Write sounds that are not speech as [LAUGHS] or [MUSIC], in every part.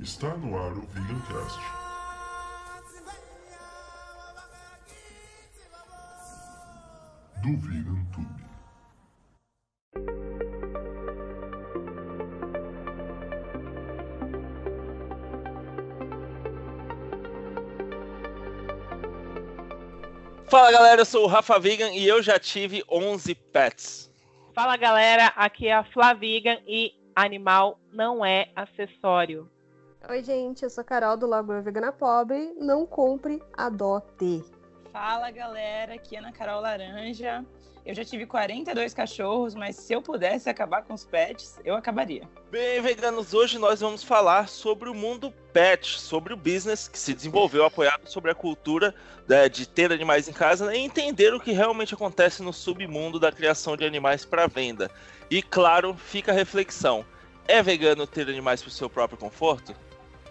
Está no ar o Vegancast. Do Vegan Tube. Fala galera, eu sou o Rafa Vegan e eu já tive 11 pets. Fala galera, aqui é a Flavigan e animal não é acessório. Oi, gente, eu sou a Carol do Lagoa Vegana Pobre. Não compre, adote. Fala galera, aqui é Ana Carol Laranja. Eu já tive 42 cachorros, mas se eu pudesse acabar com os pets, eu acabaria. Bem, veganos, hoje nós vamos falar sobre o mundo pet, sobre o business que se desenvolveu apoiado sobre a cultura né, de ter animais em casa né, e entender o que realmente acontece no submundo da criação de animais para venda. E claro, fica a reflexão: é vegano ter animais para o seu próprio conforto?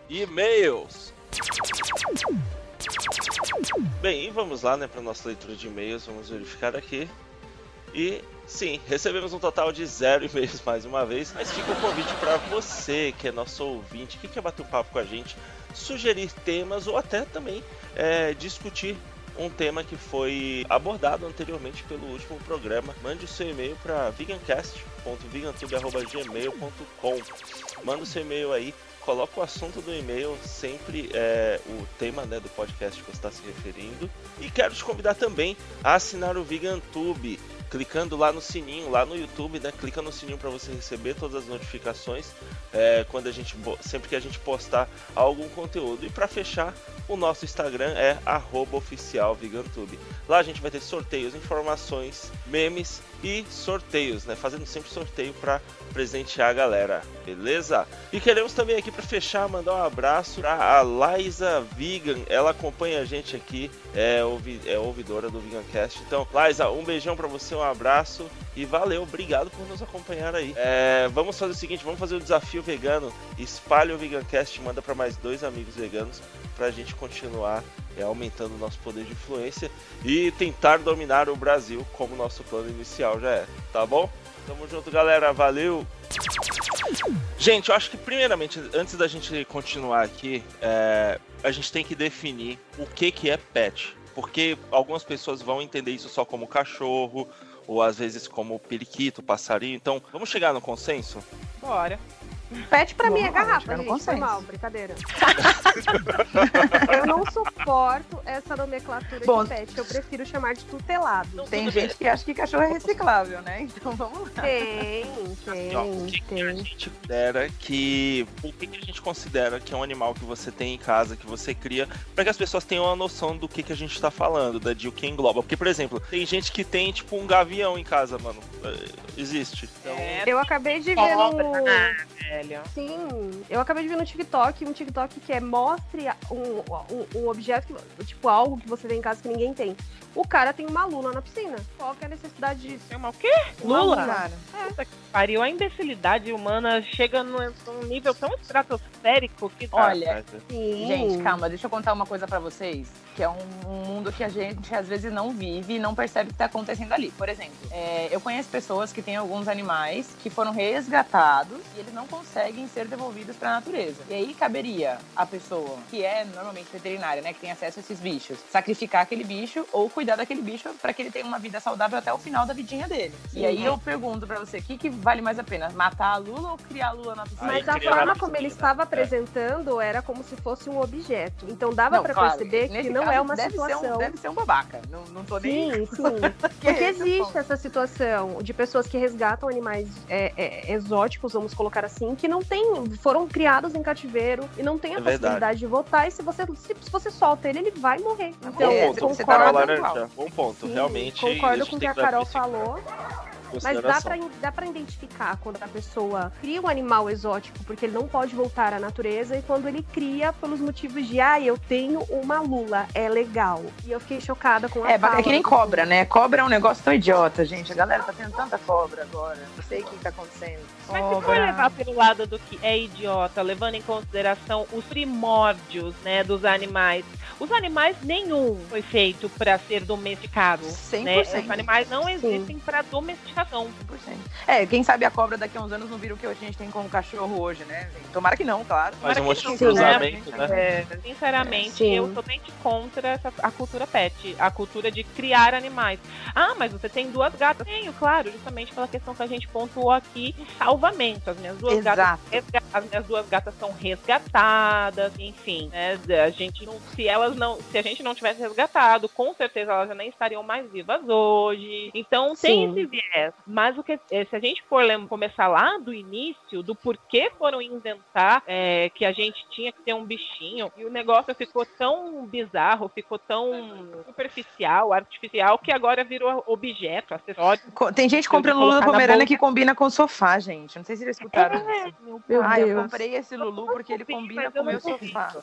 E-mails. Bem, vamos lá, né, para nossa leitura de e-mails. Vamos verificar aqui. E sim, recebemos um total de zero [LAUGHS] e-mails mais uma vez, mas fica o convite para você que é nosso ouvinte, que quer bater um papo com a gente, sugerir temas ou até também é, discutir um tema que foi abordado anteriormente pelo último programa. Mande o seu e-mail para vegancast.vegantube.gmail.com Manda o seu e-mail aí, coloca o assunto do e-mail, sempre é, o tema né, do podcast que você está se referindo. E quero te convidar também a assinar o VeganTube clicando lá no sininho, lá no YouTube, né? Clica no sininho para você receber todas as notificações é, quando a gente sempre que a gente postar algum conteúdo. E para fechar, o nosso Instagram é @oficialvegantube. Lá a gente vai ter sorteios, informações, memes e sorteios, né? Fazendo sempre sorteio para presentear a galera, beleza? E queremos também aqui para fechar mandar um abraço a Liza Vegan. Ela acompanha a gente aqui, é, ouvi, é ouvidora do Vegancast. Então, Liza, um beijão para você, um abraço e valeu, obrigado por nos acompanhar aí. É, vamos fazer o seguinte, vamos fazer o desafio vegano. Espalhe o Vegancast, manda para mais dois amigos veganos para a gente continuar é, aumentando o nosso poder de influência e tentar dominar o Brasil como nosso plano inicial já é, tá bom? Tamo junto, galera, valeu! Gente, eu acho que primeiramente, antes da gente continuar aqui, é, a gente tem que definir o que, que é pet. Porque algumas pessoas vão entender isso só como cachorro, ou às vezes como periquito, passarinho. Então, vamos chegar no consenso? Bora. Pet pra mim é Vamos garrafa, gente. Foi mal, brincadeira. eu não suporto essa nomenclatura Bom, de pet. Eu prefiro chamar de tutelado. Não, Tem gente bem. que acha que cachorro é reciclável, né? Então vamos lá. Tem, Assim, ó, o que, tem, que a tem. gente considera que. O que, que a gente considera que é um animal que você tem em casa, que você cria, para que as pessoas tenham uma noção do que, que a gente tá falando, da de o que engloba. Porque, por exemplo, tem gente que tem, tipo, um gavião em casa, mano. É, Existe. Então, É, Eu acabei de ver no. ah, velho. Sim, eu acabei de ver no TikTok um TikTok que é mostre um, um, um objeto, que, tipo algo que você tem em casa que ninguém tem. O cara tem uma lula na piscina. Qual que é a necessidade disso? Tem uma o quê? Uma Lula? Cara, Puta que pariu. A imbecilidade humana chega num, num nível tão estratosférico que tá. olha, Sim. gente, calma, deixa eu contar uma coisa pra vocês, que é um, um mundo que a gente às vezes não vive e não percebe o que tá acontecendo ali. Por exemplo, é, eu conheço pessoas que têm alguns animais que foram resgatados e eles não conseguem ser devolvidos pra natureza. E aí caberia a pessoa, que é normalmente veterinária, né, que tem acesso a esses bichos, sacrificar aquele bicho ou cuidar daquele bicho pra que ele tenha uma vida saudável até o final da vidinha dele. E aí eu pergunto pra você, o que, que vale mais a pena? Matar a Lula ou criar a Lula na piscina? Mas a forma como ele estava É. apresentando era como se fosse um objeto. Então dava pra claro, perceber que não caso, é uma deve Ser situação. um, deve ser um babaca. Não, não tô nem. Sim, [LAUGHS] sim. [LAUGHS] Que Porque é existe ponto. essa situação de pessoas que resgatam animais é, é, exóticos, vamos colocar assim, que não tem, foram criados em cativeiro e não tem a É verdade. possibilidade de votar. E se você, se, se você solta ele, ele vai morrer. Bom Então, É, ponto, você você tá na falando laranja. Bom ponto, sim, realmente. concordo com o que a Carol falou. Mas dá pra, dá pra identificar quando a pessoa cria um animal exótico porque ele não pode voltar à natureza e quando ele cria pelos motivos de, ah, eu tenho uma lula, é legal. E eu fiquei chocada com a É, fala é que nem cobra, né? Cobra é um negócio tão idiota, gente. A galera tá tendo tanta cobra agora. Não sei o que tá acontecendo. Mas se for levar pelo lado do que é idiota, levando em consideração os primórdios, né, dos animais, Os animais, nenhum foi feito para ser domesticado. 100%. Né? Os animais não existem para domesticação. 100%. É, quem sabe a cobra daqui a uns anos não vira o que a gente tem como cachorro hoje, né? Tomara que não, claro. Faz Tomara um monte de cruzamento, né? É, sinceramente, Sim. eu sou bem contra essa, a cultura pet, a cultura de criar animais. Ah, mas você tem duas gatas. Tenho, claro, justamente pela questão que a gente pontuou aqui em salvamento. As minhas duas gatas resga- as minhas duas gatas são resgatadas, enfim, né? A gente não, se elas não, se a gente não tivesse resgatado, com certeza elas já nem estariam mais vivas hoje. Então tem Sim. esse viés. Mas o que eh, se a gente for lem- começar lá do início, do porquê foram inventar é, que a gente tinha que ter um bichinho e o negócio ficou tão bizarro, ficou tão superficial, artificial que agora virou objeto, acessório. Tem gente comprando vou Lulu da colocar na Pomerânia bolsa. que combina com sofá, gente. Não sei se vocês escutaram É, isso. Meu ah, eu comprei esse Lulu porque ele combina, com o meu sofá.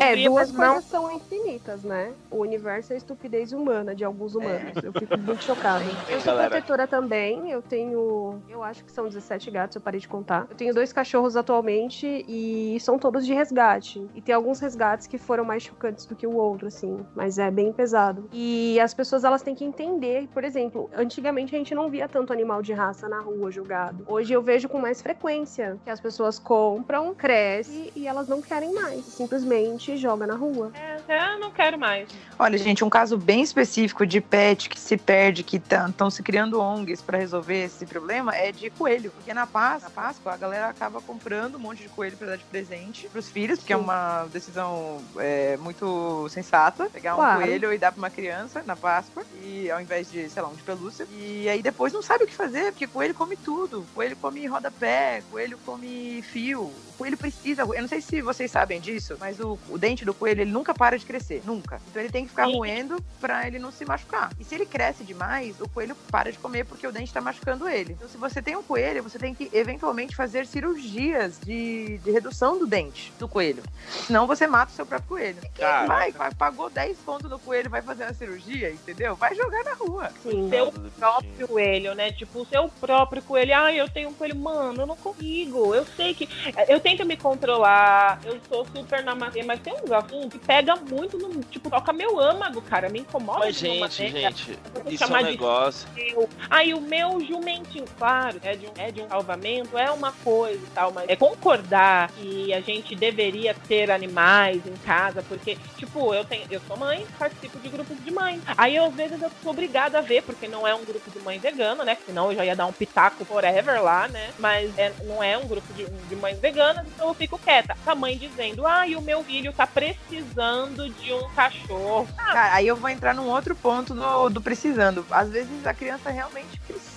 É, duas coisas são infinitas, né? O universo é a estupidez humana de alguns humanos. Eu fico muito chocada. Eu sou Galera. protetora também. Eu tenho. Eu acho que são 17 gatos, eu parei de contar. Eu tenho dois cachorros atualmente e são todos de resgate. E tem alguns resgates que foram mais chocantes do que o outro, assim. Mas é bem pesado. E as pessoas elas têm que entender. Por exemplo, antigamente a gente não via tanto animal de raça na rua jogado. Hoje eu vejo com mais frequência que as pessoas compram, crescem e elas não querem mais. Simplesmente joga na rua. É, eu não quero mais. Olha, gente, um caso bem específico de pet que se perde, que estão se criando ONGs para resolver esse problema, é de coelho. Porque na Páscoa, na Páscoa a galera acaba comprando um monte de coelho para dar de presente pros filhos, porque é Sim. uma decisão é, muito sensata. Pegar um Claro. coelho e dar pra uma criança na Páscoa, e ao invés de, sei lá, um de pelúcia. E aí depois não sabe o que fazer, porque coelho come tudo. Coelho come rodapé, coelho come fio. O coelho precisa. Eu não sei se vocês sabem disso, mas o, o dente do coelho ele nunca para de crescer. Nunca. Então ele tem que ficar Sim. roendo pra ele não se machucar. E se ele cresce demais, o coelho para de comer porque o dente tá machucando ele. Então, se você tem um coelho, você tem que eventualmente fazer cirurgias de, de redução do dente do coelho. Senão você mata o seu próprio coelho. E quem Caraca. vai, pagou 10 pontos no coelho, vai fazer uma cirurgia, entendeu? Vai jogar na rua. Sim. Seu Coitado do próprio bichinho. coelho, né? Tipo, o seu próprio coelho. Ai, eu tenho um coelho. Mano, eu não consigo. Eu sei que. Eu tento me controlar. Eu sou super namastê, mas tem uns assuntos que pega muito no. Tipo, toca meu âmago, cara. Me incomoda. Mas, de gente, maneira. gente, isso é um de negócio. seu. Aí o meu jumentinho, claro, é de, um, é de um salvamento, é uma coisa e tal, mas é concordar que a gente deveria ter animais em casa, porque, tipo, eu tenho, eu sou mãe, participo de grupos de mães. Aí às vezes eu sou obrigada a ver, porque não é um grupo de mãe vegana, né? Senão eu já ia dar um pitaco forever lá, né? Mas é- não é um grupo de, de mães veganas, então eu fico quieta. A mãe dizendo, ah, e o meu filho tá precisando de um cachorro. Cara, aí eu vou entrar num outro ponto do, do precisando. Às vezes a criança realmente precisa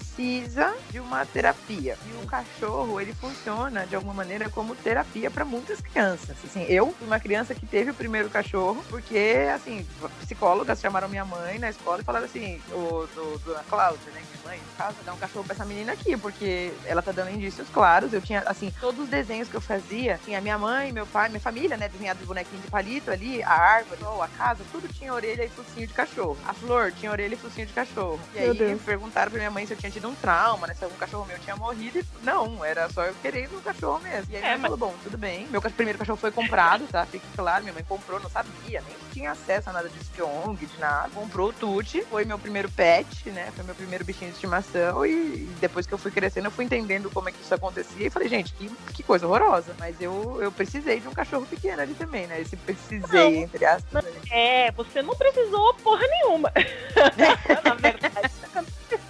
de uma terapia. E o cachorro, ele funciona de alguma maneira como terapia para muitas crianças. Assim, eu fui uma criança que teve o primeiro cachorro, porque, assim, psicólogas chamaram minha mãe na escola e falaram assim: o do, Dona Cláudia, né? Minha mãe, no caso, dá um cachorro pra essa menina aqui, porque ela tá dando indícios claros. Eu tinha, assim, todos os desenhos que eu fazia, tinha minha mãe, meu pai, minha família, né? Desenhado de bonequinho de palito ali, a árvore, ou a casa, tudo tinha orelha e focinho de cachorro. A flor tinha orelha e focinho de cachorro. E aí perguntaram pra minha mãe se eu tinha tido um trauma, né? Se algum cachorro meu tinha morrido. E não, era só eu querendo um cachorro mesmo. E aí É, minha mas- falou, bom, tudo bem. Meu primeiro cachorro foi comprado, tá? Fique claro, minha mãe comprou, não sabia, nem tinha acesso a nada de ONG, de nada. Comprou o Tuti, foi meu primeiro pet, né? Foi meu primeiro bichinho de estimação. E, e depois que eu fui crescendo, eu fui entendendo como é que isso acontecia. E falei, gente, que, que coisa horrorosa. Mas eu, eu precisei de um cachorro pequeno ali também, né? Esse precisei, Não. entre aspas. né? É, você não precisou porra nenhuma. [LAUGHS] Na verdade.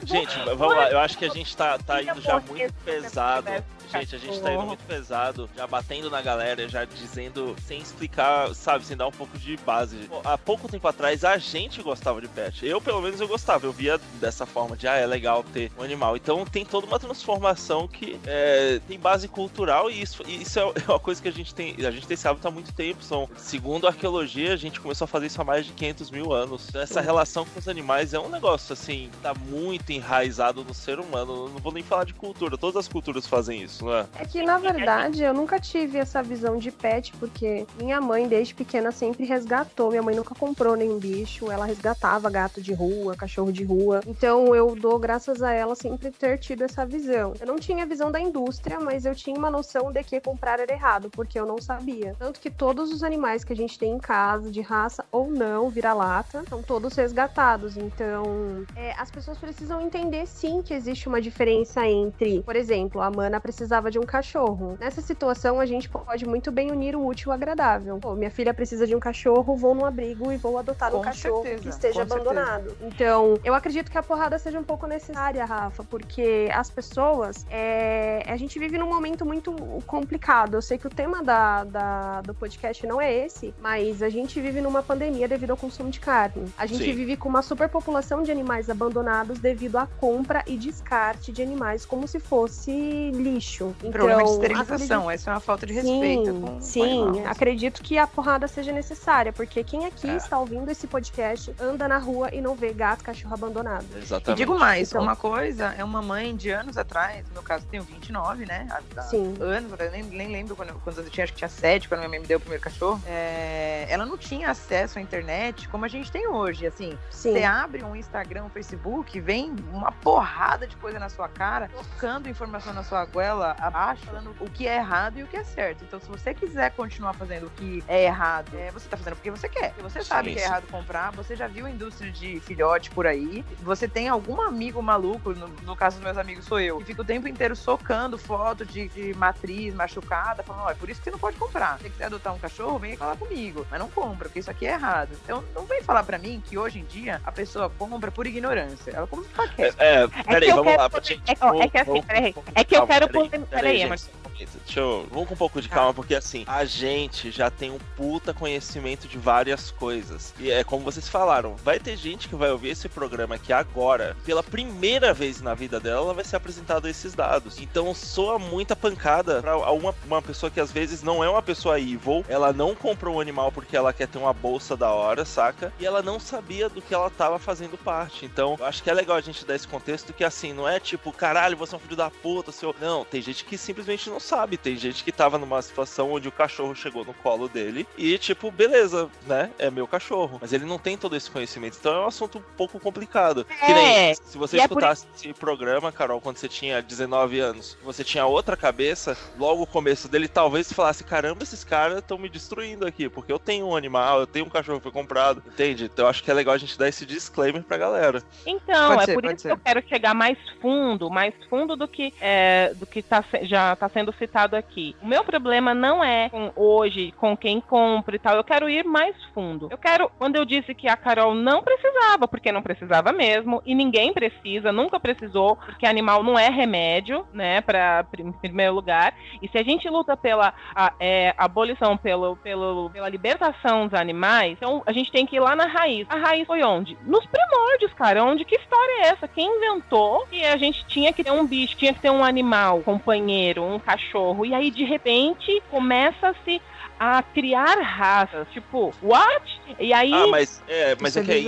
Gente, vamos lá. Eu acho que a gente tá, tá indo já muito você pesado. Gente, a gente tá indo muito pesado, já batendo na galera, já dizendo, sem explicar, sabe, sem dar um pouco de base. Há pouco tempo atrás, a gente gostava de pet. Eu, pelo menos, eu gostava. Eu via dessa forma de, ah, é legal ter um animal. Então, tem toda uma transformação que é, tem base cultural e isso, e isso é [LAUGHS] uma coisa que a gente tem. A gente tem esse hábito há muito tempo. São, segundo a arqueologia, a gente começou a fazer isso há mais de 500 mil anos. Então, essa relação com os animais é um negócio, assim, tá muito enraizado no ser humano. Eu não vou nem falar de cultura. Todas as culturas fazem isso. Luan? É que, na verdade, eu nunca tive essa visão de pet, porque minha mãe, desde pequena, sempre resgatou. Minha mãe nunca comprou nenhum bicho, ela resgatava gato de rua, cachorro de rua. Então, eu dou graças a ela sempre ter tido essa visão. Eu não tinha visão da indústria, mas eu tinha uma noção de que comprar era errado, porque eu não sabia. Tanto que todos os animais que a gente tem em casa, de raça ou não, vira-lata, são todos resgatados. Então, é, as pessoas precisam entender sim que existe uma diferença entre, por exemplo, a Mana precisava de um cachorro. Nessa situação, a gente pode muito bem unir o útil ao agradável. Pô, minha filha precisa de um cachorro, vou num abrigo e vou adotar Com um cachorro certeza, que esteja abandonado. Então, eu acredito que a porrada seja um pouco necessária, Rafa, porque as pessoas. é, A gente vive num momento muito complicado. Eu sei que o tema da, da- do podcast não é esse, mas a gente vive numa pandemia devido ao consumo de carne. A gente Sim. vive com uma superpopulação de animais abandonados devido à compra e descarte de animais como se fosse lixo. Então, Problema de acredito- esterilização, essa é uma falta de respeito. Sim, com- com sim, acredito que a porrada seja necessária, porque quem aqui É. está ouvindo esse podcast anda na rua e não vê gato, cachorro abandonado. E Exatamente. digo mais, Então- uma coisa é uma mãe de anos atrás, no meu caso eu tenho 29, né? Há, há Sim. anos, eu nem, nem lembro quando, eu- quando eu tinha, acho que tinha 7, quando minha mãe me deu o primeiro cachorro. É, ela não tinha acesso à internet como a gente tem hoje, assim. Sim. Você abre um Instagram, um Facebook, vem uma porrada de coisa na sua cara, tocando informação na sua goela abaixo, falando o que é errado e o que é certo. Então, se você quiser continuar fazendo o que é errado, é, você tá fazendo porque você quer. Porque você sabe Sim, que é errado comprar, você já viu a indústria de filhote por aí, você tem algum amigo maluco, no, no caso dos meus amigos sou eu, que fica o tempo inteiro socando foto de, de matriz machucada, falando, ó, é por isso que você não pode comprar. Se você quiser adotar um cachorro, vem falar comigo. Mas não compra, porque isso aqui é errado. Então, não vem falar pra mim que hoje em dia a pessoa compra por ignorância. Ela compra porque ela quer. É, é, peraí, eu vamos lá. poder- é que- ó, vamos- é que assim, peraí, é eu calma, quero poder- peraí, peraí, gente, momento. Deixa eu. Vamos com um pouco de calma, porque assim, a gente já tem um puta conhecimento de várias coisas. E é como vocês falaram, vai ter gente que vai ouvir esse programa aqui agora, pela primeira vez na vida dela, ela vai ser apresentada esses dados. Então soa muita pancada pra uma, uma pessoa que às vezes não é uma pessoa evil, ela não comprou um animal porque ela quer ter uma bolsa da hora, saca? E ela não sabia do que ela tava fazendo parte. Então, eu acho que é legal a gente dar esse contexto que assim, não é tipo, caralho, você é um filho da puta, seu. Não, tem gente que simplesmente não sabe. Tem gente que tava numa situação onde o cachorro chegou no colo dele e, tipo, beleza, né? É meu cachorro. Mas ele não tem todo esse conhecimento. Então é um assunto um pouco complicado. Que nem É, se você e é por escutasse esse programa, Carol, quando você tinha 19 anos, você tinha outra cabeça, logo o começo dele, talvez falasse: caramba, esses caras estão me destruindo aqui, porque eu tenho um animal, eu tenho um cachorro que foi comprado. Entende? Então eu acho que é legal a gente dar esse disclaimer pra galera. Então, Pode é ser, por isso ser. que eu quero chegar mais fundo, mais fundo do que, é, do que tá, já está sendo citado aqui. O meu problema não é com hoje, com quem compra e tal. Eu quero ir mais fundo. Eu quero, quando eu disse que a Carol não precisava, porque não precisava mesmo, e ninguém precisa, nunca precisou, porque animal não é remédio, né, pra, em primeiro lugar. E se a gente luta pela a- é, abolição, pelo, pelo, pela libertação dos animais, então a gente tem que ir lá na raiz. A raiz foi onde? Nos primórdios, cara. Onde que história é essa? Quem inventou que a gente tinha que ter um bicho, tinha que ter um animal, companheiro, um cachorro? E aí, de repente, começa-se a criar raças. Tipo, what? E aí. Ah, mas é, mas Isso é que aí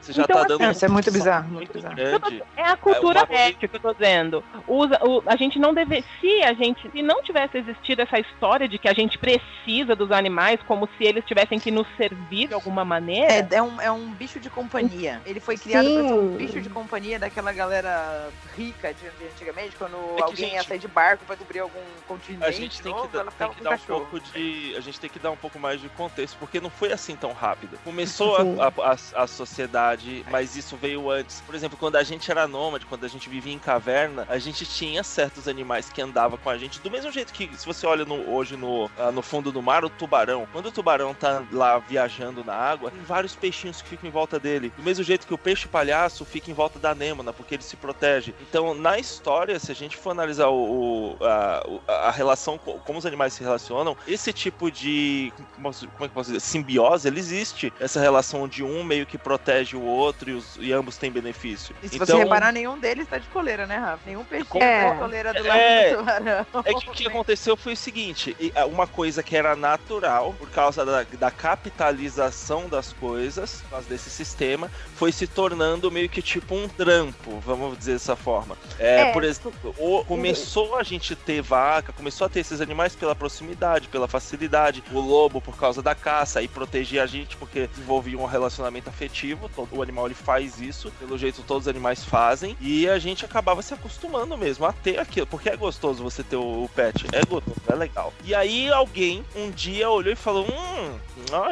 você já Então, tá dando. assim, isso é muito bizarro, muito bizarro. grande. É a cultura É que eu tô dizendo. Usa, o- a gente não deve. Se a gente. Se não tivesse existido essa história de que a gente precisa dos animais como se eles tivessem que nos servir de alguma maneira. É, é, um, é um bicho de companhia. Ele foi criado pra ser um Sim. bicho de companhia daquela galera rica de, de antigamente, quando que, alguém ia gente, sair de barco pra cobrir algum continente. A gente tem novo, que, tem que dar um pouco de. A gente tem que dar um pouco mais de contexto, porque não foi assim tão rápido. Começou a, a, a- sociedade, mas isso veio antes. Por exemplo, quando a gente era nômade, quando a gente vivia em caverna, a gente tinha certos animais que andavam com a gente. Do mesmo jeito que, se você olha no- hoje no, ah, no fundo do mar, o tubarão. Quando o tubarão tá lá viajando na água, tem vários peixinhos que ficam em volta dele. Do mesmo jeito que o peixe palhaço fica em volta da anêmona, porque ele se protege. Então, na história, se a gente for analisar o, o- a, a relação, co- como os animais se relacionam, esse tipo de. Como, é que eu posso dizer? Simbiose, ele existe. Essa relação onde um meio que protege o outro e, os- e ambos têm benefício. E se então, você reparar, nenhum deles tá de coleira, né, Rafa? Nenhum peixinho É. tá de coleira do lado É. do tubarão. É que o que aconteceu foi o seguinte: uma coisa que era natural, por causa da, da capitalização das coisas, por causa desse sistema, foi se tornando meio que tipo um trampo, vamos dizer dessa forma. É, É. Por exemplo, o- começou a gente ter vaca, começou a ter esses animais pela proximidade, pela facilidade. O lobo por causa da caça e protegia a gente porque desenvolvia um relacionamento afetivo. Todo o animal ele faz isso, pelo jeito todos os animais fazem e a gente acabava se acostumando mesmo a ter aquilo, porque é gostoso você ter o, o pet, é gostoso, é legal. E aí alguém um dia olhou e falou: "Hum,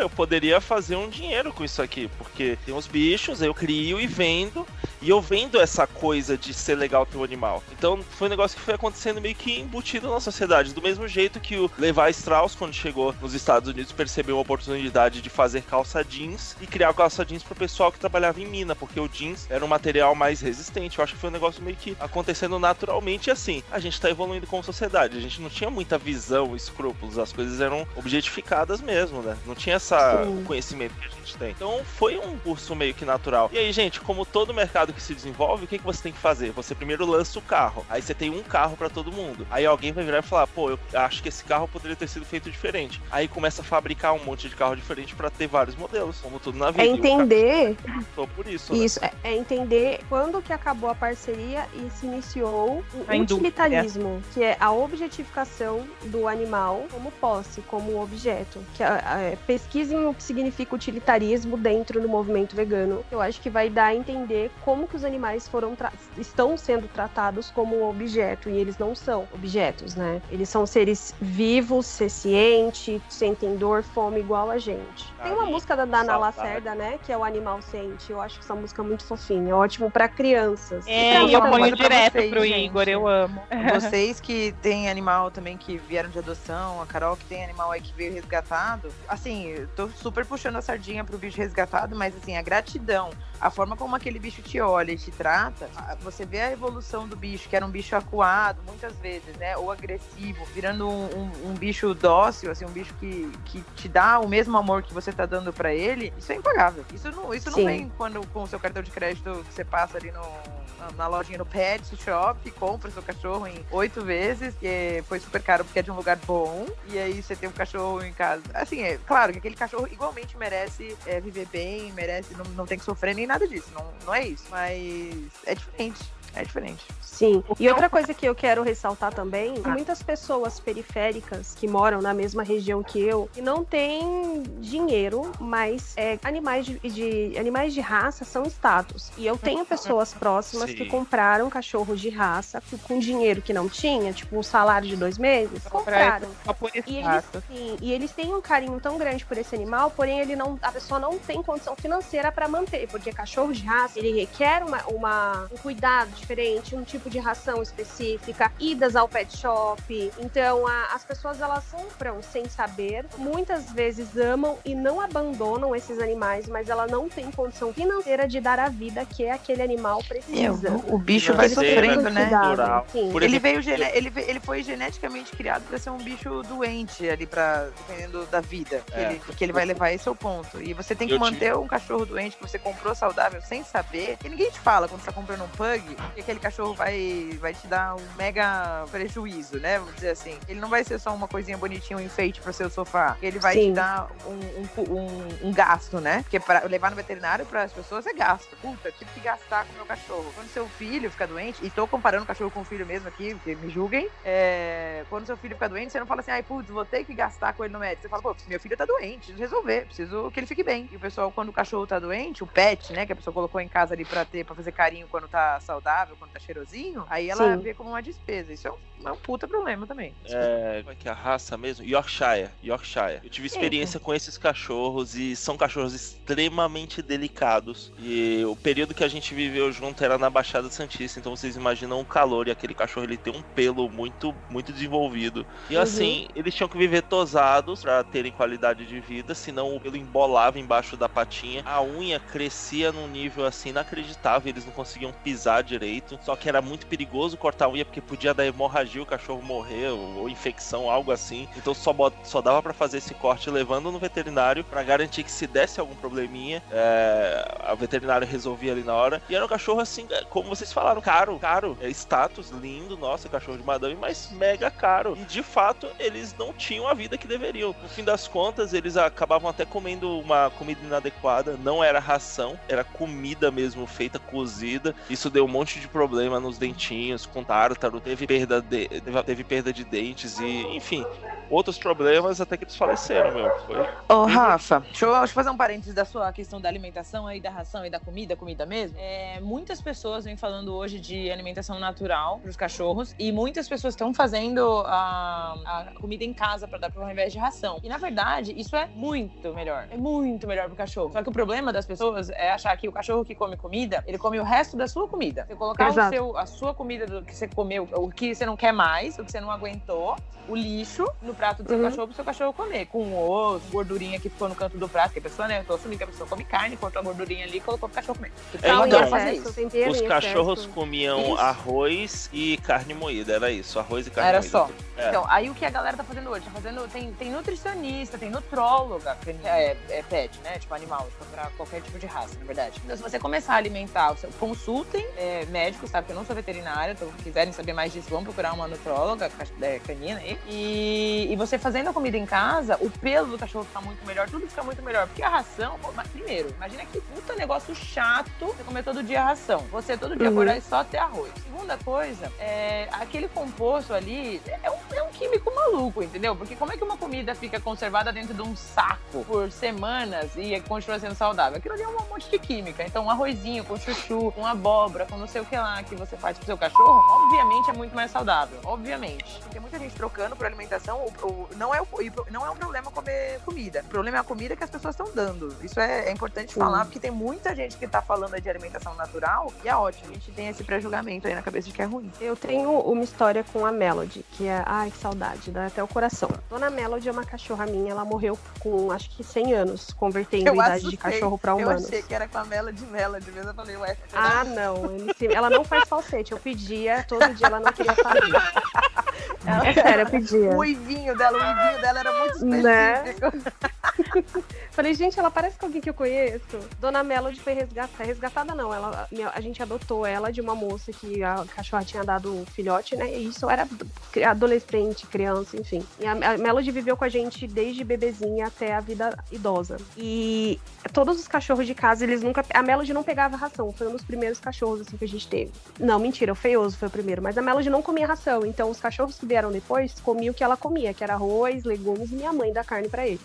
eu poderia fazer um dinheiro com isso aqui, porque tem os bichos, eu crio e vendo, e eu vendo essa coisa de ser legal ter um animal. Então foi um negócio que foi acontecendo meio que embutido na sociedade, do mesmo jeito que o Levi Strauss, quando chegou nos Estados Unidos, percebeu a oportunidade de fazer calça jeans e criar calça jeans pro pessoal que trabalhava em mina, porque o jeans era um material mais resistente. Eu acho que foi um negócio meio que acontecendo naturalmente assim. A gente tá evoluindo como sociedade, a gente não tinha muita visão, escrúpulos, as coisas eram objetificadas mesmo, né? Não tinha essa Sim. conhecimento que a gente tem. Então foi um curso meio que natural. E aí, gente, como todo mercado que se desenvolve, o que, que você tem que fazer? Você primeiro lança o carro. Aí você tem um carro para todo mundo. Aí alguém vai virar e falar, pô, eu acho que esse carro poderia ter sido feito diferente. Aí começa a fabricar um monte de carro diferente para ter vários modelos, como tudo na vida. É o carro entender começou por isso. né? Isso, é, é entender quando que acabou a parceria e se iniciou o A indústria. utilitarismo, que é a objetificação do animal como posse, como objeto. Que a- a- pesquisem o que significa utilitarismo dentro do movimento vegano. Eu acho que vai dar a entender como que os animais foram estão sendo tratados como objeto e eles não são objetos, né? Eles são seres vivos, sentem dor, fome igual a gente. Tem uma música da Dana. Lacerda, né? Que é o Animal Sente. Eu acho que essa música é muito fofinha. É ótimo pra crianças. É, e eu uma ponho direto vocês, pro gente. Igor, eu amo. [LAUGHS] Vocês que têm animal também que vieram de adoção, a Carol que tem animal aí que veio resgatado, assim, eu tô super puxando a sardinha pro bicho resgatado, mas assim, a gratidão, a forma como aquele bicho te olha e te trata, você vê a evolução do bicho, que era um bicho acuado, muitas vezes, né, ou agressivo, virando um, um- um bicho dócil, assim, um bicho que, que te dá o mesmo amor que você tá dando pra ele, isso é impagável. Isso não, isso não vem quando com o seu cartão de crédito que você passa ali no, na- na lojinha no pet shop, compra seu cachorro em oito vezes, que foi super caro porque é de um lugar bom, e aí você tem um cachorro em casa. Assim, é claro que aquele cachorro igualmente merece é, viver bem, merece, não, não tem que sofrer nem nada disso, não, não é isso. Mas é diferente, é diferente. Sim. E outra coisa que eu quero ressaltar também, muitas pessoas periféricas que moram na mesma região que eu, que não têm dinheiro, mas é, animais, de, de- animais de raça são status. E eu tenho pessoas próximas que Sim. compraram cachorros de raça com, dinheiro que não tinha, tipo um salário de dois meses, compraram. E eles, sim, e eles têm um carinho tão grande por esse animal, porém ele não, a pessoa não tem condição financeira para manter, porque cachorro de raça ele requer uma, uma- um cuidado diferente, um tipo de ração específica, idas ao pet shop. Então a- as pessoas elas compram sem saber, muitas vezes amam e não abandonam esses animais, mas ela não tem condição financeira de dar a vida que aquele animal precisa. o, o bicho vai sofrendo, né? Por Ele veio ele, ele foi geneticamente criado para ser um bicho doente ali para dependendo da vida que, É. ele, que ele vai levar esse é o ponto. E você tem que Eu manter um cachorro doente que você comprou saudável sem saber. E ninguém te fala quando você tá comprando um pug que aquele cachorro vai vai te dar um mega prejuízo, né? Vamos dizer assim. Ele não vai ser só uma coisinha bonitinha, um enfeite pro seu sofá. Ele vai Sim. te dar um, um um- um gasto, né? Porque para levar no veterinário para as pessoas é gasto. Puta, eu tive que gastar com o meu cachorro. Quando seu filho fica doente, e tô comparando o cachorro com o filho mesmo aqui, porque me julguem. é, quando seu filho fica doente, você não fala assim, ai, putz, vou ter que gastar com ele no médico. Você fala, pô, meu filho tá doente, preciso resolver, preciso que ele fique bem. E o pessoal, quando o cachorro tá doente, o pet, né, que a pessoa colocou em casa ali pra ter, pra fazer carinho quando tá saudável, quando tá cheirosinho, aí ela Sim. vê como uma despesa. Isso é um, é um puta problema também. É, como é que é a raça mesmo? Yorkshire. Yorkshire. Eu tive experiência com esses cachorros e são cachorros extremamente delicados. E o período que a gente viveu junto era na Baixada Santista, então vocês imaginam o calor e aquele cachorro ele tem um pelo muito muito desenvolvido. E Uhum. assim, eles tinham que viver tosados para terem qualidade de vida, senão o pelo embolava embaixo da patinha. A unha crescia num nível assim inacreditável, eles não conseguiam pisar direito. Só que era muito perigoso cortar a unha porque podia dar hemorragia, o cachorro morrer ou, infecção, algo assim. Então só, só dava para fazer esse corte levando no veterinário para garantir que se desse algum probleminha, é, a veterinária resolvia ali na hora. E era um cachorro assim, é, como vocês falaram, caro, caro, é status, lindo, nossa, cachorro de madame, mas mega caro. E de fato, eles não tinham a vida que deveriam. No fim das contas, eles acabavam até comendo uma comida inadequada, não era ração, era comida mesmo feita, cozida. Isso deu um monte de problema nos dentinhos, com tártaro, teve perda de, teve perda de dentes e, enfim, outros problemas até que eles faleceram, meu. Foi. Ô, Rafa, deixa eu, deixa eu fazer um parênteses da sua questão da alimentação aí, da ração e da comida, comida mesmo. É, muitas pessoas vêm falando hoje de alimentação natural para os cachorros e muitas pessoas estão fazendo a, a comida em casa para dar ao invés de ração. E na verdade, isso é muito melhor. É muito melhor pro cachorro. Só que o problema das pessoas é achar que o cachorro que come comida, ele come o resto da sua comida. Você colocar o seu, a sua comida do que você comeu, o que você não quer mais, o que você não aguentou, o lixo no prato do seu Uhum. cachorro pro seu cachorro comer. Com osso, gordurinha que ficou no canto do prato, que a pessoa, né? Eu tô assumindo que a pessoa come carne, cortou a gordurinha ali e colocou pro cachorro comer. É, então, adoro fazer excesso, isso. tempero Os cachorros excesso. comiam Isso. arroz e carne moída, era isso, arroz e carne Era moída. só. É. Então, aí o que a galera tá fazendo hoje? Tá fazendo, tem, tem nutricionista, tem nutróloga, que é, é pet, né? Tipo animal, pra qualquer tipo de raça, na verdade. Então, se você começar a alimentar, você- consultem é, médicos, sabe? Que eu não sou veterinária, então se quiserem saber mais disso, vão procurar uma nutróloga é, canina aí. E, e você fazendo a comida em casa, o pelo do cachorro fica muito melhor, tudo fica muito melhor. Porque a ração, primeiro, imagina que puta negócio chato você comer todo dia ração. Você todo dia Uhum. acordar e só ter arroz. Segunda coisa, é, aquele composto ali é um, é um químico maluco, entendeu? Porque como é que uma comida fica conservada dentro de um saco por semanas e continua sendo saudável? Aquilo ali é um monte de química. Então, um arrozinho com chuchu, com abóbora, com não sei o que lá que você faz pro seu cachorro, obviamente é muito mais saudável. Obviamente. Tem muita gente trocando por alimentação. O, o- não, é o, não é um problema comer comida. O problema é a comida que as pessoas estão dando. Isso é, é importante Sim. falar, porque tem muita gente que tá falando de alimentação natural e é ótimo. A gente tem esse pré-julgamento aí na cabeça de que é ruim. Eu tenho uma história com a Melody, que é. Ai, que saudade, dá até o coração. Dona Melody é uma cachorra minha, ela morreu com acho que 100 anos, convertendo Eu idade assustei. de cachorro pra Eu humanos. achei que era com a Mela de Mela, de vez eu falei, ué, Ah, não. ele se- Ela não faz falsete. Eu pedia, todo dia ela não queria fazer. [LAUGHS] É sério, eu pedia. o uivinho dela, o uivinho dela era muito Né? específico. [LAUGHS] Falei, gente, ela parece com alguém que eu conheço. Dona Melody foi resgatada. Resgatada não, ela, a gente adotou ela de uma moça que a cachorra tinha dado um filhote, né? E isso era adolescente, criança, enfim. E a, a Melody viveu com a gente desde bebezinha até a vida idosa. E todos os cachorros de casa, eles nunca. A Melody não pegava ração. Foi um dos primeiros cachorros assim que a gente teve. Não, mentira, o Feioso foi o primeiro. Mas a Melody não comia ração. Então os cachorros que vieram depois comiam o que ela comia, que era arroz, legumes e minha mãe dá carne pra eles.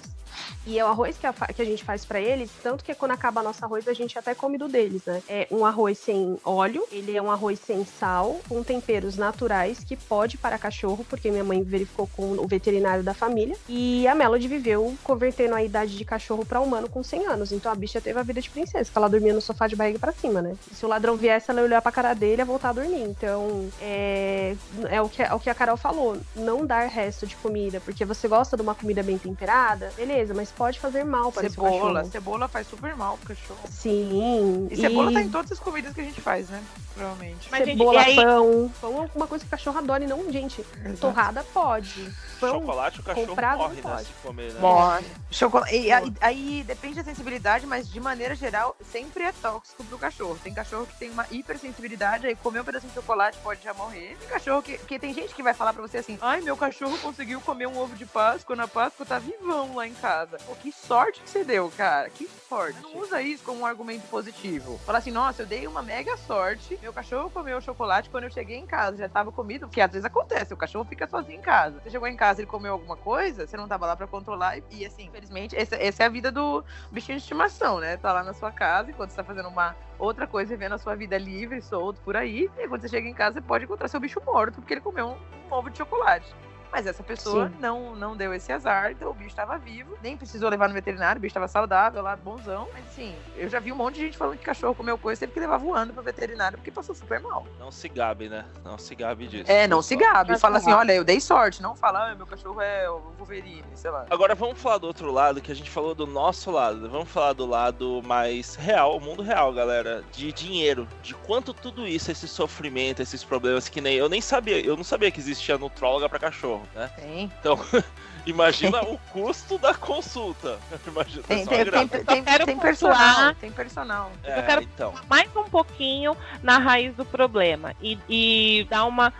E é o arroz que a, que a gente faz pra eles, tanto que quando acaba nosso arroz, a gente até come do deles, né? É um arroz sem óleo, ele é um arroz sem sal, com temperos naturais, que pode para cachorro, porque minha mãe verificou com o veterinário da família. E a Melody viveu convertendo a idade de cachorro pra humano com 100 anos. Então a bicha teve a vida de princesa, que ela dormia no sofá de barriga pra cima, né? E se o ladrão viesse, ela ia olhar pra cara dele e ia voltar a dormir. Então, é, é, o que, é o que a Carol falou. Não dar resto de comida, porque você gosta de uma comida bem temperada, beleza, mas pode fazer mal para Cebola, cachorro. cebola faz super mal pro cachorro. Sim. E cebola tá em todas as comidas que a gente faz, né? Provavelmente. Mas, gente, Cebola, e aí- pão. Pão é uma coisa que o cachorro adora e não, gente. Torrada pode. Pão. Chocolate o cachorro comprado morre, né? pode. Se comer, né? Morre. Chocolate. E aí, aí depende da sensibilidade, mas de maneira geral, sempre é tóxico pro cachorro. Tem cachorro que tem uma hipersensibilidade, aí comer um pedacinho de chocolate pode já morrer. Tem cachorro que. Porque tem gente que vai falar pra você assim: ai, meu cachorro conseguiu comer um ovo de Páscoa na Páscoa, tá vivão lá em casa. Pô, que sorte que você deu, cara. Que sorte. Não usa isso como um argumento positivo. Fala assim: nossa, eu dei uma mega sorte. Meu cachorro comeu chocolate quando eu cheguei em casa. Já tava comido, porque às vezes acontece, o cachorro fica sozinho em casa. Você chegou em casa ele comeu alguma coisa, você não tava lá pra controlar. E, e, assim, infelizmente, essa, essa é a vida do bichinho de estimação, né? Tá lá na sua casa, enquanto você tá fazendo uma outra coisa, vivendo a sua vida livre, solto por aí. E quando você chega em casa, você pode encontrar seu bicho morto, porque ele comeu um, um ovo de chocolate. Mas essa pessoa Sim. não, não deu esse azar, então o bicho estava vivo, nem precisou levar no veterinário, o bicho estava saudável lá, bonzão. Mas assim, eu já vi um monte de gente falando que cachorro comeu coisa, teve que levar voando pro veterinário porque passou super mal. Não se gabe, né? Não se gabe disso. É, não se gabe. Mas Fala assim, olha, eu dei sorte. Não fala, ah, meu cachorro é o Wolverine, sei lá. Agora vamos falar do outro lado, que a gente falou do nosso lado. Vamos falar do lado mais real, o mundo real, galera. De dinheiro. De quanto tudo isso, esse sofrimento, esses problemas que nem. Eu nem sabia, eu não sabia que existia nutróloga pra cachorro, né? Tem. Então, [LAUGHS] imagina o custo da consulta. [LAUGHS] Imagina, Tem, tem, tem, Eu tem, quero tem personal. Tem personal. É, quero- então. mais um pouquinho na raiz do problema e, e dar uma,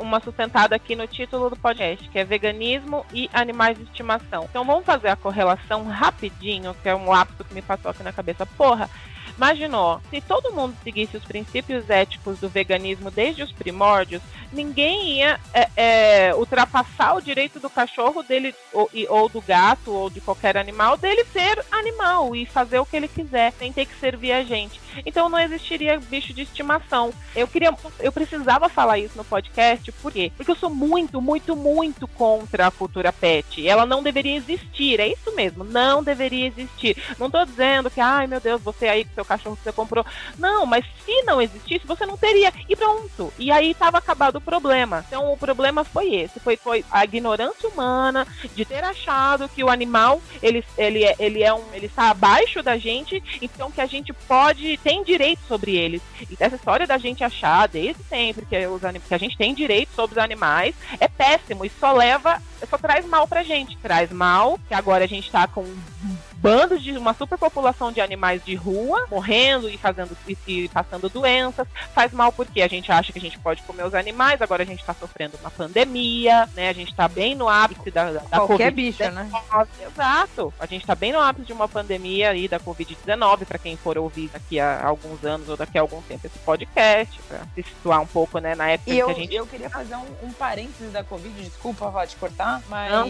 uma sustentada aqui no título do podcast, que é veganismo e animais de estimação. Então vamos fazer a correlação rapidinho, que é um lapso que me passou aqui na cabeça. Porra, Imaginou, se todo mundo seguisse os princípios éticos do veganismo desde os primórdios, ninguém ia é, é, ultrapassar o direito do cachorro dele, ou, ou, do gato, ou de qualquer animal, dele ser animal e fazer o que ele quiser, sem ter que servir a gente. Então não existiria bicho de estimação. Eu queria, eu precisava falar isso no podcast, por quê? Porque eu sou muito, muito, muito contra a cultura pet. Ela não deveria existir, é isso mesmo, não deveria existir. Não tô dizendo que, ai meu Deus, você aí com seu cachorro que você comprou. Não, mas se não existisse, você não teria. E pronto. E aí tava acabado o problema. Então o problema foi esse, foi, foi a ignorância humana de ter achado que o animal ele, ele, é, ele é um, ele está abaixo da gente, então que a gente pode tem direito sobre eles. E essa história da gente achar desde sempre que, os, que a gente tem direito sobre os animais é péssimo e só leva, só traz mal pra gente. Traz mal, que agora a gente tá com bandos de uma superpopulação de animais de rua morrendo e fazendo e, e, passando doenças. Faz mal porque a gente acha que a gente pode comer os animais, agora a gente está sofrendo uma pandemia, né? A gente está bem no ápice da, da Qualquer bicho, né? Exato. A gente está bem no ápice de uma pandemia aí da Covid-19, para quem for ouvir daqui a alguns anos ou daqui a algum tempo esse podcast, para se situar um pouco, né, na época e que eu, a gente. Eu queria fazer um, um parênteses da Covid, desculpa, Rod, cortar, mas Não,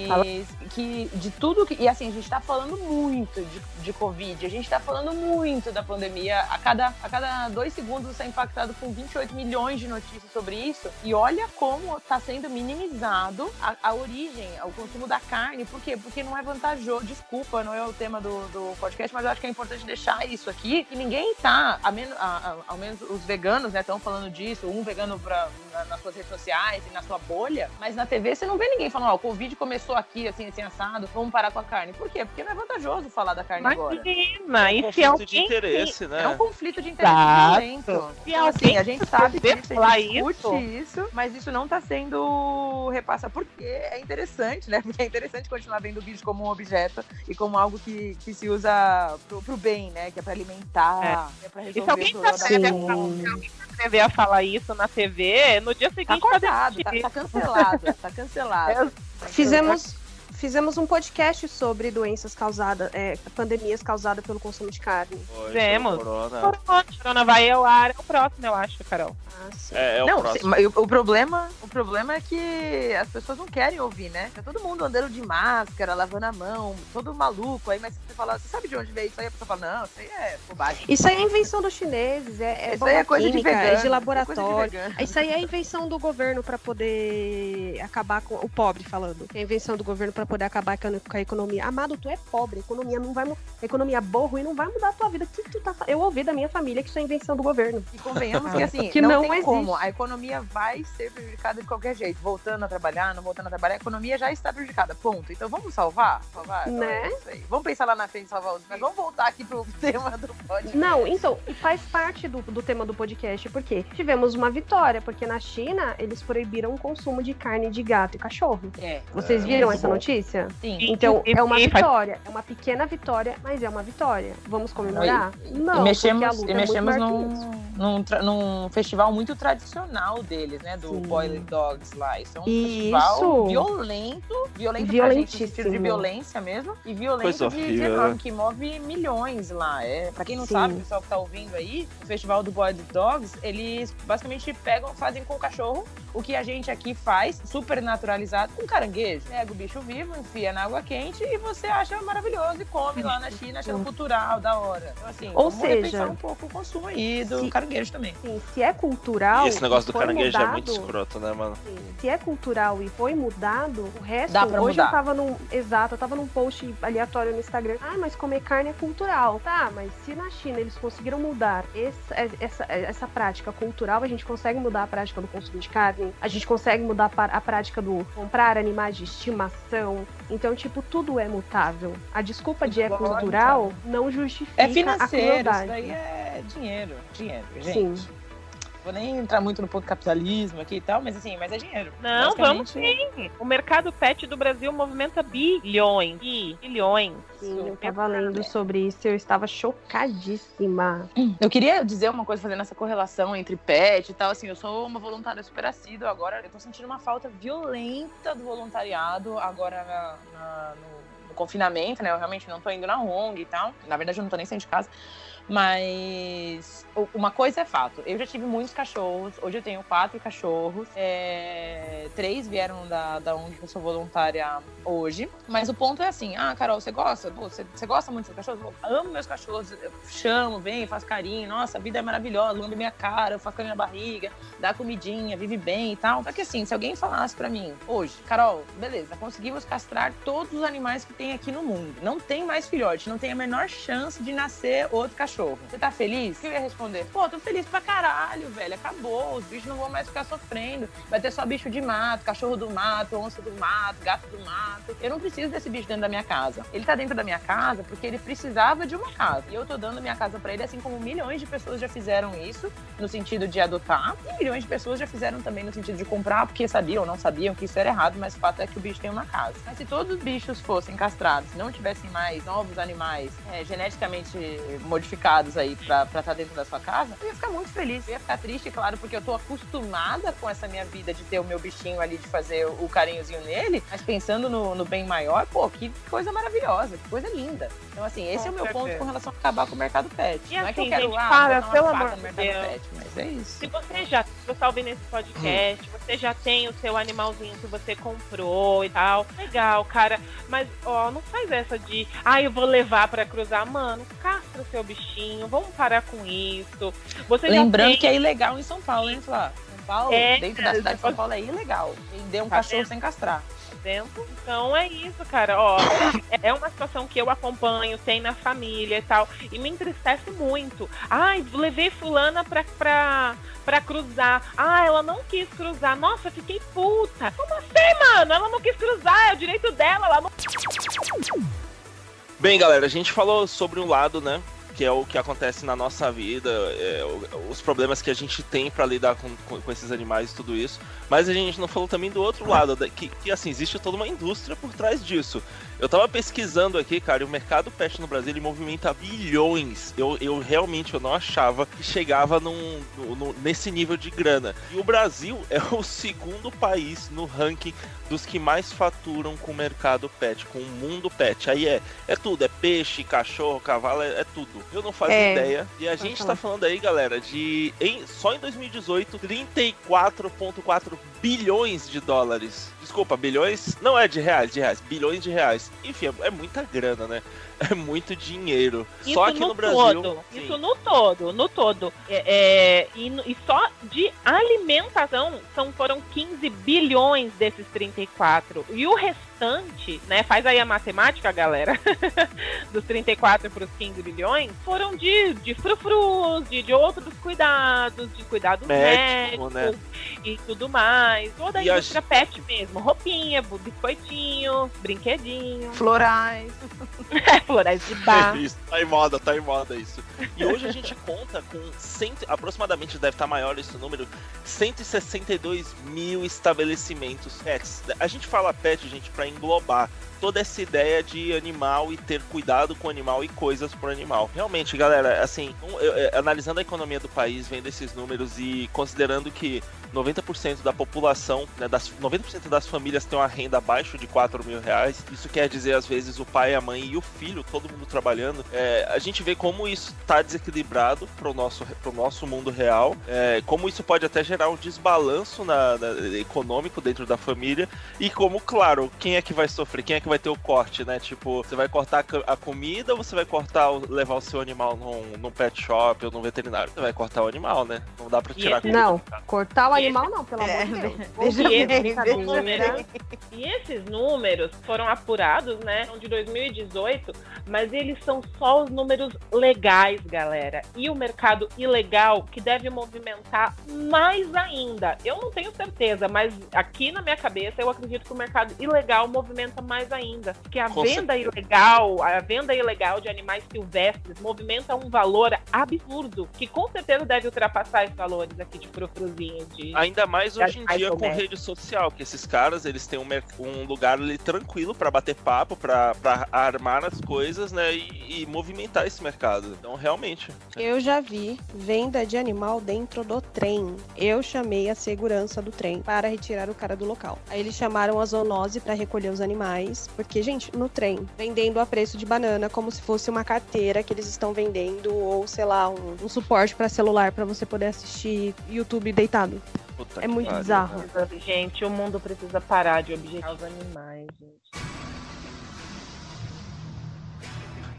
que de tudo que. E assim, a gente está falando muito muito de, de Covid. A gente está falando muito da pandemia. A cada, a cada dois segundos você é impactado com 28 milhões de notícias sobre isso. E olha como está sendo minimizado a, a, origem, o consumo da carne. Por quê? Porque não é vantajoso. Desculpa, não é o tema do, do podcast, mas eu acho que é importante deixar isso aqui. Que ninguém tá, a menos, a, ao menos os veganos, né, estão falando disso. Um vegano pra, na, nas suas redes sociais e na sua bolha. Mas na TV você não vê ninguém falando, ó, o Covid começou aqui, assim, assim, assado, vamos parar com a carne. Por quê? Porque não é vantajoso falar da carne Imagina, agora. É um conflito de interesse, né? É um conflito de interesse Exato. violento. E então, assim, a gente sabe que a gente falar discute isso. isso, mas isso não está sendo repassado porque é interessante, né? Porque é interessante continuar vendo o bicho como um objeto e como algo que, que se usa pro, pro bem, né? Que é para alimentar, é, é para resolver e se alguém o problema. Se a falar isso na TV, no dia Tá seguinte cortado, tá, tá cancelado, tá cancelado. [LAUGHS] Fizemos fizemos um podcast sobre doenças causadas, é, pandemias causadas pelo consumo de carne. Fizemos. Corona. Corona, corona vai ao ar, é o próximo, eu acho, Carol. Ah, sim. É, é o não, próximo. mas o, o problema, o problema é que as pessoas não querem ouvir, né? Tá todo mundo andando de máscara, lavando a mão, todo maluco. Aí, mas você fala, você sabe de onde veio isso aí? A pessoa fala, não, isso aí é bobagem. Isso aí é invenção dos chineses, é, é Isso aí é coisa de química, vegano, é de isso é laboratório. coisa de vegano. Isso aí é invenção do governo para poder acabar com o pobre falando. É a invenção do governo para poder acabar com a, economia. Amado, tu é pobre, a economia não vai a economia boa e não vai mudar a tua vida. Que tu tá Eu ouvi da minha família que isso é invenção do governo. E convenhamos que [LAUGHS] assim, Que não, não tem existe. como. A economia vai ser prejudicada de qualquer jeito. Voltando a trabalhar, não voltando a trabalhar, a economia já está prejudicada. Ponto. Então vamos salvar? Salvar? Então Né? é isso aí. Vamos pensar lá na frente salvar os. Mas vamos voltar aqui pro [LAUGHS] tema do podcast. Não, então, e faz parte do, do tema do podcast, porque tivemos uma vitória, porque na China eles proibiram o consumo de carne de gato e cachorro. É, Vocês É, viram muito essa bom. notícia? Sim. Então, E- é uma e faz- vitória. É uma pequena vitória, mas é uma vitória. Vamos comemorar? Não, e mexemos, luta e é muito mexemos que num, isso. num, tra- num festival muito tradicional deles, né? Do Sim. Boiling Dogs lá. Isso é um Isso. festival violento, violento pra gente, de Violentíssimo. violência mesmo, e violento de, enorme, né? que move milhões lá. É, pra quem não Sim. sabe, o pessoal que tá ouvindo aí, o festival do Boiling Dogs, eles basicamente pegam, fazem com o cachorro o que a gente aqui faz, super naturalizado, com caranguejo. Pega o bicho vivo, enfia na água quente e você acha maravilhoso e come lá na China, achando cultural, da hora. Então, assim, Ou vamos seja, repensar um pouco o consumo aí do se- caranguejo também. Assim, se é cultural. E esse negócio do caranguejo é muito mudado, escroto, né, mano? Se é cultural e foi mudado, o resto. Dá pra hoje mudar. eu tava num. Exato, eu tava num post aleatório no Instagram. Ah, mas comer carne é cultural. Tá, mas se na China eles conseguiram mudar esse- essa, essa prática cultural, a gente consegue mudar a prática do consumo de carne, a gente consegue mudar a prática do comprar animais de estimação. Então, tipo, tudo é mutável. A desculpa de é cultural não justifica É a financeiro, isso crueldade. daí é dinheiro. Dinheiro, gente. Sim. Vou nem entrar muito no ponto capitalismo aqui e tal, mas assim, mas é dinheiro. Não, vamos sim. O mercado pet do Brasil movimenta bilhões. Bilhões. Sim, eu tava lendo sobre isso e eu estava chocadíssima. [CLEARS THROAT] Eu queria dizer uma coisa fazendo essa correlação entre pet e tal. Assim, eu sou uma voluntária super assídua agora. Eu tô sentindo uma falta violenta do voluntariado agora na- na- no, no confinamento, né? Eu realmente não tô indo na ONG e tal. Na verdade, eu não tô nem saindo de casa. Mas uma coisa é fato. Eu já tive muitos cachorros. Hoje eu tenho quatro cachorros. É, Três vieram da, da ONG que eu sou voluntária hoje. Mas o ponto é assim: ah, Carol, você gosta? Pô, você, você gosta muito dos cachorros? Amo meus cachorros. Eu chamo, vem, faço carinho. Nossa, a vida é maravilhosa. Lambe minha cara, eu faço carinho na barriga, dá comidinha, vive bem e tal. Só que assim, se alguém falasse pra mim hoje, Carol, beleza, conseguimos castrar todos os animais que tem aqui no mundo. Não tem mais filhote, não tem a menor chance de nascer outro cachorro. Você tá feliz? O que eu ia responder? Pô, tô feliz pra caralho, velho. Acabou, os bichos não vão mais ficar sofrendo. Vai ter só bicho de mato, cachorro do mato, onça do mato, gato do mato. Eu não preciso desse bicho dentro da minha casa. Ele tá dentro da minha casa porque ele precisava de uma casa. E eu tô dando minha casa pra ele, assim como milhões de pessoas já fizeram isso, no sentido de adotar. E milhões de pessoas já fizeram também no sentido de comprar, porque sabiam ou não sabiam que isso era errado, mas o fato é que o bicho tem uma casa. Mas se todos os bichos fossem castrados, não tivessem mais novos animais é, geneticamente modificados aí pra estar dentro da sua casa, eu ia ficar muito feliz. Eu ia ficar triste, claro, porque eu tô acostumada com essa minha vida de ter o meu bichinho ali, de fazer o carinhozinho nele, mas pensando no, no bem maior, pô, que coisa maravilhosa, que coisa linda. Então, assim, esse Com é o meu ponto certeza. com relação a acabar com o mercado pet. E não é que eu assim, quero, gente, ah, para, pelo amor de Deus. pet, mas é isso. Se você já, você tá ouvindo esse podcast, você já tem o seu animalzinho que você comprou e tal, legal, cara. Mas, ó, não faz essa de, ah, eu vou levar pra cruzar. Mano, o seu bichinho, vamos parar com isso. Você Lembrando já que é ilegal em São Paulo, hein, Flá? São Paulo, É, dentro da cidade de São Paulo é ilegal. Vender um Tá cachorro vendo? sem castrar. dentro. Então é isso, cara. Ó, é uma situação que eu acompanho, tem na família e tal. E me entristece muito. Ai, levei fulana pra, pra, pra cruzar. Ah, ela não quis cruzar. Nossa, fiquei puta. Como assim, mano? Ela não quis cruzar, é o direito dela. Ela não Bem, galera, a gente falou sobre um lado, né? Que é o que acontece na nossa vida, é, os problemas que a gente tem pra lidar com, com, esses animais e tudo isso. Mas a gente não falou também do outro lado, que, que assim, existe toda uma indústria por trás disso. Eu tava pesquisando aqui, cara, e o mercado pet no Brasil ele movimenta bilhões. Eu, eu realmente eu não achava que chegava num, nesse nível de grana. E o Brasil [LAUGHS] é o segundo país no ranking dos que mais faturam com o mercado pet, com o mundo pet. Aí é, é tudo, é peixe, cachorro, cavalo, é, é tudo. Eu não fazia É, ideia. E a gente falar. tá falando aí, galera, de em, só em 2018, 34,4 bilhões de dólares. Desculpa, bilhões? Não é de reais, de reais, bilhões de reais. Enfim, é, é muita grana, né? [LAUGHS] É muito dinheiro. Isso só aqui no, no, Brasil. todo. Isso no todo, no todo. É, é, e, e só de alimentação são, foram 15 bilhões desses 34. E o restante, né? Faz aí a matemática, galera. [LAUGHS] dos 34 para os 15 bilhões, foram de, de frufrus, de, de outros cuidados, de cuidados Médico, médicos né? e tudo mais. Toda a E a indústria pet mesmo. Roupinha, biscoitinho, brinquedinho, Florais. [LAUGHS] florais de bar. Isso, tá em moda, tá em moda isso. E hoje a gente conta com cento, aproximadamente deve estar maior esse número, 162 mil estabelecimentos pets. A gente fala pet, gente, para englobar toda essa ideia de animal e ter cuidado com o animal e coisas pro animal. Realmente, galera, assim, eu- eu- analisando a economia do país, vendo esses números e considerando que 90% da população, né, das, 90% das famílias têm uma renda abaixo de 4 mil reais. Isso quer dizer, às vezes, o pai, a mãe e o filho, todo mundo trabalhando. É, a gente vê como isso está desequilibrado pro nosso, nosso mundo real. É, como isso pode até gerar um desbalanço na, na- econômico dentro da família. E como, claro, quem é que vai sofrer? Quem é que vai ter o corte, né? Tipo, você vai cortar a co- a comida ou você vai cortar, levar o seu animal num, num pet shop ou num veterinário? Você vai cortar o animal, né? Não dá pra E tirar a esse- comida Não, cortar o animal não, pelo É, amor de Deus. veja Vamos bem, ver, veja brincadeira. bem. E esses números foram apurados, né? São de 2018, mas eles são só os números legais, galera. E o mercado ilegal que deve movimentar mais ainda. Eu não tenho certeza, mas aqui na minha cabeça eu acredito que o mercado ilegal movimenta mais ainda. Porque a Com venda ilegal, a venda ilegal de animais silvestres movimenta um valor absurdo, que com certeza deve ultrapassar esse valores aqui de frufruzinho. De... Ainda mais hoje em dia com rede social, que esses caras, eles têm um, um lugar ali tranquilo pra bater papo, pra pra armar as coisas, né, e, e movimentar esse mercado. Então, realmente. Eu já vi venda de animal dentro do trem. Eu chamei a segurança do trem para retirar o cara do local. Aí eles chamaram a zoonose para recolher os animais, porque gente, no trem, vendendo a preço de banana como se fosse uma carteira que eles estão vendendo ou sei lá, um, um suporte para celular para você poder assistir YouTube deitado. Puta É muito pariu, bizarro. né? Gente, o mundo precisa parar de objetivar os animais, gente.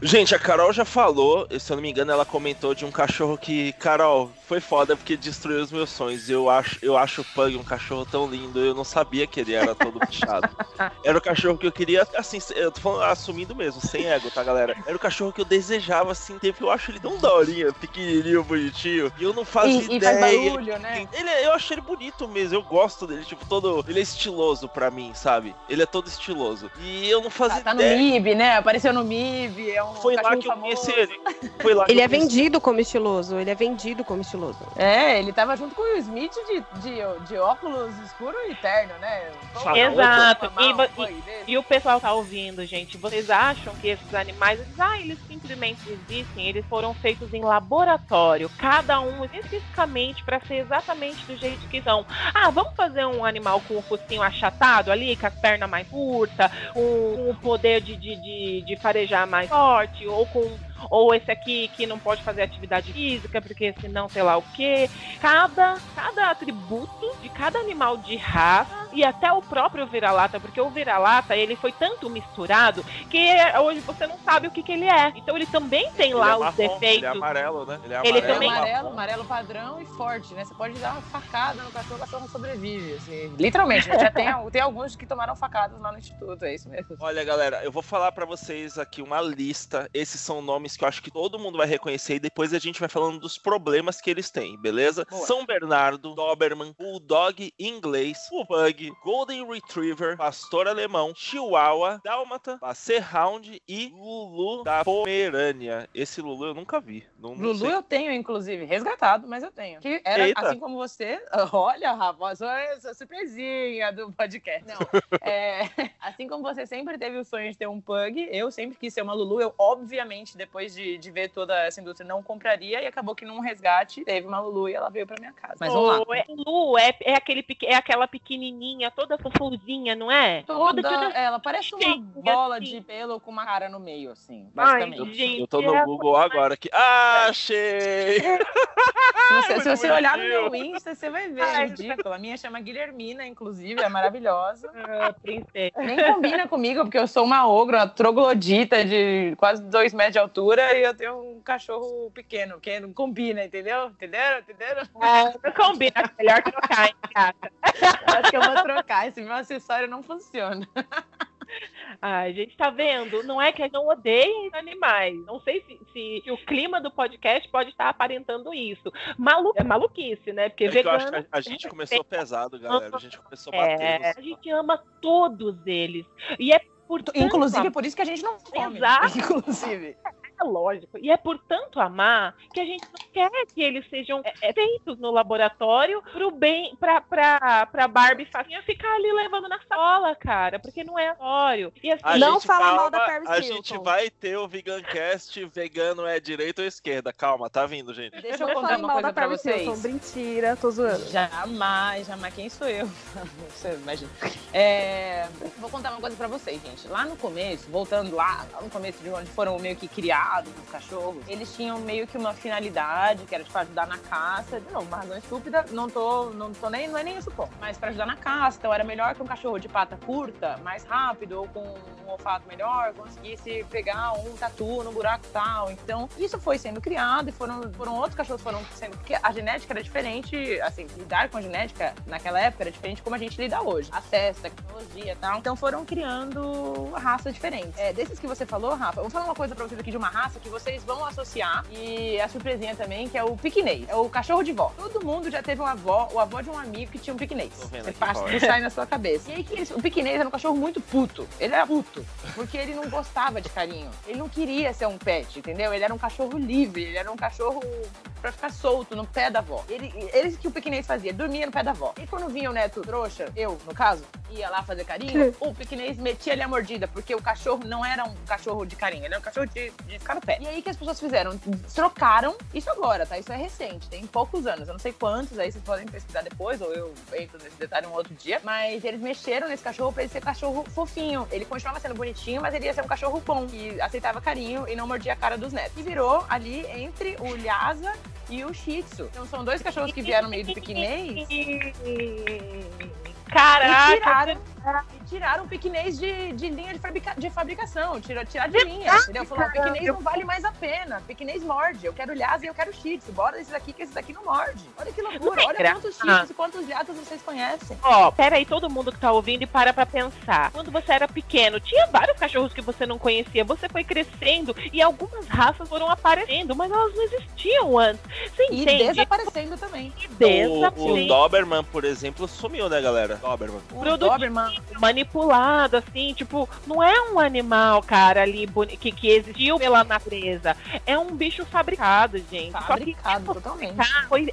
Gente, a Carol já falou, se eu não me engano, ela comentou de um cachorro que, Carol, foi foda porque destruiu os meus sonhos. Eu acho, eu acho o Pug um cachorro tão lindo, eu não sabia que ele era todo bichado. [LAUGHS] Era o cachorro que eu queria, assim, eu tô falando, assumindo mesmo, sem ego, tá, galera? Era o cachorro que eu desejava, assim, tempo. Eu acho ele tão daorinha, pequenininho, bonitinho. E eu não fazia E, e faz ideia. barulho, né? Ele, eu achei ele bonito mesmo, eu gosto dele, tipo, todo. Ele é estiloso pra mim, sabe? Ele é todo estiloso. E eu não fazia Tá, tá no ideia. MIB, né? Apareceu no MIB, é um Foi lá que eu conheci ele. Foi lá [LAUGHS] Ele é conheci vendido como estiloso, ele é vendido como estiloso. É, ele tava junto com o Smith de, de, de óculos escuro e terno, né? Um- Exato. E, desse. E o pessoal tá ouvindo, gente. Vocês acham que esses animais, eles, ah, eles simplesmente existem? Eles foram feitos em laboratório, cada um especificamente para ser exatamente do jeito que são. Ah, vamos fazer um animal com o focinho achatado ali, com as pernas mais curtas, com, com o poder de, de, de, de farejar mais forte, ou com ou esse aqui que não pode fazer atividade física, porque senão sei lá o quê. Cada, cada atributo de cada animal de raça e até o próprio vira-lata, porque o vira-lata ele foi tanto misturado que hoje você não sabe o que, que ele é. Então ele também tem Ele lá é os marrom, defeitos. Ele é amarelo, né? Ele é Ele amarelo. É também- amarelo, amarelo padrão e forte, né? Você pode dar uma facada no cachorro, o cachorro sobrevive, assim. Literalmente, já tem, tem alguns que tomaram facadas lá no instituto, é isso mesmo. Olha, galera, eu vou falar pra vocês aqui uma lista. Esses são nomes que eu acho que todo mundo vai reconhecer e depois a gente vai falando dos problemas que eles têm, beleza? Boa. São Bernardo, Doberman, Bulldog inglês, Pug, Golden Retriever, Pastor Alemão, Chihuahua, Dálmata, Hound e Lulu da Pomerânia. Esse Lulu eu nunca vi. Não, não Lulu sei. eu tenho, inclusive, resgatado, mas eu tenho. Que era Eita. assim como você. [LAUGHS] Olha, rapaz, olha essa surpresinha do podcast. Não. [LAUGHS] é, assim como você sempre teve o sonho de ter um pug, eu sempre quis ser uma Lulu. Eu, obviamente, depois de, de ver toda essa indústria, não compraria. E acabou que num resgate teve uma Lulu e ela veio pra minha casa. Mas vamos lá. Ô, é, Lu, é, é, aquele, é aquela pequenininha, toda fofuzinha, não é? Toda, toda ela parece uma bola assim. de pelo com uma cara no meio, assim, Ai, basicamente. gente, Eu tô no é- Google agora aqui. Ah, achei! [LAUGHS] Se você, Muito se você olhar no meu Insta, você vai ver. Ai, É ridículo. A minha chama Guilhermina, inclusive, é maravilhosa. [LAUGHS] Ah, princesa. Nem combina comigo, porque eu sou uma ogra, uma troglodita de quase dois metros de altura e eu tenho um cachorro pequeno, que não combina, entendeu? Entenderam? Entenderam? Ah, não combina, melhor trocar, hein, gata? Acho que eu vou trocar. Esse meu acessório não funciona. Ai, gente, tá vendo? Não é que eu não odeio animais. Não sei se, se- se o clima do podcast pode estar aparentando isso. Malu... É maluquice, né? Porque É que eu acho vegano. que a, a gente começou pesado, galera. A gente começou a bater. É, a gente ama todos eles. E é por tanto Inclusive, é amor, por isso que a gente não come. Exato. Inclusive. É lógico. E é por tanto amar que a gente não quer que eles sejam é, é, feitos no laboratório pro bem, pra, pra, pra Barbie Facinha ficar ali levando na sala, cara. Porque não é laboratório. E assim, Não fala mal calma, da Paris A Hilton. gente vai ter o Vegancast vegano é direita ou esquerda. Calma, tá vindo, gente. Deixa eu contar uma mal coisa da pra vocês. Hilton. Mentira, tô zoando. Jamais, jamais. Quem sou eu? [LAUGHS] Você imagina. É, vou contar uma coisa pra vocês, gente. Lá no começo, voltando lá, lá no começo de onde foram meio que criados os cachorros, eles tinham meio que uma finalidade, que era tipo ajudar na caça. Novo, uma razão estúpida, não tô, não tô nem, não é nem isso ponto. Mas pra ajudar na caça, então era melhor que um cachorro de pata curta, mais rápido, ou com um olfato melhor, conseguisse pegar um tatu no buraco tal. Então, isso foi sendo criado e foram, foram outros cachorros foram sendo. Porque a genética era diferente, assim, lidar com a genética naquela época era diferente como a gente lida hoje. Acesso, tecnologia e tal. Então foram criando raças diferentes. É, desses que você falou, Rafa, eu vou falar uma coisa pra vocês aqui de uma raça que vocês vão associar. E a surpresinha também, que é o piquinês. É o cachorro de vó. Todo mundo já teve um avó, o avó de um amigo que tinha um vendo Você passa, fora. sai na sua [LAUGHS] cabeça. E aí que eles- o piquinês era um cachorro muito puto. Ele era puto. Porque ele não gostava de carinho. Ele não queria ser um pet, entendeu? Ele era um cachorro livre, ele era um cachorro pra ficar solto no pé da avó. Ele, eles que o pequenês fazia, dormia no pé da avó. E quando vinha o neto trouxa, eu, no caso, ia lá fazer carinho, [LAUGHS] o pequenês metia ali a mordida, porque o cachorro não era um cachorro de carinho, ele era um cachorro de, de pé. E aí que as pessoas fizeram? Trocaram, isso agora, tá? Isso é recente, tem poucos anos, eu não sei quantos, aí vocês podem pesquisar depois, ou eu entro nesse detalhe um outro dia. Mas eles mexeram nesse cachorro pra ele ser cachorro fofinho. Ele continuava sendo bonitinho, mas ele ia ser um cachorro bom, que aceitava carinho e não mordia a cara dos netos. E virou ali entre o Lhasa e o Shih Tzu. Então são dois cachorros que vieram meio do [LAUGHS] pequinês. Caraca! E tiraram, e tiraram o piquinês de, de linha de, fabrica, de fabricação. Tira, tirar de linha, entendeu? Falou, o piquinês não vale mais a pena. Piquinês morde. Eu quero Lhasa e eu quero Shih Tzu. Bora esse daqui, que esse daqui não morde. Olha que loucura. Olha quantos Shih Tzus e quantos Lhasas vocês conhecem. Ó, pera aí, todo mundo que tá ouvindo e para pra pensar. Quando você era pequeno, tinha vários cachorros que você não conhecia. Você foi crescendo e algumas raças foram aparecendo, mas elas não existiam antes. Você E entende? desaparecendo também. E O, o desaparecendo. Doberman, por exemplo, sumiu, né, galera? Doberman. O Doberman, manipulado, assim, tipo, não é um animal, cara, ali que, que existiu pela natureza. É um bicho fabricado, gente. Só que fabricado totalmente.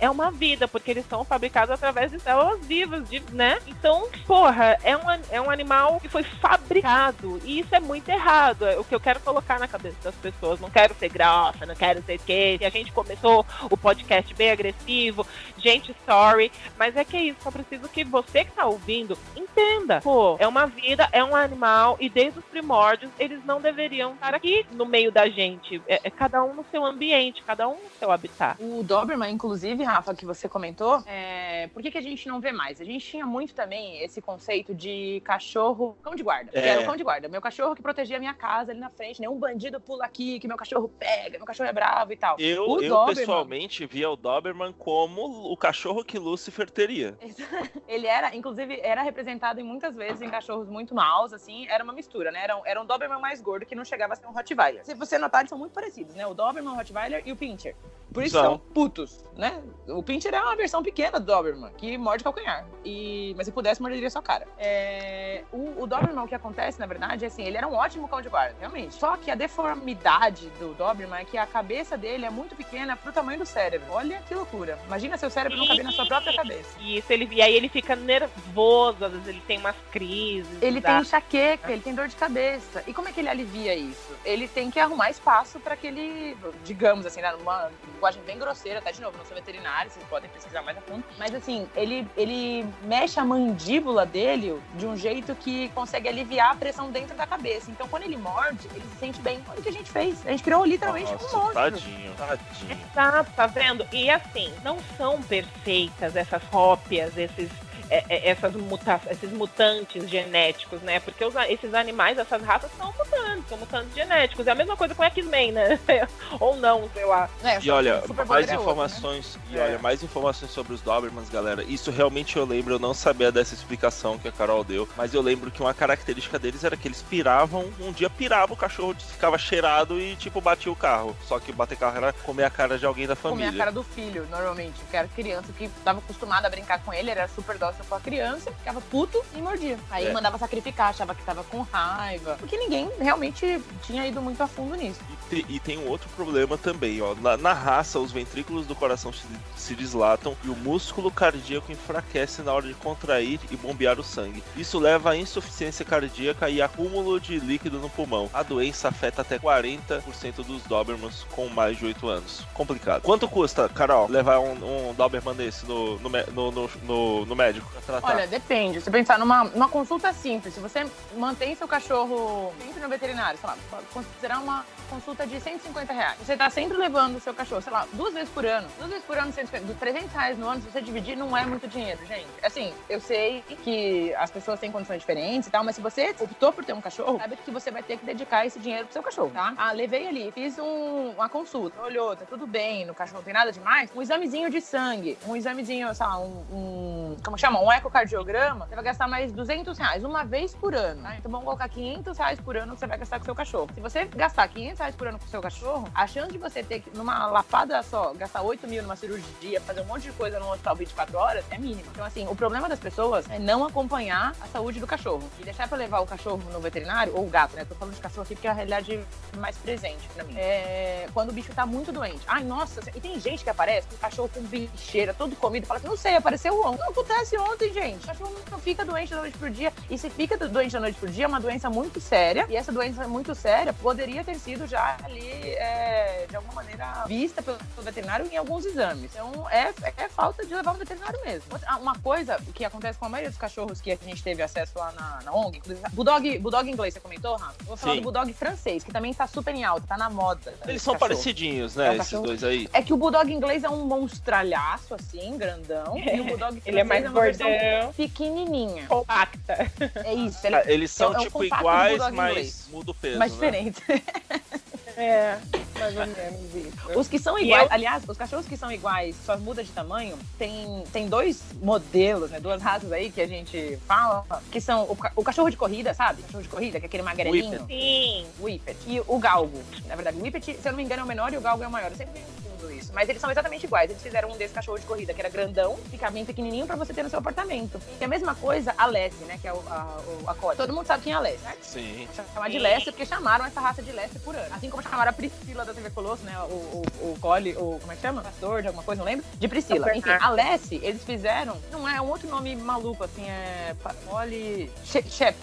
é uma vida, porque eles são fabricados através de células vivas, de- né? Então, porra, é um, é um animal que foi fabricado. E isso é muito errado. É o que eu quero colocar na cabeça das pessoas. Não quero ser grossa, não quero ser que. A gente começou o podcast bem agressivo. Gente, sorry. Mas é que é isso. Só preciso que você que tá ouvindo entenda. Pô, é uma vida, é um animal. E desde os primórdios, eles não deveriam estar aqui no meio da gente. É, é cada um no seu ambiente, cada um no seu habitat. O Doberman, inclusive, Rafa, que você comentou, é... por que, que a gente não vê mais? A gente tinha muito também esse conceito de cachorro cão de guarda. Que É. era o cão de guarda. Meu cachorro que protegia a minha casa ali na frente, nenhum bandido pula aqui, que meu cachorro pega, meu cachorro é bravo e tal. Eu, O eu Doberman- pessoalmente via o Doberman como o cachorro que Lucifer teria. [LAUGHS] Ele era, inclusive, era representado em muitas vezes em cachorros muito maus, assim, era uma mistura, né? Era um, era um Doberman mais gordo que não chegava a ser um Rottweiler. Se você notar, eles são muito parecidos, né? O Doberman, o Rottweiler e o Pinscher. Por isso São. são putos, né? O Pinscher é uma versão pequena do Doberman, que morde calcanhar. E... Mas se pudesse, morderia sua cara. É, O, o Doberman, o que acontece, na verdade, é assim, ele era um ótimo cão de guarda, realmente. Só que a deformidade do Doberman é que a cabeça dele é muito pequena pro tamanho do cérebro. Olha que loucura. Imagina seu cérebro não caber na sua própria cabeça. Isso, ele, e aí ele fica nervoso, às vezes ele tem umas crises. Ele tá? tem enxaqueca, ele tem dor de cabeça. E como é que ele alivia isso? Ele tem que arrumar espaço para que ele, digamos assim, né, numa linguagem bem grosseira, tá de novo, não sou veterinário, vocês podem pesquisar mais a fundo. Mas assim, ele, ele mexe a mandíbula dele de um jeito que consegue aliviar a pressão dentro da cabeça. Então quando ele morde, ele se sente bem. Olha o que a gente fez. A gente criou literalmente um Nossa, monstro. tadinho, tadinho. Exato, tá vendo? E assim, não são perfeitas essas cópias, esses. É, é, essas muta esses mutantes genéticos, né? Porque os esses animais, essas raças são mutantes, são mutantes genéticos. É a mesma coisa com X-Men, né? [LAUGHS] Ou não, sei lá. É, E olha, mais é outro, né? informações, e É. olha, mais informações sobre os Dobermans, galera. Isso realmente eu lembro, eu não sabia dessa explicação que a Carol deu, mas eu lembro que uma característica deles era que eles piravam, um dia pirava o cachorro, ficava cheirado e tipo batia o carro. Só que bater carro era comer a cara de alguém da comer família. a cara do filho, normalmente. Que era criança que tava acostumada a brincar com ele, era super com a criança, ficava puto e mordia. Aí É. mandava sacrificar, achava que tava com raiva. Porque ninguém realmente tinha ido muito a fundo nisso. Te- e tem um outro problema também, ó. Na, na raça, os ventrículos do coração se, se dislatam e o músculo cardíaco enfraquece na hora de contrair e bombear o sangue. Isso leva à insuficiência cardíaca e acúmulo de líquido no pulmão. A doença afeta até 40% dos Dobermans com mais de 8 anos. Complicado. Quanto custa, Carol, levar um, um Doberman desse no, no, no, no, no- médico pra tratar? Olha, depende. Se pensar numa, numa consulta simples, se você mantém seu cachorro sempre no veterinário, sei lá, considerar uma consulta de 150 reais. Você tá sempre levando o seu cachorro, sei lá, duas vezes por ano. Duas vezes por ano, 150, dos 300 reais no ano, se você dividir, não é muito dinheiro, gente. Assim, eu sei que as pessoas têm condições diferentes e tal, mas se você optou por ter um cachorro, sabe que você vai ter que dedicar esse dinheiro pro seu cachorro, tá? Ah, levei ali, fiz um- uma consulta, olhou, tá tudo bem, no cachorro não tem nada demais. Um examezinho de sangue, um examezinho, sei lá, um, um- como chama? Um ecocardiograma, você vai gastar mais 200 reais uma vez por ano. Tá? Então vamos colocar 500 reais por ano que você vai gastar com seu cachorro. Se você gastar 500 reais por ano com seu cachorro, a chance de você ter numa lapada só, gastar 8 mil numa cirurgia, fazer um monte de coisa no hospital 24 horas, é mínima. Então, assim, o problema das pessoas é não acompanhar a saúde do cachorro. E deixar pra levar o cachorro no veterinário, ou o gato, né? Tô falando de cachorro aqui porque é a realidade mais presente pra mim. É quando o bicho tá muito doente. Ai, nossa, e tem gente que aparece com o cachorro com bicheira, todo comido, fala que não sei, apareceu ontem. Não acontece ontem, gente. O cachorro não fica doente da noite pro dia. E se fica doente da noite pro dia, é uma doença muito séria. E essa doença muito séria poderia ter sido já ali, é, de alguma maneira, vista pelo veterinário em alguns exames. Então, é, é falta de levar no veterinário mesmo. Uma coisa que acontece com a maioria dos cachorros que a gente teve acesso lá na, na ONG, Bulldog, Bulldog inglês, você comentou, Rafa? Eu vou falar Sim. do Bulldog francês, que também tá super em alta, tá na moda. Eles são cachorro. parecidinhos, né, é esses dois aí? É que o Bulldog inglês é um monstralhaço, assim, grandão. E o Bulldog ele é mais é gordão. pequenininha. Compacta. É isso. Ele, Eles são, é, tipo, iguais, mas muda o peso, Mais né? diferente. [LAUGHS] É, mais ou menos isso. Os que são iguais, eu... aliás, os cachorros que são iguais, só muda de tamanho, tem, tem dois modelos, né? Duas raças aí que a gente fala, que são o, o cachorro de corrida, sabe? O cachorro de corrida, que é aquele magrelinho. Whippet. Sim. Whippet. E o galgo. Na verdade, o Whippet, se eu não me engano, é o menor e o galgo é o maior. Eu sempre tudo isso. Mas eles são exatamente iguais. Eles fizeram um desse cachorro de corrida, que era grandão, fica bem pequenininho pra você ter no seu apartamento. E a mesma coisa, a Lessie, né? Que é o, a, a Cole. Todo mundo sabe quem é a Lessie, né? Sim. Chamar de Lessie porque chamaram essa raça de Lessie por ano. Assim como chamaram a Priscila da TV Colosso, né? O, o, o Cole, o. Como é que chama? Pastor de alguma coisa, não lembro? De Priscila. Enfim, a Lessie, eles fizeram. Não é um outro nome maluco, assim, é. Cole. Ship. Ship.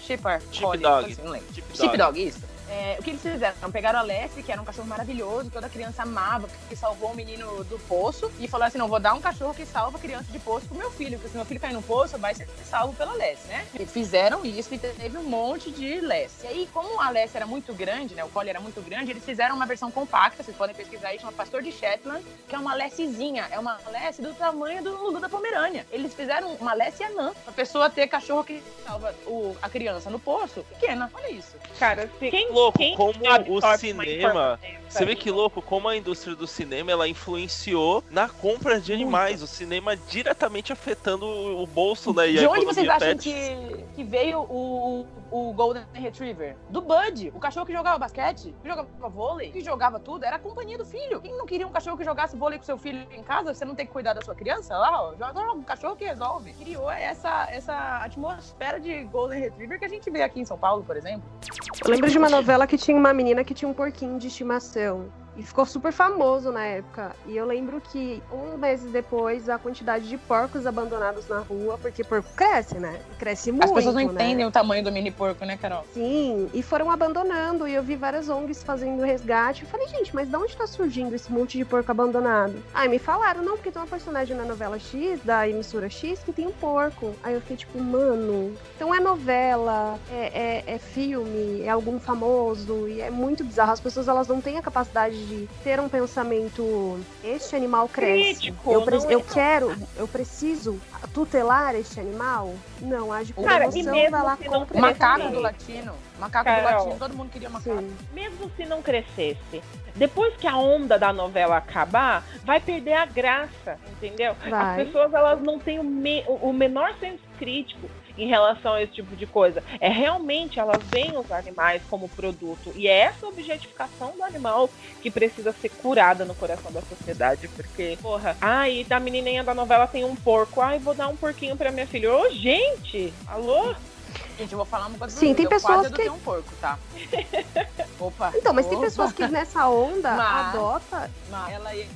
Shipper. Chip Dog. Assim, não lembro. Chip Dog, isso. É, o que eles fizeram? Pegaram a Lessie, que era um cachorro maravilhoso, toda criança amava, que salvou o menino do poço, e falou assim: não, vou dar um cachorro que salva criança de poço pro meu filho, porque se meu filho cair no poço, vai ser salvo pela Lessie, né? E fizeram isso e teve um monte de Lessie. E aí, como a Lessie era muito grande, né? O collie era muito grande, eles fizeram uma versão compacta, vocês podem pesquisar aí, chama Pastor de Shetland, que é uma Lessiezinha, é uma Lessie do tamanho do Lulu da Pomerânia. Eles fizeram uma Lessie anã, pra pessoa ter cachorro que salva o, a criança no poço, pequena. Olha isso. Cara, quem louco quem como o cinema. Você vê que louco como a indústria do cinema ela influenciou na compra de animais. Muito. O cinema diretamente afetando o bolso né, e De a onde vocês acham que, que veio o, o Golden Retriever? Do Bud, o cachorro que jogava basquete, que jogava vôlei, que jogava tudo, era a companhia do filho. Quem não queria um cachorro que jogasse vôlei com seu filho em casa, você não tem que cuidar da sua criança lá, ó, joga um cachorro que resolve. Criou essa, essa atmosfera de Golden Retriever que a gente vê aqui em São Paulo, por exemplo. Eu lembro de uma novela que tinha uma menina que tinha um porquinho de estimação aconteceu? E ficou super famoso na época. E eu lembro que um mês depois, a quantidade de porcos abandonados na rua, porque porco cresce, né? Cresce muito. As pessoas não né? entendem o tamanho do mini porco, né, Carol? Sim, e foram abandonando. E eu vi várias ONGs fazendo resgate. Eu falei, gente, mas de onde tá surgindo esse monte de porco abandonado? Aí me falaram, não, porque tem uma personagem na novela X, da emissora X, que tem um porco. Aí eu fiquei tipo, mano, então é novela, é, é, é filme, é algum famoso, e é muito bizarro. As pessoas elas não têm a capacidade de ter um pensamento este animal cresce. Crítico, eu, pre- não é eu quero, eu preciso tutelar este animal? Não, age por Cara, e emoção, mesmo vai lá se não compra. Macaco do latino. Macaco do Carol. latino, todo mundo queria macaco. Sim. mesmo se não crescesse, depois que a onda da novela acabar, vai perder a graça, entendeu? Vai. As pessoas elas não têm o, me- o menor senso crítico em relação a esse tipo de coisa. É realmente elas veem os animais como produto e é essa objetificação do animal que precisa ser curada no coração da sociedade, porque porra, ai, da menininha da novela tem um porco, ai, vou dar um porquinho pra minha filha. Ô, gente, alô? Gente, eu vou falar uma coisa Sim, tem eu pessoas que- um porco, tá? [LAUGHS] Opa. Então, mas tem opa. pessoas que nessa onda Mas- adota. Mas ela ia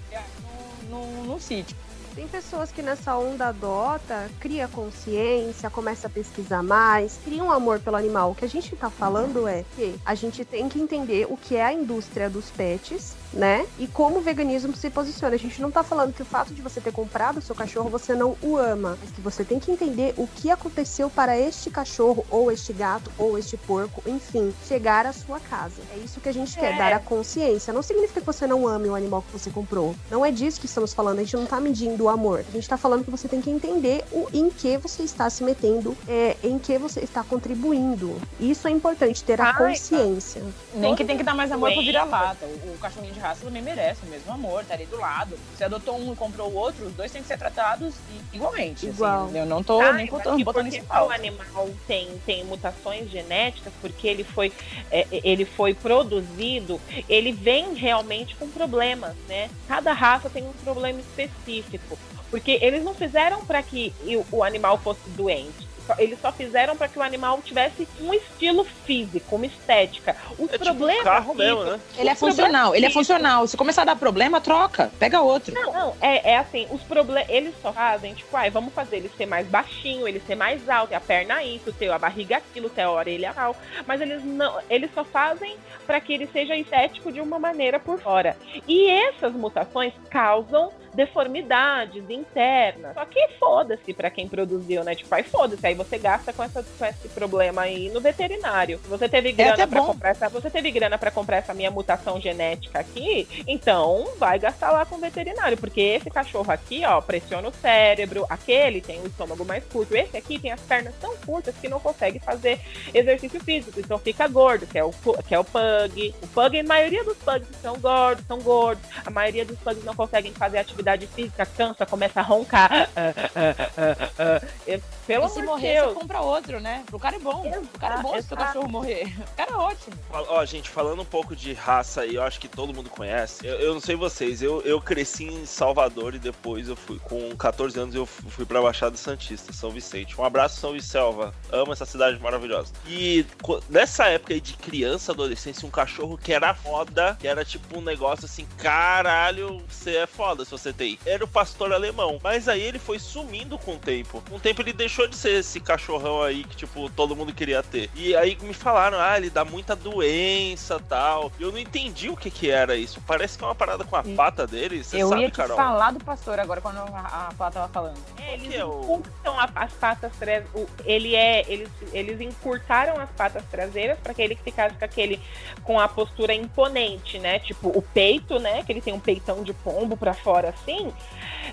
num, num, num sítio. Tem pessoas que nessa onda adota, cria consciência, começa a pesquisar mais, cria um amor pelo animal. O que a gente tá falando é que a gente tem que entender o que é a indústria dos pets, né? E como o veganismo se posiciona. A gente não tá falando que o fato de você ter comprado o seu cachorro você não o ama, mas que você tem que entender o que aconteceu para este cachorro, ou este gato, ou este porco, enfim, chegar à sua casa. É isso que a gente quer, É. dar a consciência. Não significa que você não ame o animal que você comprou. Não é disso que estamos falando. A gente não tá medindo o amor. A gente tá falando que você tem que entender o em que você está se metendo, é, em que você está contribuindo. Isso é importante, ter a Ai, consciência. Nem que tem que dar mais amor pro vira-lata. O, o cachorrinho de de raça também merece o mesmo amor, tá ali do lado. Você adotou um e comprou o outro, os dois têm que ser tratados igualmente. assim. Igual. eu não tô Ah, nem botando, botando porque isso em o pauta. animal tem, tem mutações genéticas, porque ele foi, é, ele foi produzido, ele vem realmente com problemas, né? Cada raça tem um problema específico. Porque eles não fizeram para que o- o animal fosse doente. Eles só fizeram para que o animal tivesse um estilo físico, uma estética. Os É tipo um problemas carro mesmo, né? Ele é problemas funcional, ele é funcional. Se começar a dar problema, troca, pega outro. Não, não, é, é assim, os problemas, eles só fazem, tipo, ai, vamos fazer ele ser mais baixinho, ele ser mais alto, ter a perna isso, ter a barriga aquilo, ter a orelha tal, mas eles não, eles só fazem para que ele seja estético de uma maneira por fora. E essas mutações causam deformidades internas. Só que foda-se pra quem produziu, né? Tipo, aí foda-se, aí você gasta com, essa, com esse problema aí no veterinário. Se você teve grana até pra bom. comprar essa, você teve grana para comprar essa minha mutação genética aqui, então vai gastar lá com o veterinário, porque esse cachorro aqui, ó, pressiona o cérebro, aquele tem o estômago mais curto, esse aqui tem as pernas tão curtas que não consegue fazer exercício físico, então fica gordo, que é o que é o pug. O pug, a maioria dos pugs são gordos, são gordos. A maioria dos pugs não conseguem fazer atividade física, cansa, começa a roncar. Ah, ah, ah, Pelo e se amor de morrer, Deus. você compra outro, né? Pro cara é bom. O cara é bom se o Exato. cachorro morrer. O cara é ótimo. Ó, gente, falando um pouco de raça aí, eu acho que todo mundo conhece. Eu, eu não sei vocês, eu, eu cresci em Salvador e depois eu fui, com 14 anos, eu fu- fui pra Baixada Santista, São Vicente. Um abraço, São Vicelva. Amo essa cidade maravilhosa. E nessa época aí de criança, adolescência, um cachorro que era foda, que era tipo um negócio assim, caralho, você é foda se você tem. Era o pastor alemão. Mas aí ele foi sumindo com o tempo. Com o tempo ele deixou de ser esse cachorrão aí que, tipo, todo mundo queria ter. E aí me falaram, ah, ele dá muita doença tal. Eu não entendi o que que era isso. Parece que é uma parada com a Sim. pata dele. Você eu sabe, ia te Carol? falar do pastor agora quando a, a Flá tava falando. É, eles que é o- encurtam a- as patas traseiras. Ele é, eles, eles encurtaram as patas traseiras para que ele ficasse com aquele com a postura imponente, né? Tipo o peito, né? Que ele tem um peitão de pombo para fora assim.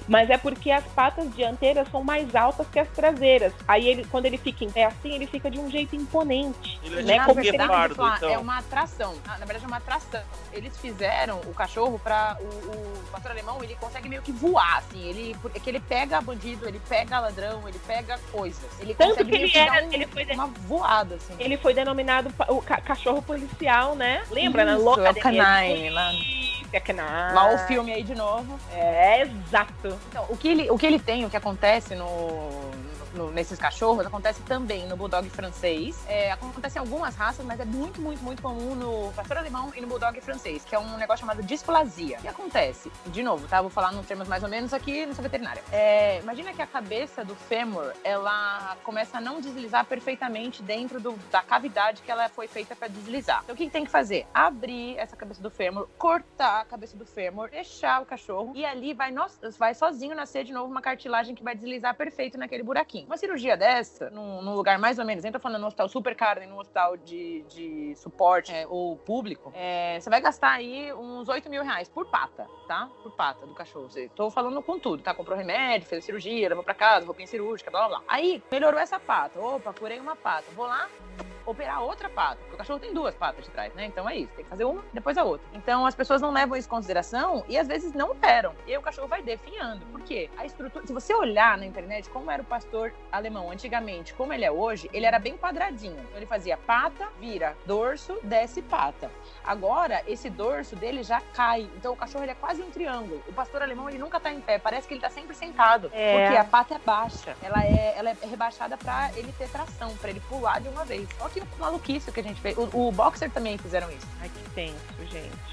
Mas é porque as patas dianteiras são mais altas que as traseiras. Aí ele, quando ele fica em pé assim, ele fica de um jeito imponente. Ele é né? tipo na Como um se- verdade, guepardo, Flá, então. é uma atração. Na na verdade, é uma atração. Eles fizeram o cachorro pra. O, o pastor alemão, ele consegue meio que voar, assim. Ele, porque ele pega bandido, ele pega ladrão, ele pega coisas. Ele Tanto consegue que ele era- um- ele foi de- uma voada, assim. Ele foi denominado o ca- cachorro policial, né? Lembra, na Isso, louca é o canine, lá, polícia, canine. lá o filme aí de novo. É, exato. Então, o que ele, o que ele tem, o que acontece no, no- nesses cachorros, acontece também no bulldog francês. É, acontece em algumas raças, mas é muito, muito, muito comum no pastor alemão e no bulldog francês, que é um negócio chamado displasia. O que acontece? De novo, tá? Vou falar nos termos mais ou menos aqui, não sou veterinária. É, imagina que a cabeça do fêmur, ela começa a não deslizar perfeitamente dentro do- da cavidade que ela foi feita para deslizar. Então, o que tem que fazer? Abrir essa cabeça do fêmur, cortar a cabeça do fêmur, deixar o cachorro e ali vai, nos- vai sozinho nascer de novo uma cartilagem que vai deslizar perfeito naquele buraquinho. Uma cirurgia dessa, num, num lugar mais ou menos, nem tô falando no hospital super caro, nem no hospital de, de suporte é, ou público, é, você vai gastar aí uns 8 mil reais por pata, tá? Por pata do cachorro. Você- Tô falando com tudo, tá? Comprou remédio, fez a cirurgia, levou pra casa, roupinha cirúrgica, blá blá blá. Aí, melhorou essa pata. Opa, curei uma pata. Vou lá, operar outra pata. Porque o cachorro tem duas patas de trás, né? Então é isso. Tem que fazer uma, depois a outra. Então as pessoas não levam isso em consideração e às vezes não operam. E aí o cachorro vai definhando. Por quê? A estrutura. Se você olhar na internet como era o pastor alemão antigamente, como ele é hoje, ele era bem quadradinho. Então ele fazia pata, vira dorso, desce pata. Agora, esse dorso dele já cai. Então o cachorro ele é quase um triângulo. O pastor alemão ele nunca tá em pé. Parece que ele tá sempre sentado. É. Porque a pata é baixa. Ela é, ela é rebaixada pra ele ter tração, pra ele pular de uma vez. Olha que maluquice que a gente fez. O, o boxer também fizeram isso. Ai, que tenso, gente.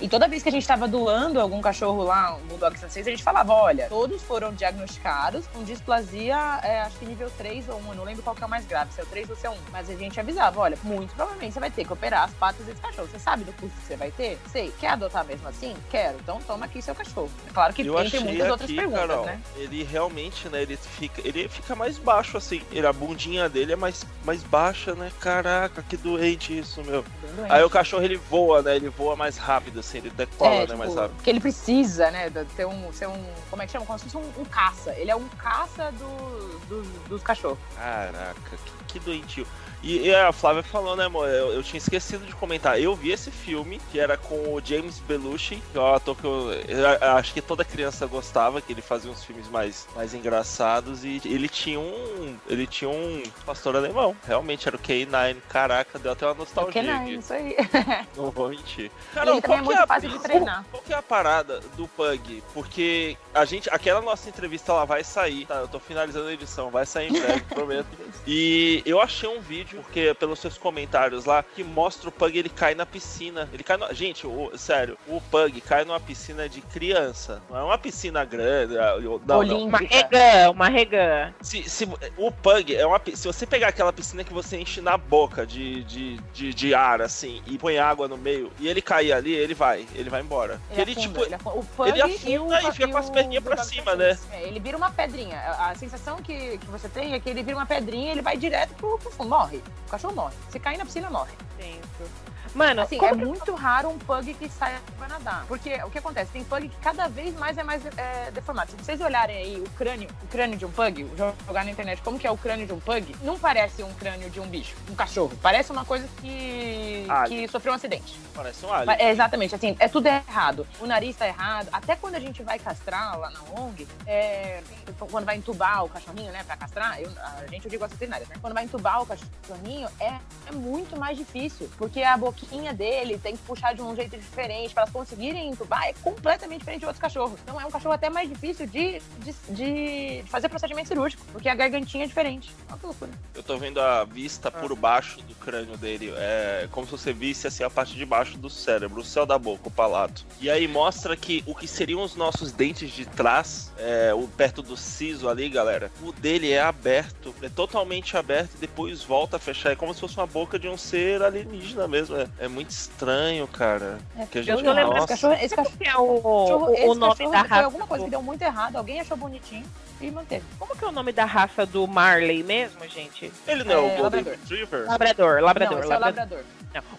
E toda vez que a gente tava doando algum cachorro lá, um bulldog francês, a gente falava, olha, todos foram diagnosticados com displasia, é, acho que nível 3 ou 1, eu não lembro qual que é o mais grave, se é o 3 ou se é o 1. Mas a gente avisava, olha, muito provavelmente você vai ter que operar as patas desse cachorro. Você sabe do custo que você vai ter? Sei. Quer adotar mesmo assim? Quero. Então toma aqui seu cachorro. É claro que Eu tem, muitas outras aqui, perguntas, Carol, né? ele realmente, né, ele fica, ele fica mais baixo, assim. Ele, a bundinha dele é mais, mais baixa, né? Caraca, que doente isso, meu. Doente. Aí o cachorro, ele voa, né? Ele voa mais rápido, assim, ele decola, É, né, tipo, mais rápido. Porque ele precisa, né, ter um, ser um, como é que chama? Como se fosse um, um caça. Ele é um caça dos, dos, dos cachorros. Caraca, que, que doentio. E, e a Flávia falou, né, amor? Eu, eu tinha esquecido de comentar. Eu vi esse filme, que era com o James Belushi, que é um ator que eu, eu acho que toda criança gostava, que ele fazia uns filmes mais, mais engraçados. E ele tinha um. Ele tinha um pastor alemão. Realmente era o K9. Caraca, deu até uma nostalgia. Não, aqui. isso aí. [LAUGHS] Não vou mentir. E ele é qual que muito a- fácil de [LAUGHS] treinar. Qual que é a parada do Pug? Porque a gente, aquela nossa entrevista ela vai sair, tá? Eu tô finalizando a edição, vai sair em breve, [LAUGHS] prometo. E eu achei um vídeo, porque pelos seus comentários lá, que mostra o Pug ele cai na piscina. Ele cai no... Gente, o- sério, o Pug cai numa piscina de criança. Não é uma piscina grande. eu- Não, não. Uma regã, uma regã. Se, se- o Pug é uma. Se você pegar aquela piscina que você enche na boca de, de, de, de ar, assim, e põe água no meio, e ele cair ali, ele vai. Ele vai embora. Ele, Ele, afunda, tipo. ele afunda. O Pug ele afunda e, o, e fica com as perninhas pra cima, também. É, ele vira uma pedrinha. A, a sensação que, que você tem é que ele vira uma pedrinha e ele vai direto pro, pro fundo. Morre. O cachorro morre. Se cair na piscina, morre. Tenso. Mano, Assim, é que- muito raro um pug que saia pra nadar. Porque o que acontece? Tem pug que cada vez mais é mais é, deformado. Se vocês olharem aí o crânio, o crânio de um pug, jogar na internet como que é o crânio de um pug, não parece um crânio de um bicho, um cachorro. Parece uma coisa que, Alien. que sofreu um acidente. Parece um alien. Mas, é, exatamente, assim, é tudo errado. O nariz tá errado. Até quando a gente vai castrar lá na ONG, é, quando vai entubar o cachorrinho, né, pra castrar, eu- a gente, eu digo as veterinárias, né? Quando vai entubar o cachorrinho, é, é muito mais difícil. Porque a boquinha dele tem que puxar de um jeito diferente. Pra elas conseguirem entubar, é completamente diferente de outros cachorros. Então é um cachorro até mais difícil de, de, de fazer procedimento cirúrgico, porque a gargantinha é diferente. Olha que loucura. Eu tô vendo a vista por baixo do crânio dele. É como se você visse assim a parte de baixo do cérebro, o céu da boca, o palato. E aí mostra que o que seriam os nossos dentes de trás, é, o perto do siso ali, galera, o dele é aberto, é totalmente aberto e depois volta a fechar. É como se fosse uma boca de um ser alienígena mesmo. É, é muito estranho, cara. que a gente, eu tô lembrando nossa, Esse cachorro, esse cachorro é o, cachorro, esse o nome cachorro da foi raça? alguma coisa que deu muito errado, alguém achou bonitinho e manteve. Como que é o nome da raça do Marley mesmo, gente? Ele não é, o É, Golden labrador. Retriever? Labrador, labrador, não, esse é o labrador.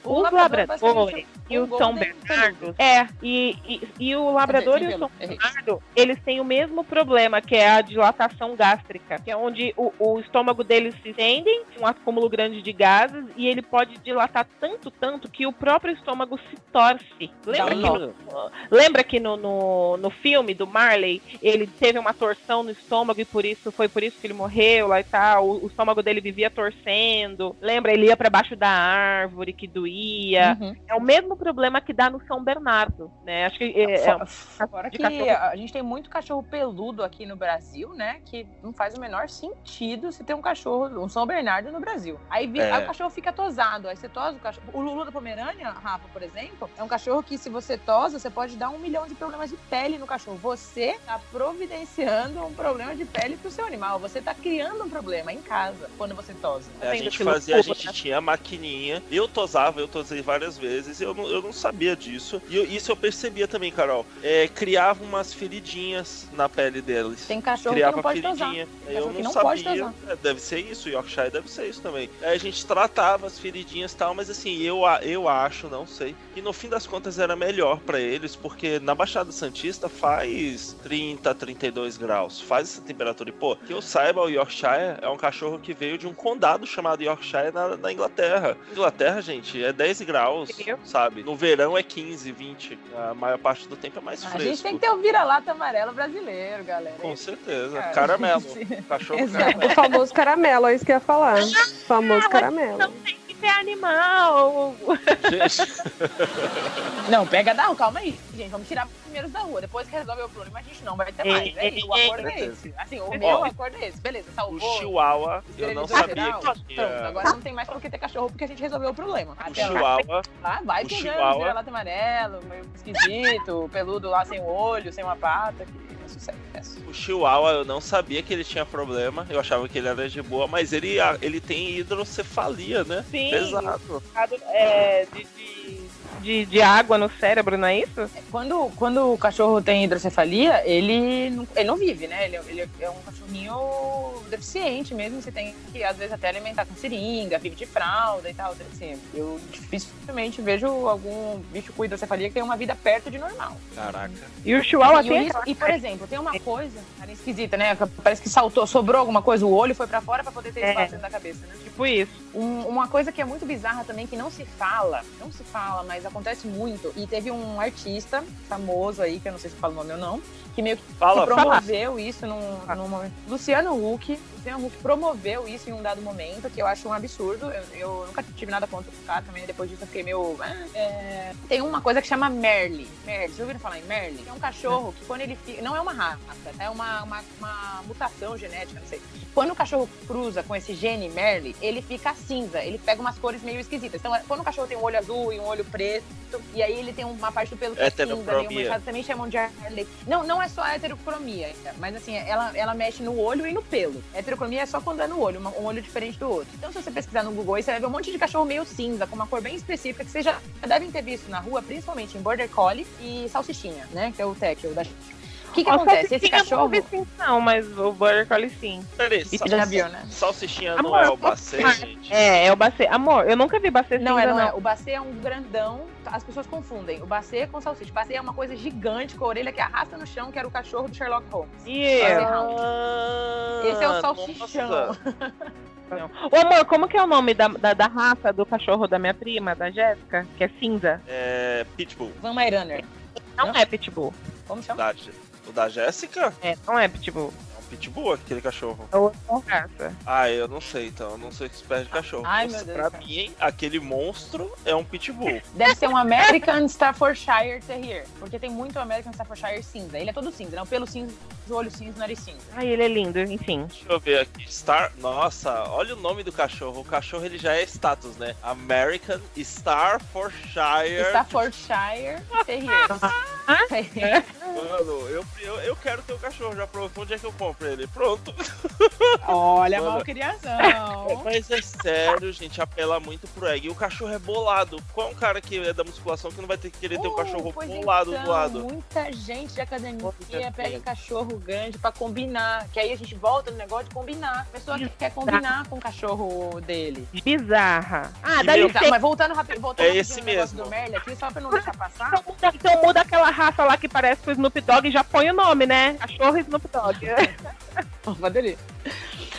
O Os labrador, e é um o São Bernardo. É, e, e, e o labrador dizer, e o São. Bernardo, eles têm o mesmo problema, que é a dilatação gástrica, que é onde o, o estômago deles se estende, um acúmulo grande de gases, e ele pode dilatar tanto, tanto, que o próprio estômago se torce. Lembra um que no, lembra que no, no, no filme do Marley, ele teve uma torção no estômago e por isso foi por isso que ele morreu lá e tal. O, o estômago dele vivia torcendo. Lembra? Ele ia pra baixo da árvore que doía. Uhum. É o mesmo problema que dá no São Bernardo, né? Acho que é, é, Fora que cachorro. a gente tem muito cachorro peludo aqui no Brasil, né? Que não faz o menor sentido se ter um cachorro, um São Bernardo no Brasil. Aí, vi- É. aí o cachorro fica tosado. Aí você tosa o cachorro. O Lulu da Pomerânia, Rafa, por exemplo, é um cachorro que, se você tosa, você pode dar um milhão de problemas de pele no cachorro. Você tá providenciando um problema de pele pro seu animal. Você tá criando um problema em casa quando você tosa. É, a Vendo gente fazia, a gente né? tinha a maquininha. Eu tosava, eu tosei várias vezes. Eu não, eu não sabia disso. E eu- isso eu percebia também, Carol. É, criava umas feridinhas na pele deles. Tem cachorro que criava não pode feridinha. Eu não que não sabia. É, deve ser isso, Yorkshire deve ser isso também. Aí a gente tratava as feridinhas e tal, mas assim, eu, eu acho, não sei, que no fim das contas era melhor pra eles, porque na Baixada Santista faz 30, 32 graus, faz essa temperatura. E pô, que eu saiba, o Yorkshire é um cachorro que veio de um condado chamado Yorkshire na, na Inglaterra. Inglaterra, gente, é 10 graus, Eu? sabe? No verão é 15, 20. A maior parte do tempo é mais A fresco. gente tem que ter o vira-lata amarelo brasileiro, galera. Com certeza. Cara, Caramelo. [LAUGHS] sim. Cachorro Exato. caramelo. O famoso caramelo, é isso que eu ia falar. O famoso caramelo. Não tem que ter animal. Gente, [LAUGHS] Não, pega da calma aí, gente. Vamos tirar primeiros da rua. Depois que resolver o problema, a gente não vai ter Ei, mais. É ei. O acordo é esse. Assim, o meu acordo é esse. Beleza, o salvou. Chihuahua, eu não sabia geral. que Pronto, agora não tem mais por que ter cachorro porque a gente resolveu o problema. O Até Chihuahua, lá vai o pegando, Chihuahua- vira-lata amarelo, meio esquisito, peludo lá sem o olho, sem uma pata. Que é sucesso. o Chihuahua, eu não sabia que ele tinha problema. Eu achava que ele era de boa, mas ele, ele tem hidrocefalia, né? Sim. Pesado. É, de, de de, de água no cérebro, não é isso? Quando, quando o cachorro tem hidrocefalia, ele não, ele não vive, né? Ele, ele é um cachorrinho deficiente mesmo. Você tem que, às vezes, até alimentar com seringa, vive de fralda e tal. Assim, eu dificilmente vejo algum bicho com hidrocefalia que tem uma vida perto de normal. Caraca. E o chihuahua E, tem aquela e, por exemplo, tem uma coisa cara, esquisita, né? Parece que saltou, sobrou alguma coisa, o olho foi pra fora pra poder ter É. espaço dentro da cabeça, né? tipo isso. Um- uma coisa que é muito bizarra também, que não se fala, não se fala, mas acontece muito. E teve um artista famoso aí, que eu não sei se fala o nome ou não, que meio que Fala, que promoveu isso num, num momento. Luciano Huck. Luciano Huck promoveu isso em um dado momento, que eu acho um absurdo. Eu, eu nunca tive nada contra o cara também, depois disso eu fiquei meio. ah, é. Tem uma coisa que chama Merle. Merle, vocês ouviram falar em Merle? É um cachorro que quando ele fica. Não é uma raça, é uma, uma, uma mutação genética, não sei. Quando o cachorro cruza com esse gene Merle, ele fica cinza, ele pega umas cores meio esquisitas. Então, quando o cachorro tem um olho azul e um olho preto, e aí ele tem uma parte do pelo que é cinza, meio manchado, também chamam de Harley. Não, não é só a heterocromia, mas assim, ela, ela mexe no olho e no pelo. A heterocromia é só quando é no olho, um olho diferente do outro. Então, se você pesquisar no Google, você vai ver um monte de cachorro meio cinza, com uma cor bem específica, que vocês já devem ter visto na rua, principalmente em Border Collie e Salsichinha, né? Que é o Tekel da o que, que acontece? Esse eu cachorro. Não, não, mas o Border Collie sim. Peraí, E sal- já viu, né? salsichinha não Amor, é eu o bacê, gente? É, é o Bacê. Amor, eu nunca vi Bacê Não, cinza, é, não. não é. O bacê é um grandão. As pessoas confundem. O bacê com salsicha. O bacê é uma coisa gigante com a orelha que arrasta no chão, que era o cachorro do Sherlock Holmes. E? Hound. Ah, Esse é o salsichão. nossa. [LAUGHS] Ô, amor, como que é o nome da, da, da raça do cachorro da minha prima, da Jéssica? Que é cinza? É Pitbull. Van Mairanner. Não, Não? é Pitbull. Como chama? Da Jéssica? É, não é Pitbull. É Pitbull aquele cachorro. É outra raça. Ah, eu não sei então. Eu não sei que espécie de cachorro. Ai, Nossa, meu Deus pra céu. mim, aquele monstro é um Pitbull. Deve ser um American Staffordshire Terrier. Porque tem muito American Staffordshire cinza. Ele é todo cinza, né? O pelo cinza, o olho cinza, o nariz cinza. Ai, ele é lindo, enfim. Deixa eu ver aqui. Star. Nossa, olha o nome do cachorro. O cachorro ele já é status, né? American Staffordshire. Staffordshire Terrier. [LAUGHS] Mano, eu, eu, eu quero ter um cachorro já pronto. Onde é que eu compro ele? Pronto. Olha, Mano. malcriação. [LAUGHS] Mas é sério, gente, apela muito pro egg. E o cachorro é bolado. Qual é um cara que é da musculação que não vai ter que querer ter um Uh, cachorro pois bolado então, do lado? Muita gente de academia Muita pega gente. cachorro grande pra combinar. Que aí a gente volta no negócio de combinar. A pessoa que quer combinar com o cachorro dele. Bizarra. Ah, E dá meu- licença. Tá, mas voltando rápido, voltando É esse no negócio mesmo. do Merle aqui, só pra não deixar passar. Então muda, então muda aquela raça lá que parece com o Snoop Dogg e já põe o nome, né? Cachorro e Snoop Dogg. [LAUGHS] Okay. Uma delícia.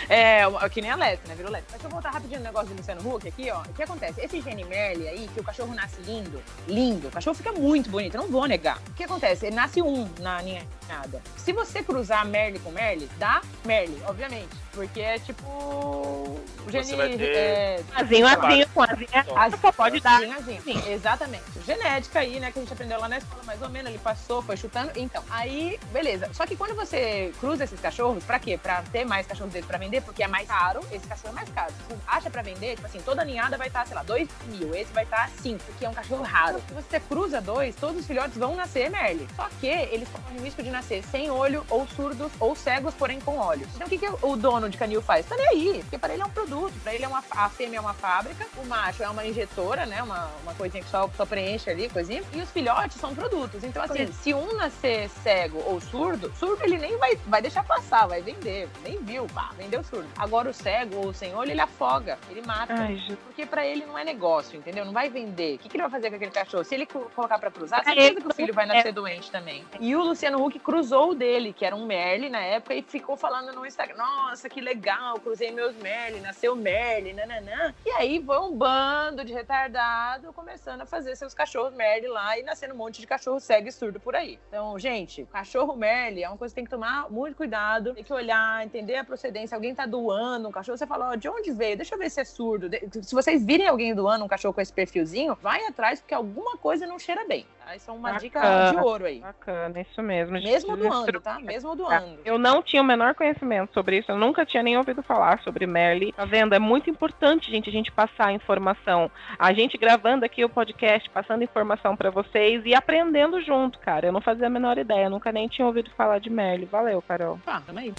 É, que nem a Leste, né? Virou Leste. Mas deixa eu voltar rapidinho no negócio do Luciano Huck aqui, ó. O que acontece? Esse gene Merle aí, que o cachorro nasce lindo, lindo, o cachorro fica muito bonito, eu não vou negar. O que acontece? Ele nasce um na ninhada. Se você cruzar Merle com Merle, dá Merle, obviamente. Porque é tipo. O gene. Você vai ter- é, Azinho, azinho, com azinho. Só pode dar. Sim, assim, sim, exatamente. Genética aí, né, que a gente aprendeu lá na escola, mais ou menos, ele passou, foi chutando. Então, aí, beleza. Só que quando você cruza esses cachorros, pra quê? Pra ter mais cachorros deles pra vender, porque é mais caro, esse cachorro é mais caro. Se você acha pra vender, tipo assim, toda ninhada vai estar, sei lá, 2 mil, esse vai estar 5, que é um cachorro raro. Se você cruza dois, todos os filhotes vão nascer Merle. Só que eles correm o risco de nascer sem olho, ou surdos, ou cegos, porém com olhos. Então, o que, que o dono de canil faz? Tá nem aí, porque para ele é um produto, pra ele é uma, a fêmea é uma fábrica, o macho é uma injetora, né, uma, uma coisinha que só, só preenche ali, coisinha, e os filhotes são produtos. Então, assim, se um nascer cego ou surdo, surdo ele nem vai, vai deixar passar, vai vender, nem viu, pá, vendeu surdo. Agora o cego ou sem olho, ele afoga, ele mata. Ai. Porque pra ele não é negócio, entendeu? Não vai vender. O que, que ele vai fazer com aquele cachorro? Se ele colocar pra cruzar, É, certeza que o filho vai não- nascer doente também. E o Luciano Huck cruzou o dele, que era um Merle na época, e ficou falando no Instagram: Nossa, que legal, cruzei meus Merle, nasceu Merle, nananã. E aí foi um bando de retardado começando a fazer seus cachorros Merle lá e nascendo um monte de cachorro cego e surdo por aí. Então, gente, cachorro Merle é uma coisa que tem que tomar muito cuidado, tem que olhar, entender a procedência. Alguém tá doando um cachorro, você fala: de onde veio? Deixa eu ver se é surdo. Se vocês virem alguém doando um cachorro com esse perfilzinho, vai atrás, porque alguma coisa não cheira bem. Isso é uma dica Bacana. de ouro aí. Bacana, isso mesmo. Mesmo doando, tá? Mesmo doando. Eu não tinha o menor conhecimento sobre isso, eu nunca tinha nem ouvido falar sobre Merle. Tá vendo? É muito importante, gente, a gente passar a informação. A gente gravando aqui o podcast, passando informação pra vocês e aprendendo junto, cara. Eu não fazia a menor ideia, eu nunca nem tinha ouvido falar de Merle. Valeu, Carol. Tá, tamo aí.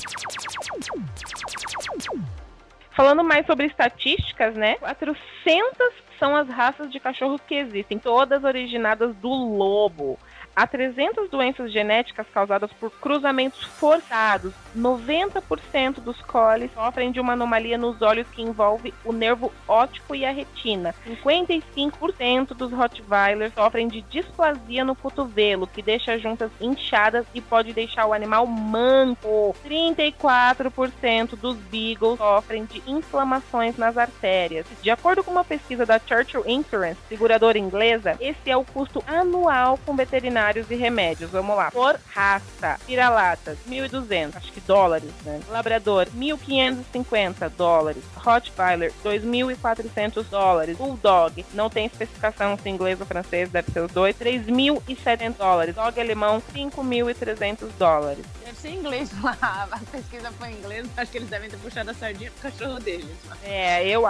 Falando mais sobre estatísticas, né? 400 são as raças de cachorros que existem, todas originadas do lobo. Há 300 doenças genéticas causadas por cruzamentos forçados. 90% dos collies sofrem de uma anomalia nos olhos que envolve o nervo óptico e a retina. 55% dos Rottweilers sofrem de displasia no cotovelo, que deixa as juntas inchadas e pode deixar o animal manco. 34% dos Beagles sofrem de inflamações nas artérias. De acordo com uma pesquisa da Churchill Insurance, seguradora inglesa, esse é o custo anual com veterinários e remédios. Vamos lá. Por raça, vira-latas, 1.200, acho que dólares, né? Labrador, 1.550 dólares. Rottweiler, 2.400 dólares. Bulldog, não tem especificação se inglês ou francês, deve ser os dois, 3.700 dólares. Dog alemão, 5.300 dólares. Deve ser inglês [LAUGHS] lá. A pesquisa foi em inglês, acho que eles devem ter puxado a sardinha pro cachorro deles. É, eu,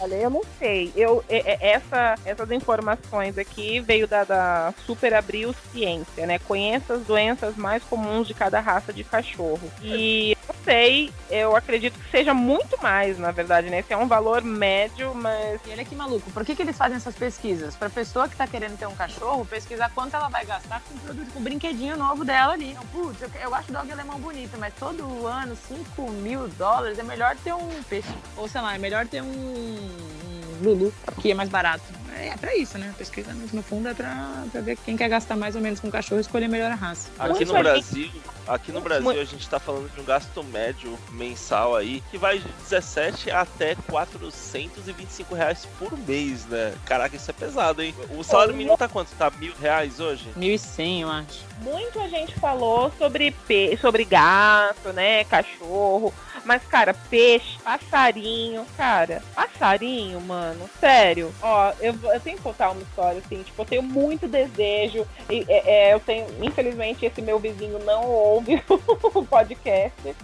eu, eu não sei. Eu, é- é- essa, essas informações aqui veio da, da Super Abril Ciência, né? Conheça as doenças mais comuns de cada raça de cachorro. E eu sei, eu acredito que seja muito mais, na verdade, né? Esse é um valor médio, mas E olha que maluco, por que, que eles fazem essas pesquisas? Pra pessoa que tá querendo ter um cachorro, pesquisar quanto ela vai gastar com o produto, com o brinquedinho novo dela ali. Então, putz, eu, eu acho dog alemão bonito, mas todo ano 5 mil dólares é melhor ter um peixe. Ou sei lá, é melhor ter um, um Lulu, que é mais barato. É, é pra isso, né? Pesquisa no fundo é pra, pra ver quem quer gastar mais ou menos com o cachorro e escolher melhor a raça. Aqui Muito no. Brasil, aqui no Brasil a gente tá falando de um gasto médio mensal aí que vai de 17 até 425 reais por mês, né? Caraca, isso é pesado, hein? O salário mínimo tá quanto? Tá mil reais hoje? 1.100, eu acho. muita gente falou sobre, pe sobre gato, né? Cachorro. Mas, cara, peixe, passarinho, cara, passarinho, mano, sério. Ó, eu, eu tenho que contar uma história, assim, tipo, eu tenho muito desejo. E, é, é, eu tenho, infelizmente, esse meu vizinho não ouve [LAUGHS] o podcast.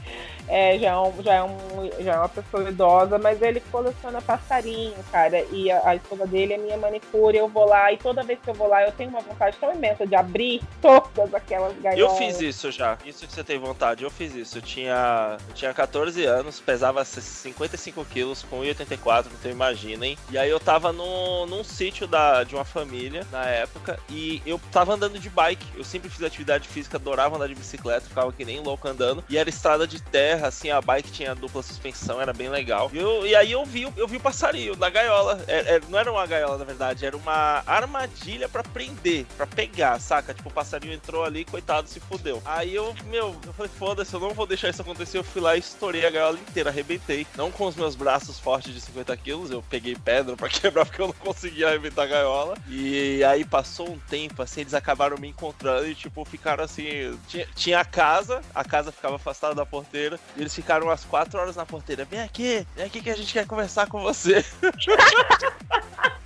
É, já, é um, já, é um, já é uma pessoa idosa, mas ele coleciona passarinho, cara. E a, a esposa dele é minha manicure. Eu vou lá e toda vez que eu vou lá, eu tenho uma vontade tão imensa de abrir todas aquelas gaiolas. Eu fiz isso já. Isso que você tem vontade, eu fiz isso. Eu tinha, eu tinha 14 anos, pesava 55 quilos com 1,84, então imaginem. E aí eu tava no, num sítio da, de uma família na época e eu tava andando de bike. Eu sempre fiz atividade física, adorava andar de bicicleta, ficava que nem louco andando. E era estrada de terra, assim, a bike tinha dupla suspensão, era bem legal. E, eu- e aí eu vi, eu vi o passarinho na gaiola. É- é- não era uma gaiola, na verdade, era uma armadilha pra prender, pra pegar, saca? Tipo, o passarinho entrou ali, coitado, se fudeu. Aí eu, meu, eu falei, foda-se, eu não vou deixar isso acontecer. Eu fui lá e estourei a gaiola inteira, arrebentei. Não com os meus braços fortes de 50 quilos, eu peguei pedra pra [LAUGHS] quebrar porque eu não conseguia arrebentar a gaiola. E aí passou um tempo, assim, eles acabaram me encontrando e, tipo, ficaram assim. Tinha, tinha a casa, a casa ficava afastada da porteira, e eles ficaram umas 4 horas na porteira. Vem aqui, vem aqui que a gente quer conversar com você. [LAUGHS]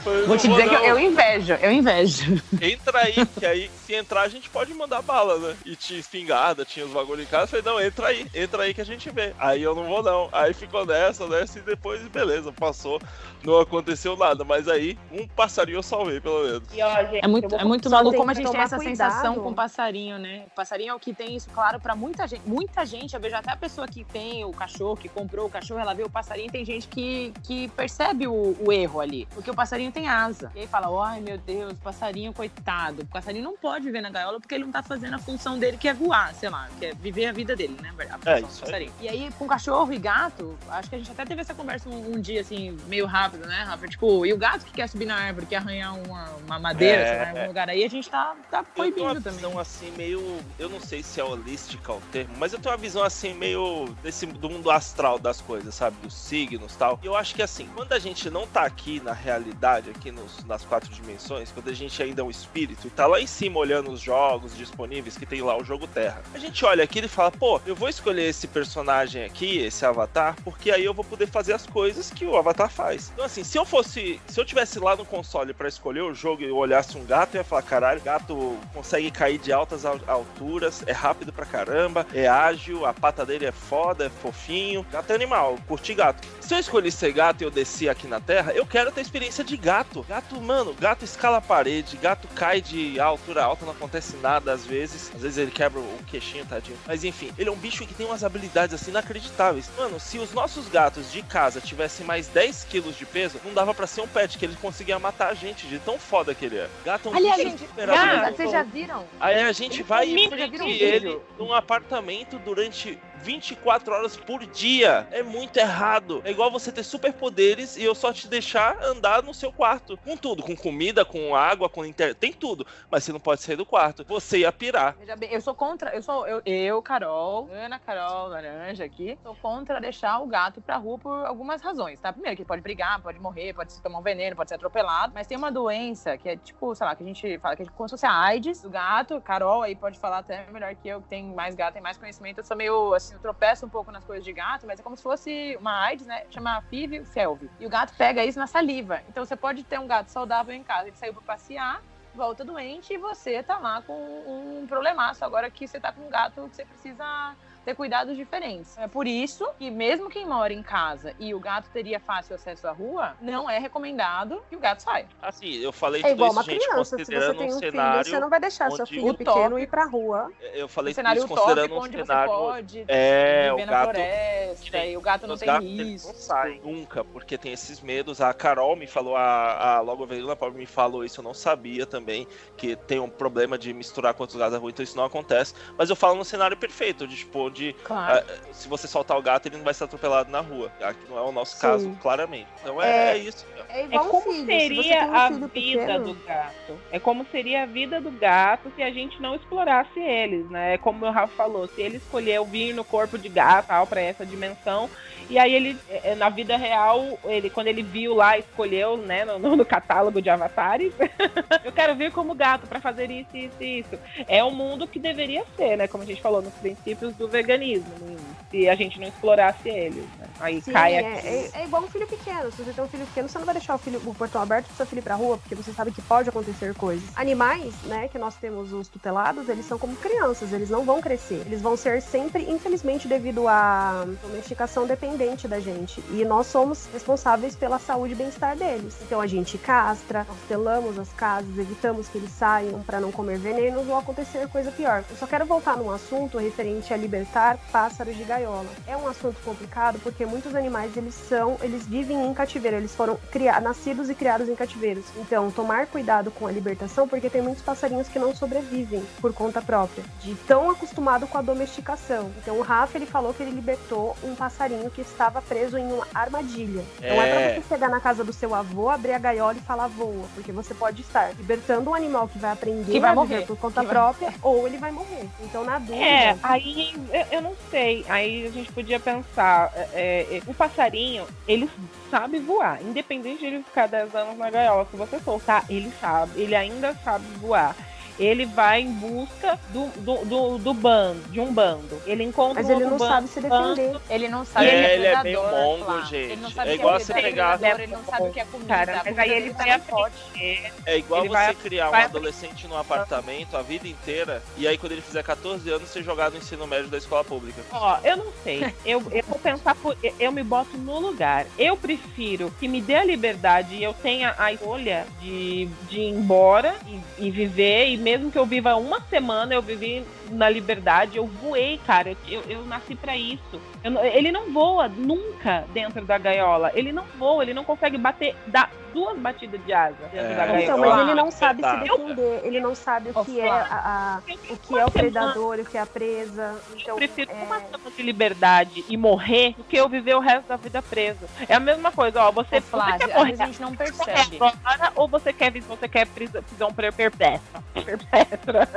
Vou "Não te dizer que eu, não." eu invejo, eu invejo. [LAUGHS] entra aí, que aí se entrar a gente pode mandar bala, né? E tinha espingarda, tinha os bagulho em casa. Eu falei, não, entra aí, entra aí que a gente vê. Aí eu não vou não. Aí ficou nessa, nessa e depois, beleza, passou. Não aconteceu nada, mas aí um passarinho eu salvei, pelo menos. E, ó, gente, É muito, vou é muito maluco como a gente tem tomar essa cuidado. sensação com o passarinho, né? O passarinho é o que tem isso, claro, pra muita gente. Muita gente, eu vejo até a pessoa que tem o cachorro, que comprou o cachorro, ela vê o passarinho, tem gente que, que percebe o, o erro ali. Porque o passarinho tem asa. E aí fala, ai meu Deus, passarinho, coitado. O passarinho não pode viver na gaiola porque ele não tá fazendo a função dele, que é voar, sei lá, que é viver a vida dele, né? A função É, do isso aí. passarinho. E aí, com cachorro e gato, acho que a gente até teve essa conversa um, um dia, assim, meio rápido, né, Rafa? Tipo, e o gato que quer subir na árvore, quer arranhar uma, uma madeira, É, lá, em algum é. lugar aí, a gente tá, tá Eu tenho uma proibindo também. visão assim meio. Eu não sei se é holística o termo, mas eu tenho uma visão assim meio desse, do mundo astral das coisas, sabe? Dos signos e tal. E eu acho que assim, quando a gente não tá aqui na realidade, aqui nos- nas quatro dimensões, quando a gente ainda é um espírito e tá lá em cima olhando os jogos disponíveis que tem lá o jogo Terra, a gente olha aqui e fala, pô, eu vou escolher esse personagem aqui, esse avatar, porque aí eu vou poder fazer as coisas que o avatar faz. Então assim, se eu fosse. Se eu tivesse lá no console pra escolher o jogo e eu olhasse um gato, eu ia falar, caralho, gato consegue cair de altas al- alturas, é rápido pra caramba, é ágil, a pata dele é foda, é fofinho. Gato é animal, curti gato. Se eu escolhi ser gato e eu desci aqui na Terra, eu quero ter experiência de gato, gato, mano, gato escala a parede, gato cai de altura alta, não acontece nada às vezes. Às vezes ele quebra o queixinho, tadinho. Mas enfim, ele é um bicho que tem umas habilidades assim inacreditáveis. Mano, se os nossos gatos de casa tivessem mais 10 quilos de peso, não dava pra ser um pet, que ele conseguia matar a gente de tão foda que ele é. Gato é um Aliás, bicho gente, gato, vocês já viram? Aí a gente vai e prende ele num apartamento durante 24 horas por dia. É muito errado. É igual você ter superpoderes e eu só te deixar andar no seu quarto. Com tudo, com comida, com água, com internet, tem tudo. Mas você não pode sair do quarto. Você ia pirar. Bem, eu sou contra, eu sou, eu, eu, Carol, Ana Carol Laranja aqui, sou contra deixar o gato pra rua por algumas razões, tá? Primeiro, que pode brigar, pode morrer, pode se tomar um veneno, pode ser atropelado, mas tem uma doença que é tipo, sei lá, que a gente fala que é como se fosse a AIDS do gato, Carol aí pode falar até melhor que eu, que tem mais gato, tem mais conhecimento, eu sou meio, assim, eu tropeço um pouco nas coisas de gato, mas é como se fosse uma AIDS, né, chama FIV felv, e o gato pega isso na saliva, então você pode ter um gato saudável em casa, ele saiu pra passear, volta doente e você tá lá com um problemaço. Agora que você tá com um gato que você precisa ter cuidados diferentes. É por isso que mesmo quem mora em casa e o gato teria fácil acesso à rua, não é recomendado que o gato saia. Assim, eu falei É tudo igual isso, uma gente, criança. Se você considerando tem um um filho, cenário. você não vai deixar seu filho pequeno ir pra rua. Eu falei um cenário isso considerando utópico um onde você cenário. pode É, viver o na gato. floresta e o gato não tem risco. não saem nunca, porque tem esses medos. A Carol me falou, a, a Logo Verona me falou isso, eu não sabia também, que tem um problema de misturar com outros gatos da rua, então isso não acontece. Mas eu falo no cenário perfeito, de tipo, de Claro. ah, se você soltar o gato, ele não vai ser atropelado na rua. Aqui não é o nosso Sim. caso, claramente. Então é, É. é isso. É É igual como filho. Se você seria tem um a vida pequeno, do gato. É como seria a vida do gato se a gente não explorasse eles, né? É como o Rafa falou, se ele escolheu vir no corpo de gato tal, pra essa dimensão, e aí ele, eh, na vida real, ele quando ele viu lá, escolheu, né, no, no catálogo de avatares, [LAUGHS] eu quero vir como gato pra fazer isso, isso e isso. É o mundo que deveria ser, né? Como a gente falou nos princípios do veganismo, né? se a gente não explorasse eles, né? Aí Sim, cai é, aqui. é- é igual um filho pequeno. Se você tem um filho pequeno, você não vai deixar o, filho, o portão aberto pro seu filho ir pra rua, porque você sabe que pode acontecer coisas. Animais, né, que nós temos os tutelados, eles são como crianças, eles não vão crescer. Eles vão ser sempre, infelizmente, devido à domesticação dependente da gente. E nós somos responsáveis pela saúde e bem-estar deles. Então a gente castra, telamos as casas, evitamos que eles saiam para não comer venenos ou acontecer coisa pior. Eu só quero voltar num assunto referente a libertar pássaros de gaiola. É um assunto complicado porque muitos animais eles são, eles vivem em cativeiro, eles foram criados, nascidos e criados em cativeiros. Então, tomar cuidado com a libertação porque tem muitos passarinhos que não sobrevivem por conta própria, de tão acostumado com a domesticação. Então, o Rafa ele falou que ele libertou um passarinho que estava preso em uma armadilha. Não é É. pra você chegar na casa do seu avô, abrir a gaiola e falar voa, porque você pode estar libertando um animal que vai aprender Que vai a morrer. viver por conta Que vai- própria ou ele vai morrer. Então, na dúvida, É, aí eu, eu não sei. Aí a gente podia pensar: é, é, o passarinho, ele sabe voar. Independente de ele ficar 10 anos na gaiola, se você soltar, ele sabe. Ele ainda sabe voar. Ele vai em busca do, do, do, do bando, de um bando. Ele encontra mas um ele outro não bando. sabe se defender. Ele não sabe É, que é ele é meio mongo, lá. gente. Ele não sabe É que igual é você pegar- ele não sabe o que é comida. Cara, mas comida aí ele tá vai pote. aprender. É igual Ele você vai- criar um vai- adolescente num apartamento a vida inteira e aí quando ele fizer 14 anos ser jogado no ensino médio da escola pública. Ó, eu não sei. Eu, eu vou pensar por. eu- Eu me boto no lugar. Eu prefiro que me dê a liberdade e eu tenha a escolha de, de ir embora e, e viver. E mesmo que eu viva uma semana, eu vivi na liberdade. Eu voei, cara. Eu, eu, nasci pra isso. Eu não- ele não voa nunca dentro da gaiola. Ele não voa, ele não consegue bater. Dar duas batidas de asa dentro É. da gaiola. Então, Eu mas ele não acho sabe se defender, ele não sabe o que é a, a- o que é o predador, o que é a presa. Eu Então, prefiro é, uma semana de liberdade e morrer do que eu viver o resto da vida preso. É a mesma coisa, ó. Você, Ô, você Flávia, quer morrer a gente não percebe. agora ou você quer, você quer prisão, prisão per- perpétua? [LAUGHS] Perpétua.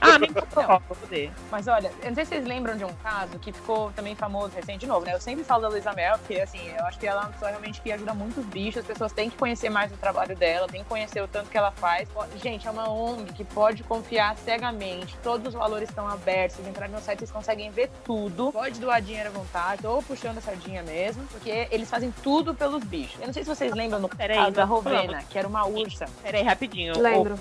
ah, nem poder. Mas olha, eu não sei se vocês lembram de um caso que ficou também famoso recente de novo, né? Eu sempre falo da Luísa Mel, porque assim, eu acho que ela é uma pessoa realmente que ajuda muito os bichos, as pessoas têm que conhecer mais o trabalho dela, têm que conhecer o tanto que ela faz. Gente, é uma ONG que pode confiar cegamente, todos os valores estão abertos, vocês entrarem no site, vocês conseguem ver tudo. Pode doar dinheiro à vontade, tô puxando a sardinha mesmo, porque eles fazem tudo pelos bichos. Eu não sei se vocês lembram no Peraí, caso da Rovena, que era uma ursa. Peraí, rapidinho. lembro.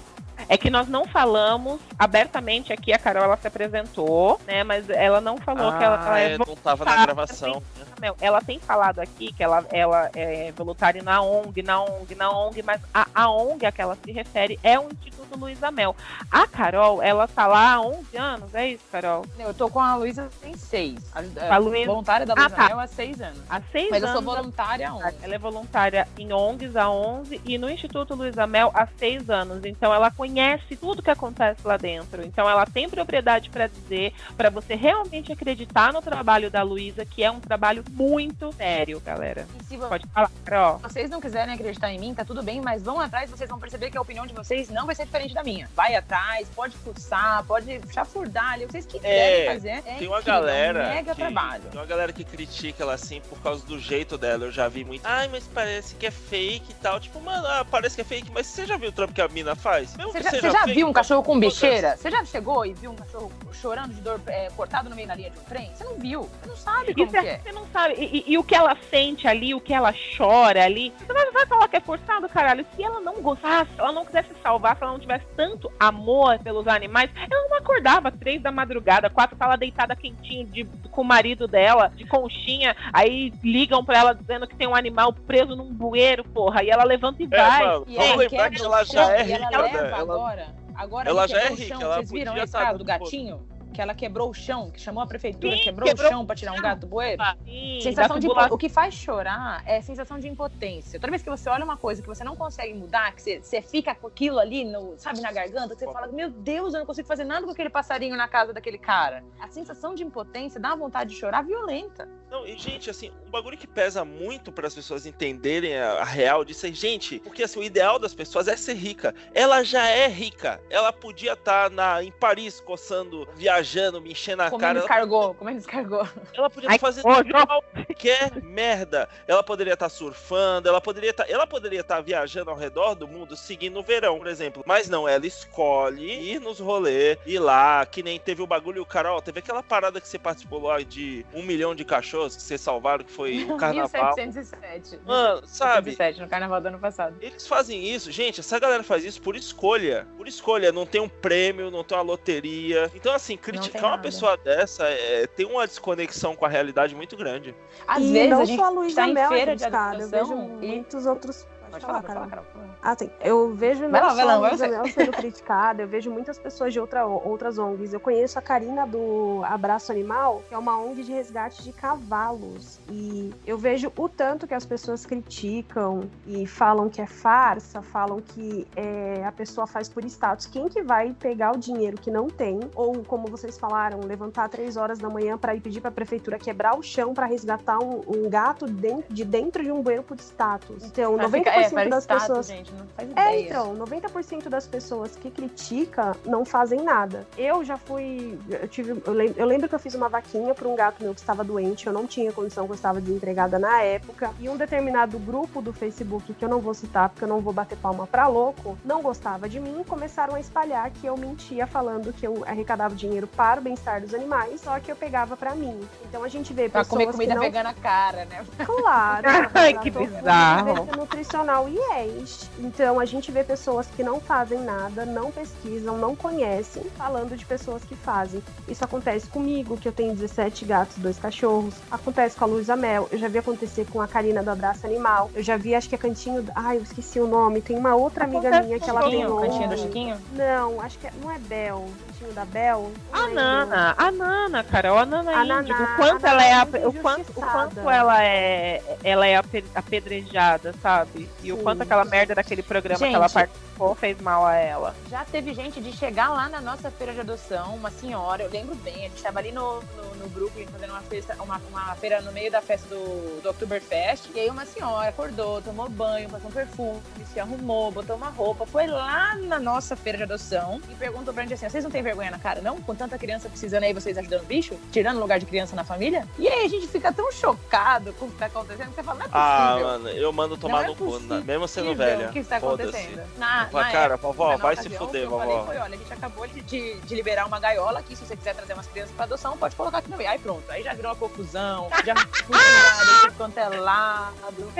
É que nós não falamos abertamente aqui, a Carol ela se apresentou, né? Mas ela não falou ah, que ela, ela é, não tava na gravação. Né? Ela tem falado aqui que ela, ela é voluntária na ONG, na ONG, na ONG, mas a, a ONG a que ela se refere é o Instituto Luísa Mel. A Carol, ela tá lá há 11 anos, é isso, Carol? Eu tô com a Luísa tem 6. A, a Luísa... voluntária da Luísa ah, tá. Mel há 6 anos. Há 6 mas anos. Mas eu sou voluntária há 11. Ela é voluntária em ONGs há 11 e no Instituto Luísa Mel há 6 anos. Então ela conhece tudo que acontece lá dentro. Então ela tem propriedade para dizer, para você realmente acreditar no trabalho da Luísa, que é um trabalho muito sério, galera. Se Pode falar, Carol. Se vocês não quiserem acreditar em mim, tá tudo bem, mas vão atrás, vocês vão perceber que a opinião de vocês não vai ser diferente da minha. Vai atrás, pode fuçar, pode chafurdar ali, o que vocês quiserem é, fazer. É tem uma galera. É um mega que, trabalho. Tem uma galera que critica ela assim por causa do jeito dela. Eu já vi muito. Ai, mas parece que é fake e tal. Tipo, mano, ah, parece que é fake, mas você já viu o trampo que a mina faz? Mesmo você já, você já viu um cachorro com bicheira? Você já chegou e viu um cachorro chorando de dor é, cortado no meio da linha de um trem? Você não viu. Você não sabe como Isso que é. Você não sabe. E, e, e, o que ela sente ali, o que ela chora ali. Você vai, vai falar que é forçado, caralho. Se ela não gostasse, se ela não quisesse salvar, se ela não tivesse tanto amor pelos animais, ela não acordava três da madrugada, quatro, tá lá deitada quentinha de, com o marido dela, de conchinha. Aí ligam pra ela dizendo que tem um animal preso num bueiro, porra. E ela levanta e é, vai. Mano, e vamos lembrar que ela já é rica, né? Leva agora. Agora ela já é rica. Chão, ela vocês viram a tá escada do gatinho? que ela quebrou o chão, que chamou a prefeitura, Sim, quebrou, quebrou o chão para tirar um gato do bueiro. Sim, sensação de. O que faz chorar é sensação de impotência. Toda vez que você olha uma coisa que você não consegue mudar, que você, você fica com aquilo ali, no, sabe, na garganta, que você fala, meu Deus, eu não consigo fazer nada com aquele passarinho na casa daquele cara. A sensação de impotência dá vontade de chorar violenta. Não, e gente, assim, um bagulho que pesa muito para as pessoas entenderem a, a, real disso é, gente, porque assim, o ideal das pessoas é ser rica. Ela já é rica. Ela podia estar tá em Paris coçando, viajando, me enchendo na como cara. Descargou, ela... Como é que descargou? Ela podia estar tá fazendo qualquer merda. Ela poderia estar tá surfando, ela poderia estar. Ela poderia estar viajando ao redor do mundo seguindo o verão, por exemplo. Mas não, ela escolhe ir nos rolês, ir lá, que nem teve o bagulho, Carol, teve aquela parada que você participou lá de um milhão de cachorros que vocês salvaram, que foi o carnaval. 1707. Mano, sabe? 1707, no carnaval do ano passado. Eles fazem isso, gente, essa galera faz isso por escolha. Por escolha, não tem um prêmio, não tem uma loteria. Então, assim, criticar uma pessoa dessa é, tem uma desconexão com a realidade muito grande. Às e vezes não a gente só a Luísa tá Mel, em feira de cara, eu vejo e... muitos outros Pode falar, falar, Carol. Ah, sim. Eu vejo não lá, só lá, a Luísa Mel sendo criticada, eu vejo muitas pessoas de outra, outras ONGs. Eu conheço a Karina do Abraço Animal, que é uma ONG de resgate de cavalos. E eu vejo o tanto que as pessoas criticam e falam que é farsa, falam que é, a pessoa faz por status. Quem que vai pegar o dinheiro que não tem, ou como vocês falaram, levantar três horas da manhã para ir pedir para a prefeitura quebrar o chão para resgatar um, um gato de dentro de um bueiro por status? Então, 90% é, das status, pessoas. Gente, é, então, 90% das pessoas que critica não fazem nada. Eu já fui. Eu, tive, eu, lembro, eu lembro que eu fiz uma vaquinha para um gato meu que estava doente, eu não tinha condição, que eu estava desempregada na época. E um determinado grupo do Facebook, que eu não vou citar porque eu não vou bater palma pra louco, não gostava de mim começaram a espalhar que eu mentia falando que eu arrecadava dinheiro para o bem-estar dos animais, só que eu pegava para mim. Então a gente vê pra pessoas comer comida que não... vegana cara, né? Claro. [LAUGHS] Ai, que bizarro. nutricional e IES. Então a gente vê pessoas que não fazem nada, não pesquisam, não conhecem, falando de pessoas que fazem. Isso acontece comigo, que eu tenho 17 gatos, dois cachorros. Acontece com a Luísa Mel. Eu já vi acontecer com a Karina do Abraço Animal. Eu já vi, acho que é Cantinho. Ai, eu esqueci o nome. Tem uma outra amiga acontece minha que ela tem. Cantinho do Chiquinho? Não, acho que é... não é Bel. Cantinho da Bel. A Nana, a Nana, cara, a Nana A índigo. Naná, o quanto ela é é o quanto, o quanto ela é ela é ape- apedrejada, sabe? E o quanto aquela merda daquele programa que Gente. ela participou fez mal a ela. Já teve gente de chegar lá na nossa feira de adoção, uma senhora, eu lembro bem, a gente tava ali no, no, no Brooklyn fazendo uma, festa, uma, uma feira no meio da festa do, do Oktoberfest. E aí uma senhora acordou, tomou banho, passou um perfume, se arrumou, botou uma roupa, foi lá na nossa feira de adoção e perguntou pra gente assim: vocês não têm vergonha na cara, não? Com tanta criança precisando aí, vocês ajudando o bicho? Tirando o lugar de criança na família? E aí a gente fica tão chocado com o que tá acontecendo que você fala, não é Ah, possível. mano, eu mando tomar Não é no cu. Mesmo sendo Horrível. velha. O que está acontecendo? Na, Fala, na cara, época, vovó, na vai se fuder, que eu falei vovó. foi, olha, a gente acabou de, de, de liberar uma gaiola aqui, se você quiser trazer umas crianças pra adoção, pode colocar aqui no meio. Aí pronto, aí já virou uma confusão, já [LAUGHS] quanto é lado.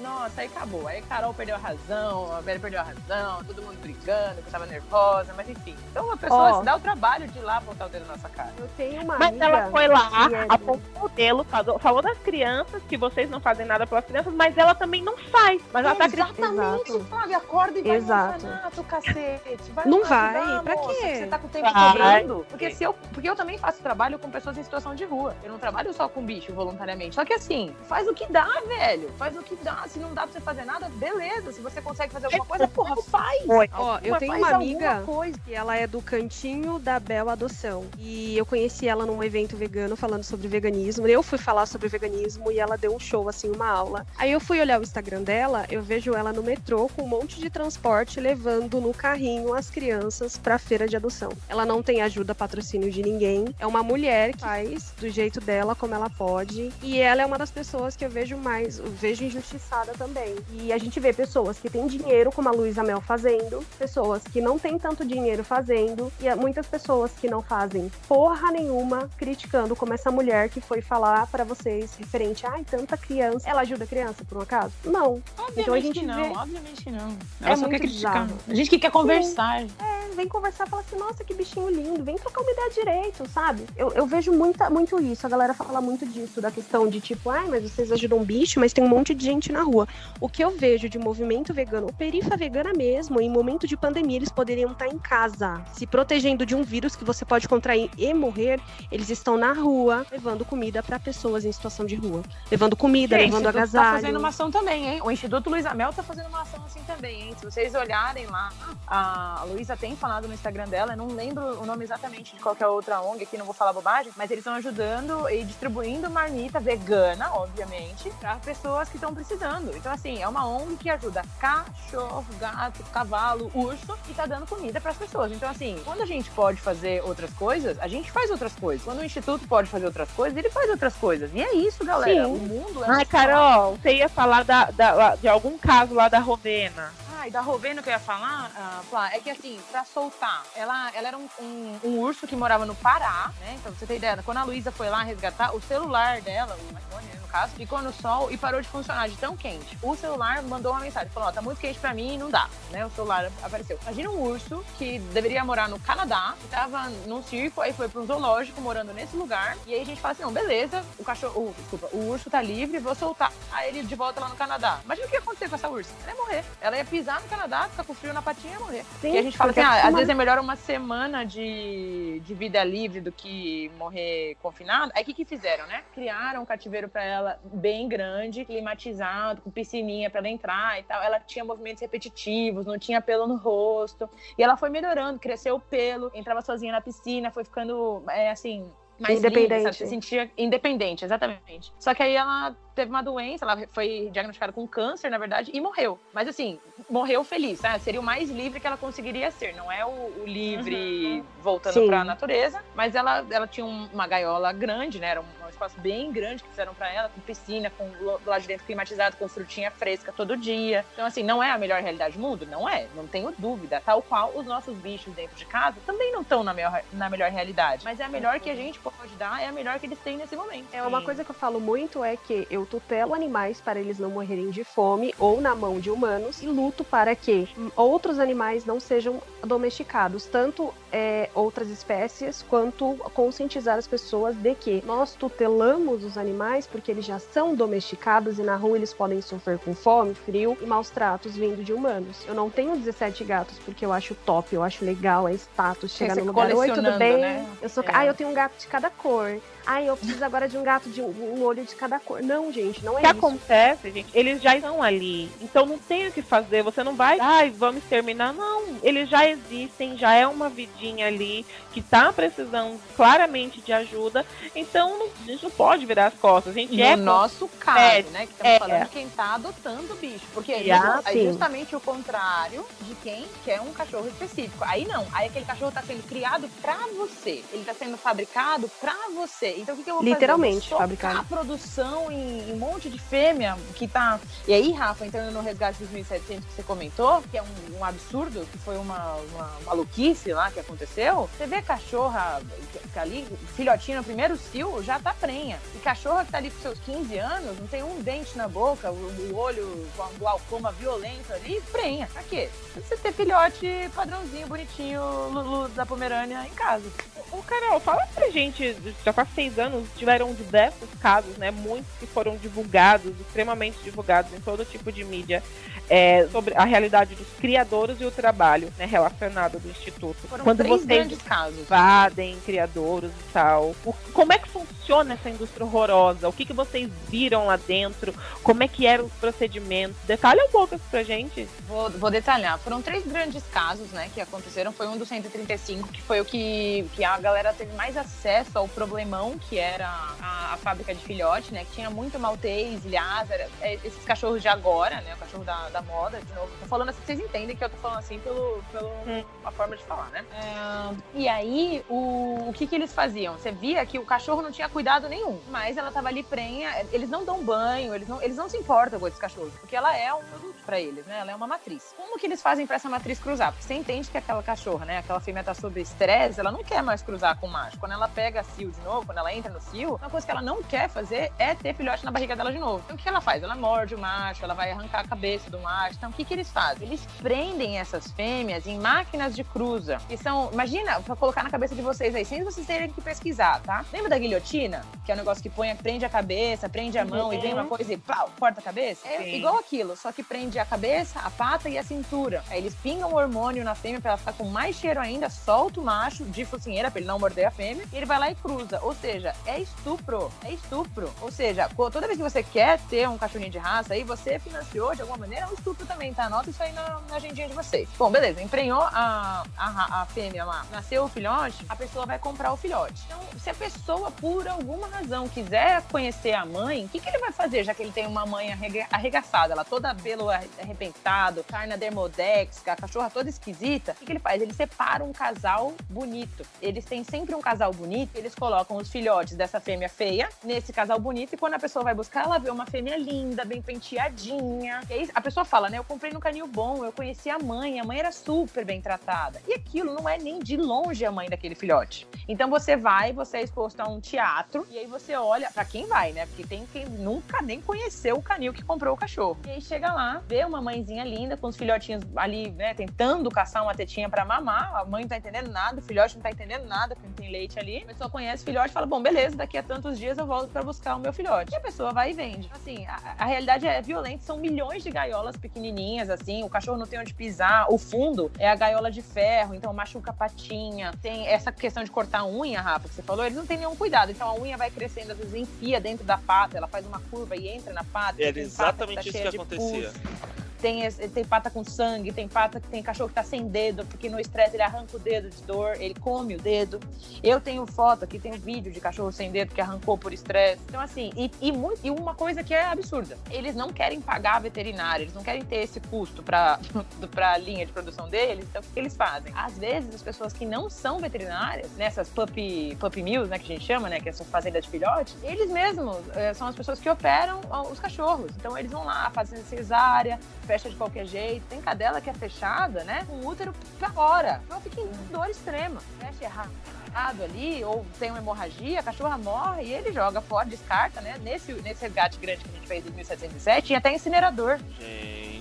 Nossa, aí acabou. Aí a Carol perdeu a razão, a Bela perdeu a razão, todo mundo brigando, eu tava nervosa, mas enfim. Então a pessoa Ó. se dá o trabalho de ir lá botar o dedo na nossa cara. Eu tenho uma Mas amiga. ela foi lá, que é- apontou o modelo, falou, falou das crianças, que vocês não fazem nada pelas crianças, mas ela também não faz. Mas ela. Exatamente, Exato. Flávia, acorda e vai Exato. no orfanato, cacete. Vai Não vai, ajudar, pra moça, quê? Você tá com o tempo Vai. sobrando. Porque, se eu, porque eu também faço trabalho com pessoas em situação de rua. Eu não trabalho só com bicho voluntariamente. Só que assim, faz o que dá, velho. Faz o que dá. Se não dá pra você fazer nada, beleza. Se você consegue fazer alguma coisa, porra, faz. Ó, eu tenho uma amiga coisa. que ela é do cantinho da Bel Adoção. E eu conheci ela num evento vegano falando sobre veganismo. Eu fui falar sobre veganismo e ela deu um show, assim, uma aula. Aí eu fui olhar o Instagram dela, eu vejo ela no metrô com um monte de transporte levando no carrinho as crianças pra feira de adoção. Ela não tem ajuda, patrocínio de ninguém. É uma mulher que faz do jeito dela, como ela pode. E ela é uma das pessoas que eu vejo mais, eu vejo injustiçada também. E a gente vê pessoas que têm dinheiro, como a Luísa Mel fazendo, pessoas que não têm tanto dinheiro fazendo, e muitas pessoas que não fazem porra nenhuma, criticando como essa mulher que foi falar pra vocês referente, ai, tanta criança. Ela ajuda a criança, por um acaso? Não. Obviamente Então a gente que não, vê- obviamente que não. É só muito quer criticar. bizarro. A gente que quer conversar. É, vem conversar e fala assim, nossa, que bichinho lindo, vem trocar uma ideia direito, sabe? Eu, eu vejo muita, muito isso, a galera fala muito disso, da questão de tipo, ai, mas vocês ajudam um bicho, mas tem um monte de gente na rua. O que eu vejo de movimento vegano, o perifa vegana mesmo, em momento de pandemia, eles poderiam estar em casa, se protegendo de um vírus que você pode contrair e morrer. Eles estão na rua, levando comida para pessoas em situação de rua. Levando comida, Gente, levando agasalho. tá fazendo uma ação também, hein? O Instituto Luiz Amel tá fazendo uma ação assim também, hein? Se vocês olharem lá, a Luísa tem falado no Instagram dela, eu não lembro o nome exatamente de qualquer outra ONG aqui, não vou falar bobagem, mas eles estão ajudando e distribuindo marmita vegana, obviamente, para pessoas que estão precisando. Então, assim, é uma ONG que ajuda cachorro, gato, cavalo, urso e tá dando comida para as pessoas. Então, assim, quando a gente pode fazer outras coisas, a gente faz outras coisas. Quando o Instituto pode fazer outras coisas, ele faz outras coisas. E é isso, galera. Sim. O mundo é Ai, Carol, você ia falar da, da- de algum caso lá da Rovena. Ai, da Rovena que eu ia falar, ah, é que assim, pra soltar, ela, ela era um, um- um urso que morava no Pará, né? Então, você ter ideia, quando a Luísa foi lá resgatar, o celular dela, o iPhone, né, no caso, ficou no sol e parou de funcionar de tão quente. O celular mandou uma mensagem, falou, ó, tá muito quente pra mim e não dá, né? O celular apareceu. Imagina um urso que deveria morar no Canadá, que tava num circo, aí foi pra um zoológico morando nesse lugar, e aí a gente fala assim, não, beleza, o cachorro, desculpa, o urso tá livre, vou soltar ele de volta lá no Canadá. Imagina o que ia acontecer com essa ursa. Ela ia morrer. Ela ia pisar no Canadá, ficar com frio na patinha e morrer. Sim, e a gente fala assim, ah, às vezes é melhor uma semana de, de vida livre do que morrer confinado. Aí o que que fizeram, né? Criaram um cativeiro pra ela bem grande, climatizado, com piscininha pra ela entrar e tal. Ela tinha movimentos repetitivos, não tinha pelo no rosto. E ela foi melhorando, cresceu o pelo, entrava sozinha na piscina, foi ficando, é, assim... Mais Independente. Se sentia independente, exatamente. Só que aí ela teve uma doença, ela foi diagnosticada com câncer, na verdade, e morreu. Mas assim, morreu feliz, né? Seria o mais livre que ela conseguiria ser. Não é o, o livre voltando Sim. pra natureza, mas ela, ela tinha um- uma gaiola grande, né? Era um espaço bem grande que fizeram pra ela, com piscina, com lado de dentro climatizado, com frutinha fresca todo dia. Então, assim, não é a melhor realidade do mundo? Não é, não tenho dúvida. Tal qual os nossos bichos dentro de casa também não estão na melhor, na melhor realidade. Mas é a melhor que a gente pode dar, é a melhor que eles têm nesse momento. É uma coisa que eu falo muito é que eu tutelo animais para eles não morrerem de fome ou na mão de humanos e luto para que outros animais não sejam domesticados, tanto é, outras espécies quanto conscientizar as pessoas de que nós tutelamos os animais porque eles já são domesticados e na rua eles podem sofrer com fome, frio e maus tratos vindo de humanos. Eu não tenho 17 gatos porque eu acho top, eu acho legal, é status chegar no lugar, oi, tudo bem? né? Eu sou, É. ah, eu tenho um gato de cada cor. Ai, eu preciso agora de um gato de um, um olho de cada cor. Não, gente, não O é que isso. acontece, gente? Eles já estão ali. Então não tem o que fazer. Você não vai, ai, vamos exterminar. Não. Eles já existem, já é uma vidinha ali que tá precisando claramente de ajuda. Então não- a gente não pode virar as costas. A gente No é. nosso caso, É, né? Que estamos é. falando quem tá adotando o bicho. Porque é Ah, é sim. justamente o contrário de quem quer um cachorro específico. Aí não. Aí aquele cachorro tá sendo criado pra você. Ele tá sendo fabricado pra você. Então o que, que eu vou Literalmente, fazer? Literalmente, fabricar. produção em, em, um monte de fêmea que tá. E aí, Rafa, entrando no resgate dos 1700 que você comentou, que é um, um absurdo, que foi uma, uma, maluquice lá que aconteceu. Você vê cachorra que, que ali, filhotinho no primeiro cio, já tá prenha. E cachorra que tá ali com seus 15 anos, não tem um dente na boca, o, o olho com um glaucoma violento ali, prenha. Pra quê? Pra você ter filhote padrãozinho, bonitinho, Lulu da Pomerânia em casa. Ô, Carol, fala pra gente, já passei 16 anos tiveram diversos casos, né? Muitos que foram divulgados, extremamente divulgados em todo tipo de mídia, é, sobre a realidade dos criadores e o trabalho né, relacionado do Instituto. Foram Quando vocês grandes casos. Invadem criadores e tal. O, como é que funciona? Essa indústria horrorosa? O que, que vocês viram lá dentro? Como é que eram os procedimentos? Detalha um pouco isso pra gente. Vou, vou detalhar. Foram três grandes casos, né, que aconteceram. Foi um do 135, que foi o que, que a galera teve mais acesso ao problemão, que era a, a fábrica de filhote, né, que tinha muito maltês, lhasa, era- é, esses cachorros de agora, né, o cachorro da, da moda, de novo. Tô falando assim, vocês entendem que eu tô falando assim pelo, pelo Hum. a forma de falar, né? É, e aí, o, o que que eles faziam? Você via que o cachorro não tinha cuidado nenhum, mas ela tava ali prenha, eles não dão banho, eles não, eles não se importam com esses cachorros, porque ela é um produto pra eles, né? Ela é uma matriz. Como que eles fazem pra essa matriz cruzar? Porque você entende que aquela cachorra, né? Aquela fêmea tá sob estresse, ela não quer mais cruzar com o macho. Quando ela pega a cio de novo, quando ela entra no cio, uma coisa que ela não quer fazer é ter filhote na barriga dela de novo. Então o que ela faz? Ela morde o macho, ela vai arrancar a cabeça do macho. Então o que que eles fazem? Eles prendem essas fêmeas em máquinas de cruza. Que são, imagina, pra colocar na cabeça de vocês aí, sem vocês terem que pesquisar, tá? Lembra da guilhotina? Que é um negócio que põe, prende a cabeça, prende a mão e vem uma coisa e pau, corta a cabeça? É Sim. igual aquilo, só que prende a cabeça, a pata e a cintura. Aí eles pingam o hormônio na fêmea pra ela ficar com mais cheiro ainda, solta o macho de focinheira pra ele não morder a fêmea, e ele vai lá e cruza. Ou seja, é estupro, é estupro. Ou seja, toda vez que você quer ter um cachorrinho de raça, aí você financiou de alguma maneira, é um estupro também, tá? Anota isso aí na, na agendinha de vocês. Bom, beleza, emprenhou a, a, a fêmea lá, nasceu o filhote, a pessoa vai comprar o filhote. Então, se a pessoa, por alguma razão, quiser conhecer a mãe, o que, que ele vai fazer, já que ele tem uma mãe arrega- arregaçada, ela toda pelo arre- arrebentado, carne dermodex, a cachorra toda esquisita, o que, que ele faz? Ele separa um casal bonito. Eles têm sempre um casal bonito, eles colocam os filhotes dessa fêmea feia nesse casal bonito, e quando a pessoa vai buscar, ela vê uma fêmea linda, bem penteadinha. E aí a pessoa fala, né? Eu comprei no canil bom, eu conheci a mãe, a mãe era super bem tratada. E aquilo não é nem de longe a mãe daquele filhote. Então você vai, você é exposto a um teatro, e aí você olha, pra quem vai, né? Porque tem quem nunca nem conheceu o canil que comprou o cachorro. E aí chega lá, vê uma mãezinha linda com os filhotinhos ali, né, tentando caçar uma tetinha pra mamar. A mãe não tá entendendo nada, o filhote não tá entendendo nada, porque não tem leite ali. A pessoa conhece o filhote e fala: bom, beleza, daqui a tantos dias eu volto pra buscar o meu filhote. E a pessoa vai e vende. Assim, a, a realidade é violenta, são milhões de gaiolas pequenininhas, assim, o cachorro não tem onde pisar. O fundo é a gaiola de ferro, então machuca a patinha. Tem essa questão de cortar a unha, Rafa, que você falou, eles não têm nenhum cuidado. Então a unha vai crescendo, às vezes enfia dentro da pata, ela faz uma curva e entra na pata. Era tem pata exatamente tá isso que acontecia. pus. Tem, tem pata com sangue, tem pata que tem cachorro que tá sem dedo, porque no estresse ele arranca o dedo de dor, ele come o dedo. Eu tenho foto aqui, tenho vídeo de cachorro sem dedo que arrancou por estresse. Então, assim, e, e, mui- e uma coisa que é absurda: eles não querem pagar a veterinária, eles não querem ter esse custo pra, [LAUGHS] pra linha de produção deles. Então, o que eles fazem? Às vezes, as pessoas que não são veterinárias, nessas puppy, puppy mills, né, que a gente chama, né, que é essa fazenda de filhote, eles mesmos eh, são as pessoas que operam os cachorros. Então, eles vão lá, fazem cesárea, fecha de qualquer jeito. Tem cadela que é fechada, né? Com útero pra fora. Então fica em dor extrema. Fecha errado ali, ou tem uma hemorragia, a cachorra morre e ele joga fora, descarta, né? Nesse, nesse resgate grande que a gente fez em 1707, tinha até incinerador. Gente,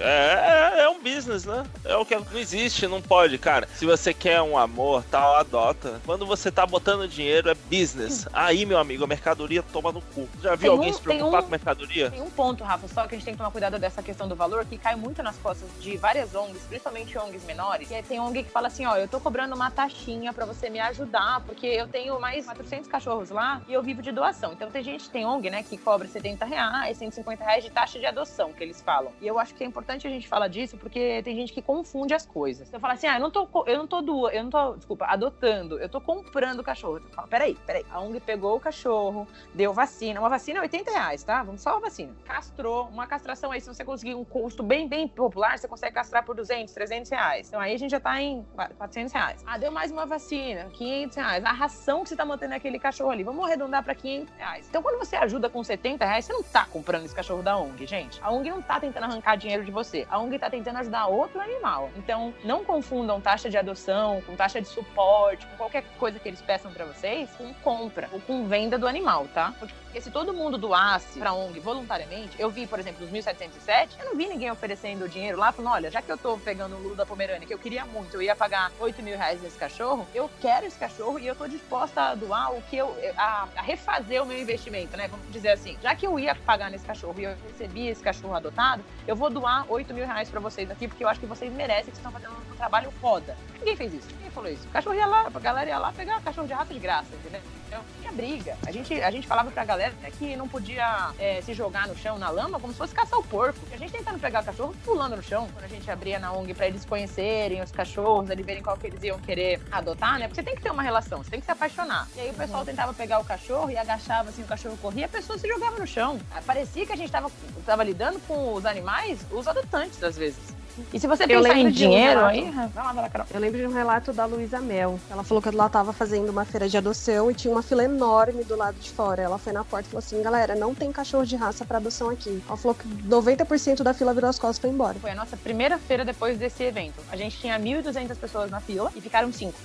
é, é, é um business, né? É o que não existe, não pode, cara. Se você quer um amor, tal, adota. Quando você tá botando dinheiro, é business. Aí, meu amigo, a mercadoria toma no cu. Já viu Tem alguém um- se preocupar um- com mercadoria? Tem um ponto, Rafa, só que a gente tem que tomar cuidado dessa questão do valor, que cai muito nas costas de várias ONGs, principalmente ONGs menores. E tem ONG que fala assim, ó, eu tô cobrando uma taxinha pra você me ajudar, porque eu tenho mais 400 cachorros lá e eu vivo de doação. Então tem gente, tem ONG, né, que cobra 70 reais, 150 reais de taxa de adoção, que eles falam. E eu acho que é importante a gente falar disso, porque tem gente que confunde as coisas. Então fala assim, ah, eu não tô, eu não tô doando, eu não tô, desculpa, adotando, eu tô comprando o cachorro. Eu falo, peraí, peraí. A ONG pegou o cachorro, deu vacina. Uma vacina é 80 reais, tá? Vamos só a vacina. Castrou. Uma castração aí, se você conseguir um custo bem, bem popular, você consegue castrar por 200, 300 reais. Então aí a gente já tá em 400 reais. Ah, deu mais uma vacina, 500 500 reais. A ração que você tá mantendo aquele cachorro ali, vamos arredondar para 500 reais. Então, quando você ajuda com 70 reais, você não tá comprando esse cachorro da ONG, gente. A ONG não tá tentando arrancar dinheiro de você. A ONG tá tentando ajudar outro animal. Então, não confundam taxa de adoção com taxa de suporte, com qualquer coisa que eles peçam para vocês, com compra ou com venda do animal, tá? Porque se todo mundo doasse pra ONG voluntariamente, eu vi, por exemplo, os 1707, eu não vi ninguém oferecendo dinheiro lá, falando, olha, já que eu tô pegando o Lulu da Pomerânia, que eu queria muito, eu ia pagar 8 mil reais nesse cachorro, eu quero esse cachorro e eu tô disposta a doar o que eu, a, a refazer o meu investimento, né? Vamos dizer assim, já que eu ia pagar nesse cachorro e eu recebi esse cachorro adotado, eu vou doar 8 mil reais pra vocês aqui, porque eu acho que vocês merecem, que estão fazendo um trabalho foda. Ninguém fez isso, ninguém falou isso. O cachorro ia lá, a galera ia lá pegar cachorro de raça de graça, entendeu? Então, tinha briga. A gente, a gente falava pra galera né, que não podia é, se jogar no chão, na lama, como se fosse caçar o porco. A gente tentando pegar o cachorro pulando no chão. Quando a gente abria na ONG pra eles conhecerem os cachorros, eles verem qual que eles iam querer adotar, né? Porque você tem que ter uma relação, você tem que se apaixonar. E aí o pessoal tentava pegar o cachorro e agachava assim, o cachorro corria, a pessoa se jogava no chão. Parecia que a gente tava, tava lidando com os animais, os adotantes, às vezes. E se você pensar em um dinheiro, relato. aí. Vai lá, vai lá, Carol. Eu lembro de um relato da Luísa Mel. Ela falou que ela tava fazendo uma feira de adoção e tinha uma fila enorme do lado de fora. Ela foi na porta e falou assim: galera, não tem cachorro de raça pra adoção aqui. Ela falou que 90% da fila virou as costas e foi embora. Foi a nossa primeira feira depois desse evento. A gente tinha 1.200 pessoas na fila e ficaram cinco.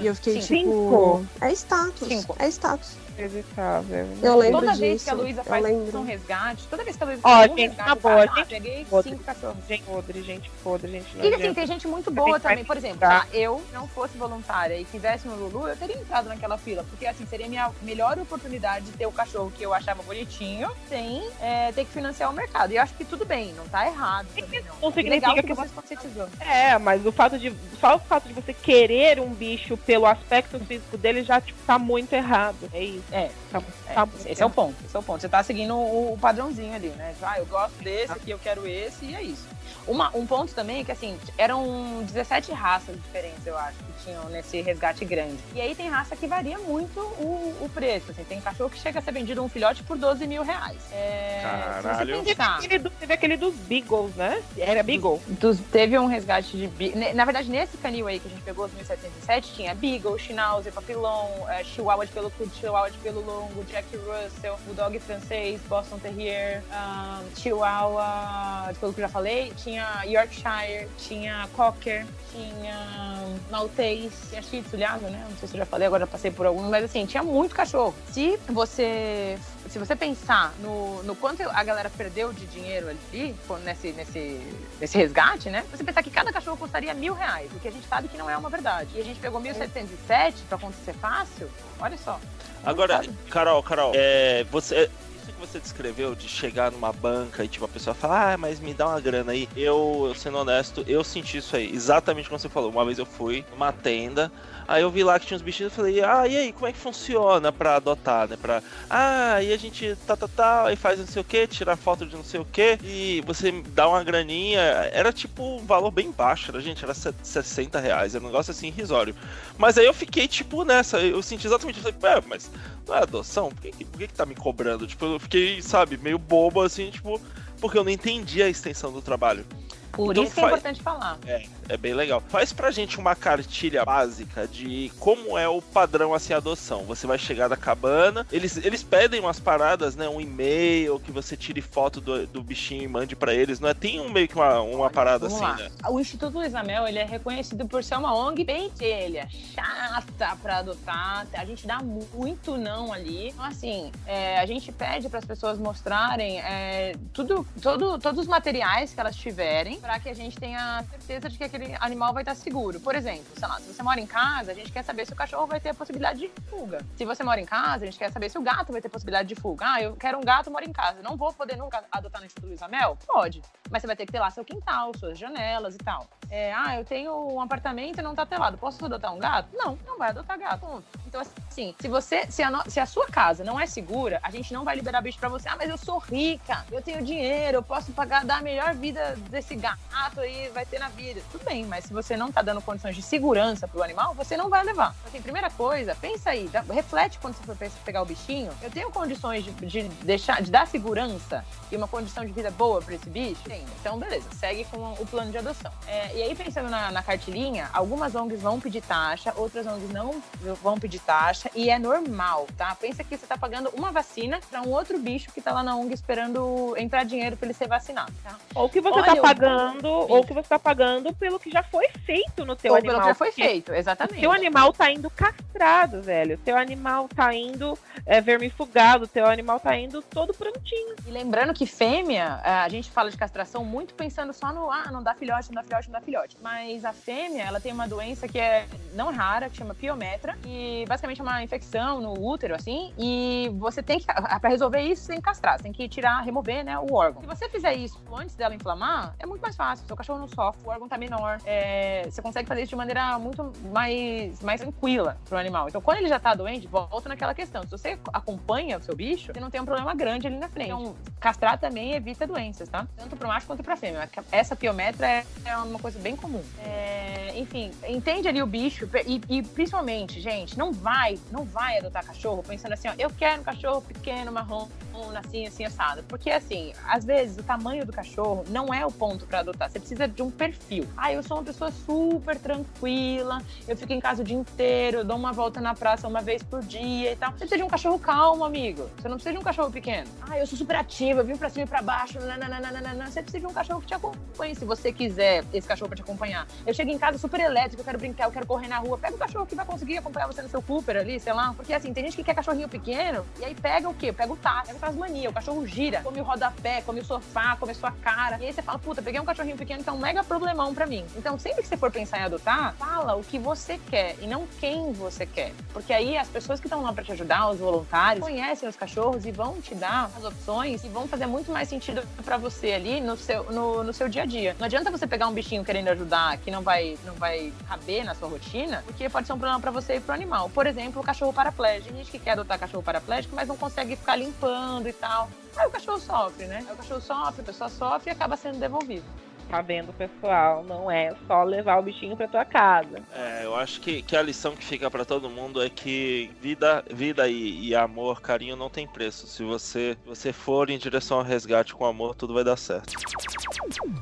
E eu fiquei Sim. tipo. Cinco? É status. Cinco. É status. Inacreditável. Eu lembro toda disso. vez que a Luísa eu faz lembro. um resgate, toda vez que a Luísa Ó, faz um gente, resgate, boa, ah, gente, peguei podre. cinco cachorros. Gente podre, gente podre, gente E assim, tem gente muito boa também. Por exemplo, se eu não fosse voluntária e quisesse no Lulu, eu teria entrado naquela fila. Porque assim, seria a minha melhor oportunidade de ter o cachorro que eu achava bonitinho sem é, ter que financiar o mercado. E eu acho que tudo bem, não tá errado também, não. Não É legal significa que que vocês conscientizou. É, mas o fato de. Só o fato de você querer um bicho pelo aspecto físico dele já, tipo, tá muito errado. É isso. É, Tá, É, tá esse é o ponto, esse é o ponto. Você tá seguindo o, o padrãozinho ali, né? Ah, eu gosto desse, aqui eu quero esse, e é isso. Uma, um ponto também é que, assim, eram 17 raças diferentes, eu acho, que tinham nesse resgate grande. E aí tem raça que varia muito o, o preço, assim. Tem cachorro que chega a ser vendido um filhote por 12 mil reais. É, Caralho. Se você Teve pensar, aquele, do- teve aquele dos Beagles, né? Era Beagle. dos- teve um resgate de. Na verdade, nesse canil aí que a gente pegou, os 1707, tinha Beagle, Schnauzer, Papillon, eh, Chihuahua de pelo curto, Chihuahua de pelo longo, Jack Russell, Bulldog francês, Boston Terrier, ah, Chihuahua de pelo que eu já falei, tinha Yorkshire, tinha Cocker, tinha Maltese, tinha Shih Tzu, né? Não sei se eu já falei, agora passei por alguns, mas assim, tinha muito cachorro. Se você se você pensar no, no quanto a galera perdeu de dinheiro ali, nesse, nesse, nesse resgate, né? Você pensar que cada cachorro custaria mil reais, o que a gente sabe que não é uma verdade. E a gente pegou 1.707 pra acontecer fácil, olha só. Agora? Carol, Carol, é, você, que você descreveu de chegar numa banca e tipo a pessoa fala, ah, mas me dá uma grana aí. Eu, sendo honesto, eu senti isso aí, exatamente como você falou. Uma vez eu fui numa tenda, aí eu vi lá que tinha uns bichinhos, eu falei, ah, e aí, como é que funciona pra adotar, né? Pra, ah, e a gente tá, tá, tá, aí faz não sei o que, tirar foto de não sei o que, e você dá uma graninha. Era tipo um valor bem baixo, era, gente, era 60 reais, era um negócio assim irrisório. Mas aí eu fiquei, tipo, nessa, eu senti exatamente, eu falei, é, mas não é adoção? Por que, que- por que, que tá me cobrando? Tipo, eu fiquei, sabe, meio bobo assim, tipo, porque eu não entendi a extensão do trabalho. Por Então isso que é faz- importante falar. É bem legal. Faz pra gente uma cartilha básica de como é o padrão assim adoção. Você vai chegar na cabana, eles, eles pedem umas paradas, né? Um e-mail que você tire foto do, do bichinho e mande pra eles, não é? Tem um meio que uma, uma parada Vamos assim, lá. né? O Instituto Luiz Amel, ele é reconhecido por ser uma ONG bem telha, chata pra adotar. A gente dá muito não ali. Então, assim, é, a gente pede para as pessoas mostrarem é, tudo, todo, todos os materiais que elas tiverem para que a gente tenha certeza de que aquele animal vai estar seguro. Por exemplo, sei lá, se você mora em casa, a gente quer saber se o cachorro vai ter a possibilidade de fuga. Se você mora em casa, a gente quer saber se o gato vai ter possibilidade de fuga. Ah, eu quero um gato, moro em casa. Não vou poder nunca adotar no Instituto Luiz Amel? Pode. Mas você vai ter que ter lá seu quintal, suas janelas e tal. É, ah, eu tenho um apartamento e não tá telado. Posso adotar um gato? Não, não vai adotar gato. Então, assim, se você, se a, no- se a sua casa não é segura, a gente não vai liberar bicho pra você. Ah, mas eu sou rica, eu tenho dinheiro, eu posso pagar, dar a melhor vida desse gato aí, vai ter na vida. Tudo bem, mas se você não tá dando condições de segurança pro animal, você não vai levar. Então, assim, primeira coisa, pensa aí, dá, reflete quando você for pegar o bichinho. Eu tenho condições de, de, deixar, de dar segurança e uma condição de vida boa para esse bicho? Tem. Então, beleza, segue com o plano de adoção. É, e aí, pensando na, na cartilinha, algumas ONGs vão pedir taxa, outras ONGs não vão pedir taxa, e é normal, tá? Pensa que você tá pagando uma vacina para um outro bicho que tá lá na ONG esperando entrar dinheiro para ele ser vacinado, tá? Ou que você Olha, tá pagando, ou que você tá pagando pelo que já foi feito no teu ou animal. Pelo que já foi feito, exatamente. O teu animal tá indo castrado, velho. O teu animal tá indo é, vermifugado, o teu animal tá indo todo prontinho. E lembrando que fêmea, é, a gente fala de castração muito pensando só no ah, não dá filhote, não dá filhote, não dá filhote. Mas a fêmea, ela tem uma doença que é não rara, que chama piometra, e basicamente é uma infecção no útero, assim, e você tem que, [LAUGHS] para resolver isso, você tem que castrar, você tem que tirar, remover, né, o órgão. Se você fizer isso antes dela inflamar, é muito mais fácil, seu cachorro não sofre, o órgão tá menor, é, você consegue fazer isso de maneira muito mais, mais tranquila pro animal. Então, quando ele já tá doente, volta naquela questão, se você acompanha o seu bicho, você não tem um problema grande ali na frente. Então, castrar também evita doenças, tá? Tanto pro macho quanto pra fêmea. Essa piometra é, uma coisa bem comum. É, enfim, entende ali o bicho e, e, principalmente, gente, não vai, não vai adotar cachorro pensando assim, ó, eu quero um cachorro pequeno, marrom, assim, assim, assado. Porque, assim, às vezes o tamanho do cachorro não é o ponto para adotar. Você precisa de um perfil. Ah, eu sou uma pessoa super tranquila, eu fico em casa o dia inteiro, dou uma volta na praça uma vez por dia e tal. Você precisa de um cachorro calmo, amigo. Você não precisa de um cachorro pequeno. Ah, eu sou super ativa, eu vim pra cima e pra baixo. Nananana. Você precisa de um cachorro que te acompanhe, se você quiser esse cachorro pra te acompanhar. Eu chego em casa super elétrico, eu quero brincar, eu quero correr na rua. Pega o cachorro que vai conseguir acompanhar você no seu Cooper ali, sei lá. Porque assim, tem gente que quer cachorrinho pequeno e aí pega o quê? Pega o tacho, pega o Tasmania. O cachorro gira, come o rodapé, come o sofá, come a sua cara. E aí você fala, puta, peguei um cachorrinho pequeno que é um mega problemão pra mim. Então, sempre que você for pensar em adotar, fala o que você quer e não quem você quer. Porque aí as pessoas que estão lá pra te ajudar, os voluntários, conhecem os cachorros e vão te dar as opções e vão fazer muito mais sentido para você ali no seu, no, no seu dia a dia. Não adianta você pegar um bichinho querendo ajudar que não vai, não vai caber na sua rotina, porque pode ser um problema para você e pro animal. Por exemplo, o cachorro paraplégico. Tem gente que quer adotar cachorro paraplégico, mas não consegue ficar limpando e tal. Aí o cachorro sofre, né? Aí o cachorro sofre, a pessoa sofre e acaba sendo devolvido tá vendo, pessoal? Não é só levar o bichinho pra tua casa. É, eu acho que, que a lição que fica para todo mundo é que vida, vida e, e, amor, carinho não tem preço. Se você, você for em direção ao resgate com amor, tudo vai dar certo.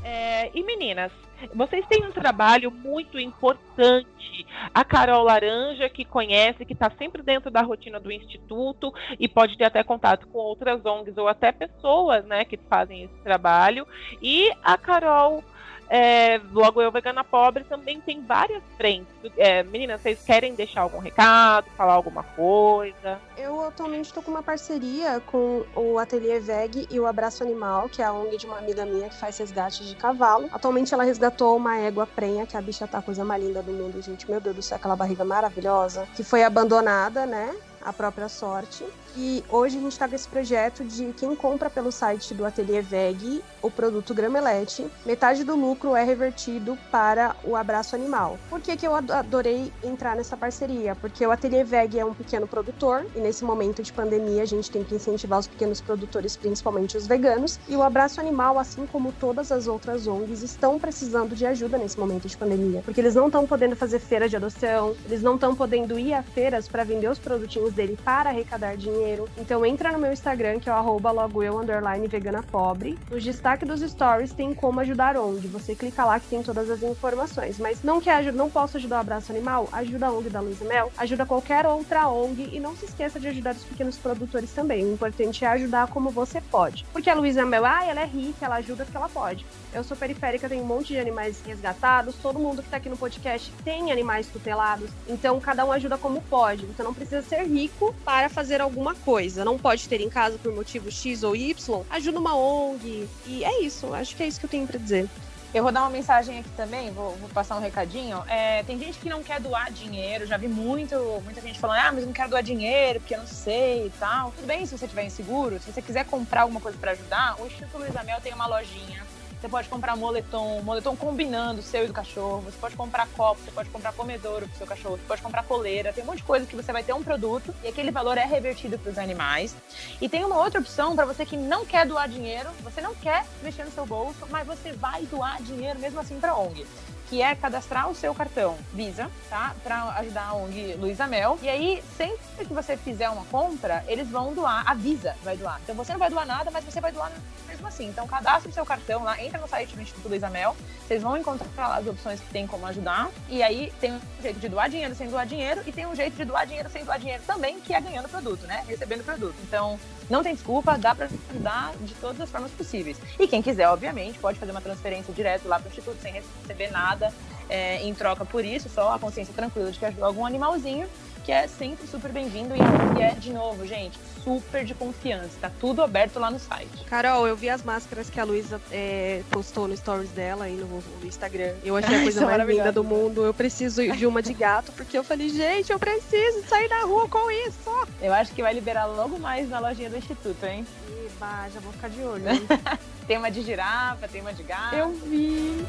É, e meninas, vocês têm um trabalho muito importante. A Carol Laranja, que conhece, que está sempre dentro da rotina do Instituto e pode ter até contato com outras ONGs ou até pessoas né, que fazem esse trabalho. E a Carol é, logo eu, Vegana Pobre, também tem várias frentes. É, meninas, vocês querem deixar algum recado, falar alguma coisa? Eu atualmente estou com uma parceria com o Ateliê Veg e o Abraço Animal, que é a ONG de uma amiga minha que faz resgate de cavalo. Atualmente ela resgatou uma égua prenha, que a bicha tá a coisa mais linda do mundo, gente. Meu Deus do céu, aquela barriga maravilhosa, que foi abandonada, né? A própria sorte. E hoje a gente está com esse projeto de quem compra pelo site do Ateliê Veg o produto Gramelete, metade do lucro é revertido para o abraço animal. Por que, que eu adorei entrar nessa parceria? Porque o Ateliê Veg é um pequeno produtor e nesse momento de pandemia a gente tem que incentivar os pequenos produtores, principalmente os veganos. E o abraço animal, assim como todas as outras ONGs, estão precisando de ajuda nesse momento de pandemia, porque eles não estão podendo fazer feira de adoção, eles não estão podendo ir a feiras para vender os produtinhos dele para arrecadar dinheiro dinheiro. Então entra no meu Instagram, que é o arroba logoeu, underline vegana pobre. No destaque dos stories tem como ajudar onde. Você clica lá que tem todas as informações. Mas não quer ajuda, não posso ajudar o Abraço Animal? Ajuda a ONG da Luísa Mel, ajuda qualquer outra ONG e não se esqueça de ajudar os pequenos produtores também. O importante é ajudar como você pode. Porque a Luísa Mel, ah, ela é rica, ela ajuda porque ela pode. Eu sou periférica, tenho um monte de animais resgatados, todo mundo que tá aqui no podcast tem animais tutelados, então cada um ajuda como pode. Você não precisa ser rico para fazer alguma coisa. Não pode ter em casa por motivo X ou Y. Ajuda uma ONG. E é isso. Acho que é isso que eu tenho para dizer. Eu vou dar uma mensagem aqui também, vou, vou passar um recadinho. É, tem gente que não quer doar dinheiro, já vi muito, muita gente falando, ah, mas eu não quero doar dinheiro porque eu não sei e tal. Tudo bem se você estiver inseguro, se você quiser comprar alguma coisa para ajudar, o Instituto Luiz Amel tem uma lojinha você pode comprar moletom, moletom combinando o seu e do cachorro. Você pode comprar copo, você pode comprar comedouro pro seu cachorro, você pode comprar coleira. Tem um monte de coisa que você vai ter um produto e aquele valor é revertido para os animais. E tem uma outra opção para você que não quer doar dinheiro, você não quer mexer no seu bolso, mas você vai doar dinheiro mesmo assim para ONG que é cadastrar o seu cartão Visa, tá? Pra ajudar a ONG Luísa Mel. E aí, sempre que você fizer uma compra, eles vão doar, a Visa vai doar. Então você não vai doar nada, mas você vai doar mesmo assim. Então cadastre o seu cartão lá, entra no site do Instituto Luísa Mel, vocês vão encontrar as opções que tem como ajudar. E aí tem um jeito de doar dinheiro sem doar dinheiro e tem um jeito de doar dinheiro sem doar dinheiro também, que é ganhando produto, né? Recebendo produto. Então, não tem desculpa, dá para ajudar de todas as formas possíveis. E quem quiser, obviamente, pode fazer uma transferência direto lá para o Instituto sem receber nada é, em troca por isso, só a consciência tranquila de que ajudou algum animalzinho que é sempre super bem-vindo e é, de novo, gente, super de confiança. Tá tudo aberto lá no site. Carol, eu vi as máscaras que a Luísa é, postou no stories dela aí no, no Instagram. Eu achei a [LAUGHS] coisa mais linda do mundo. Eu preciso de uma de gato, porque eu falei, gente, eu preciso sair na rua com isso. Eu acho que vai liberar logo mais na lojinha do Instituto, hein? Eba, já vou ficar de olho. [LAUGHS] tem uma de girafa, tem uma de gato. Eu vi.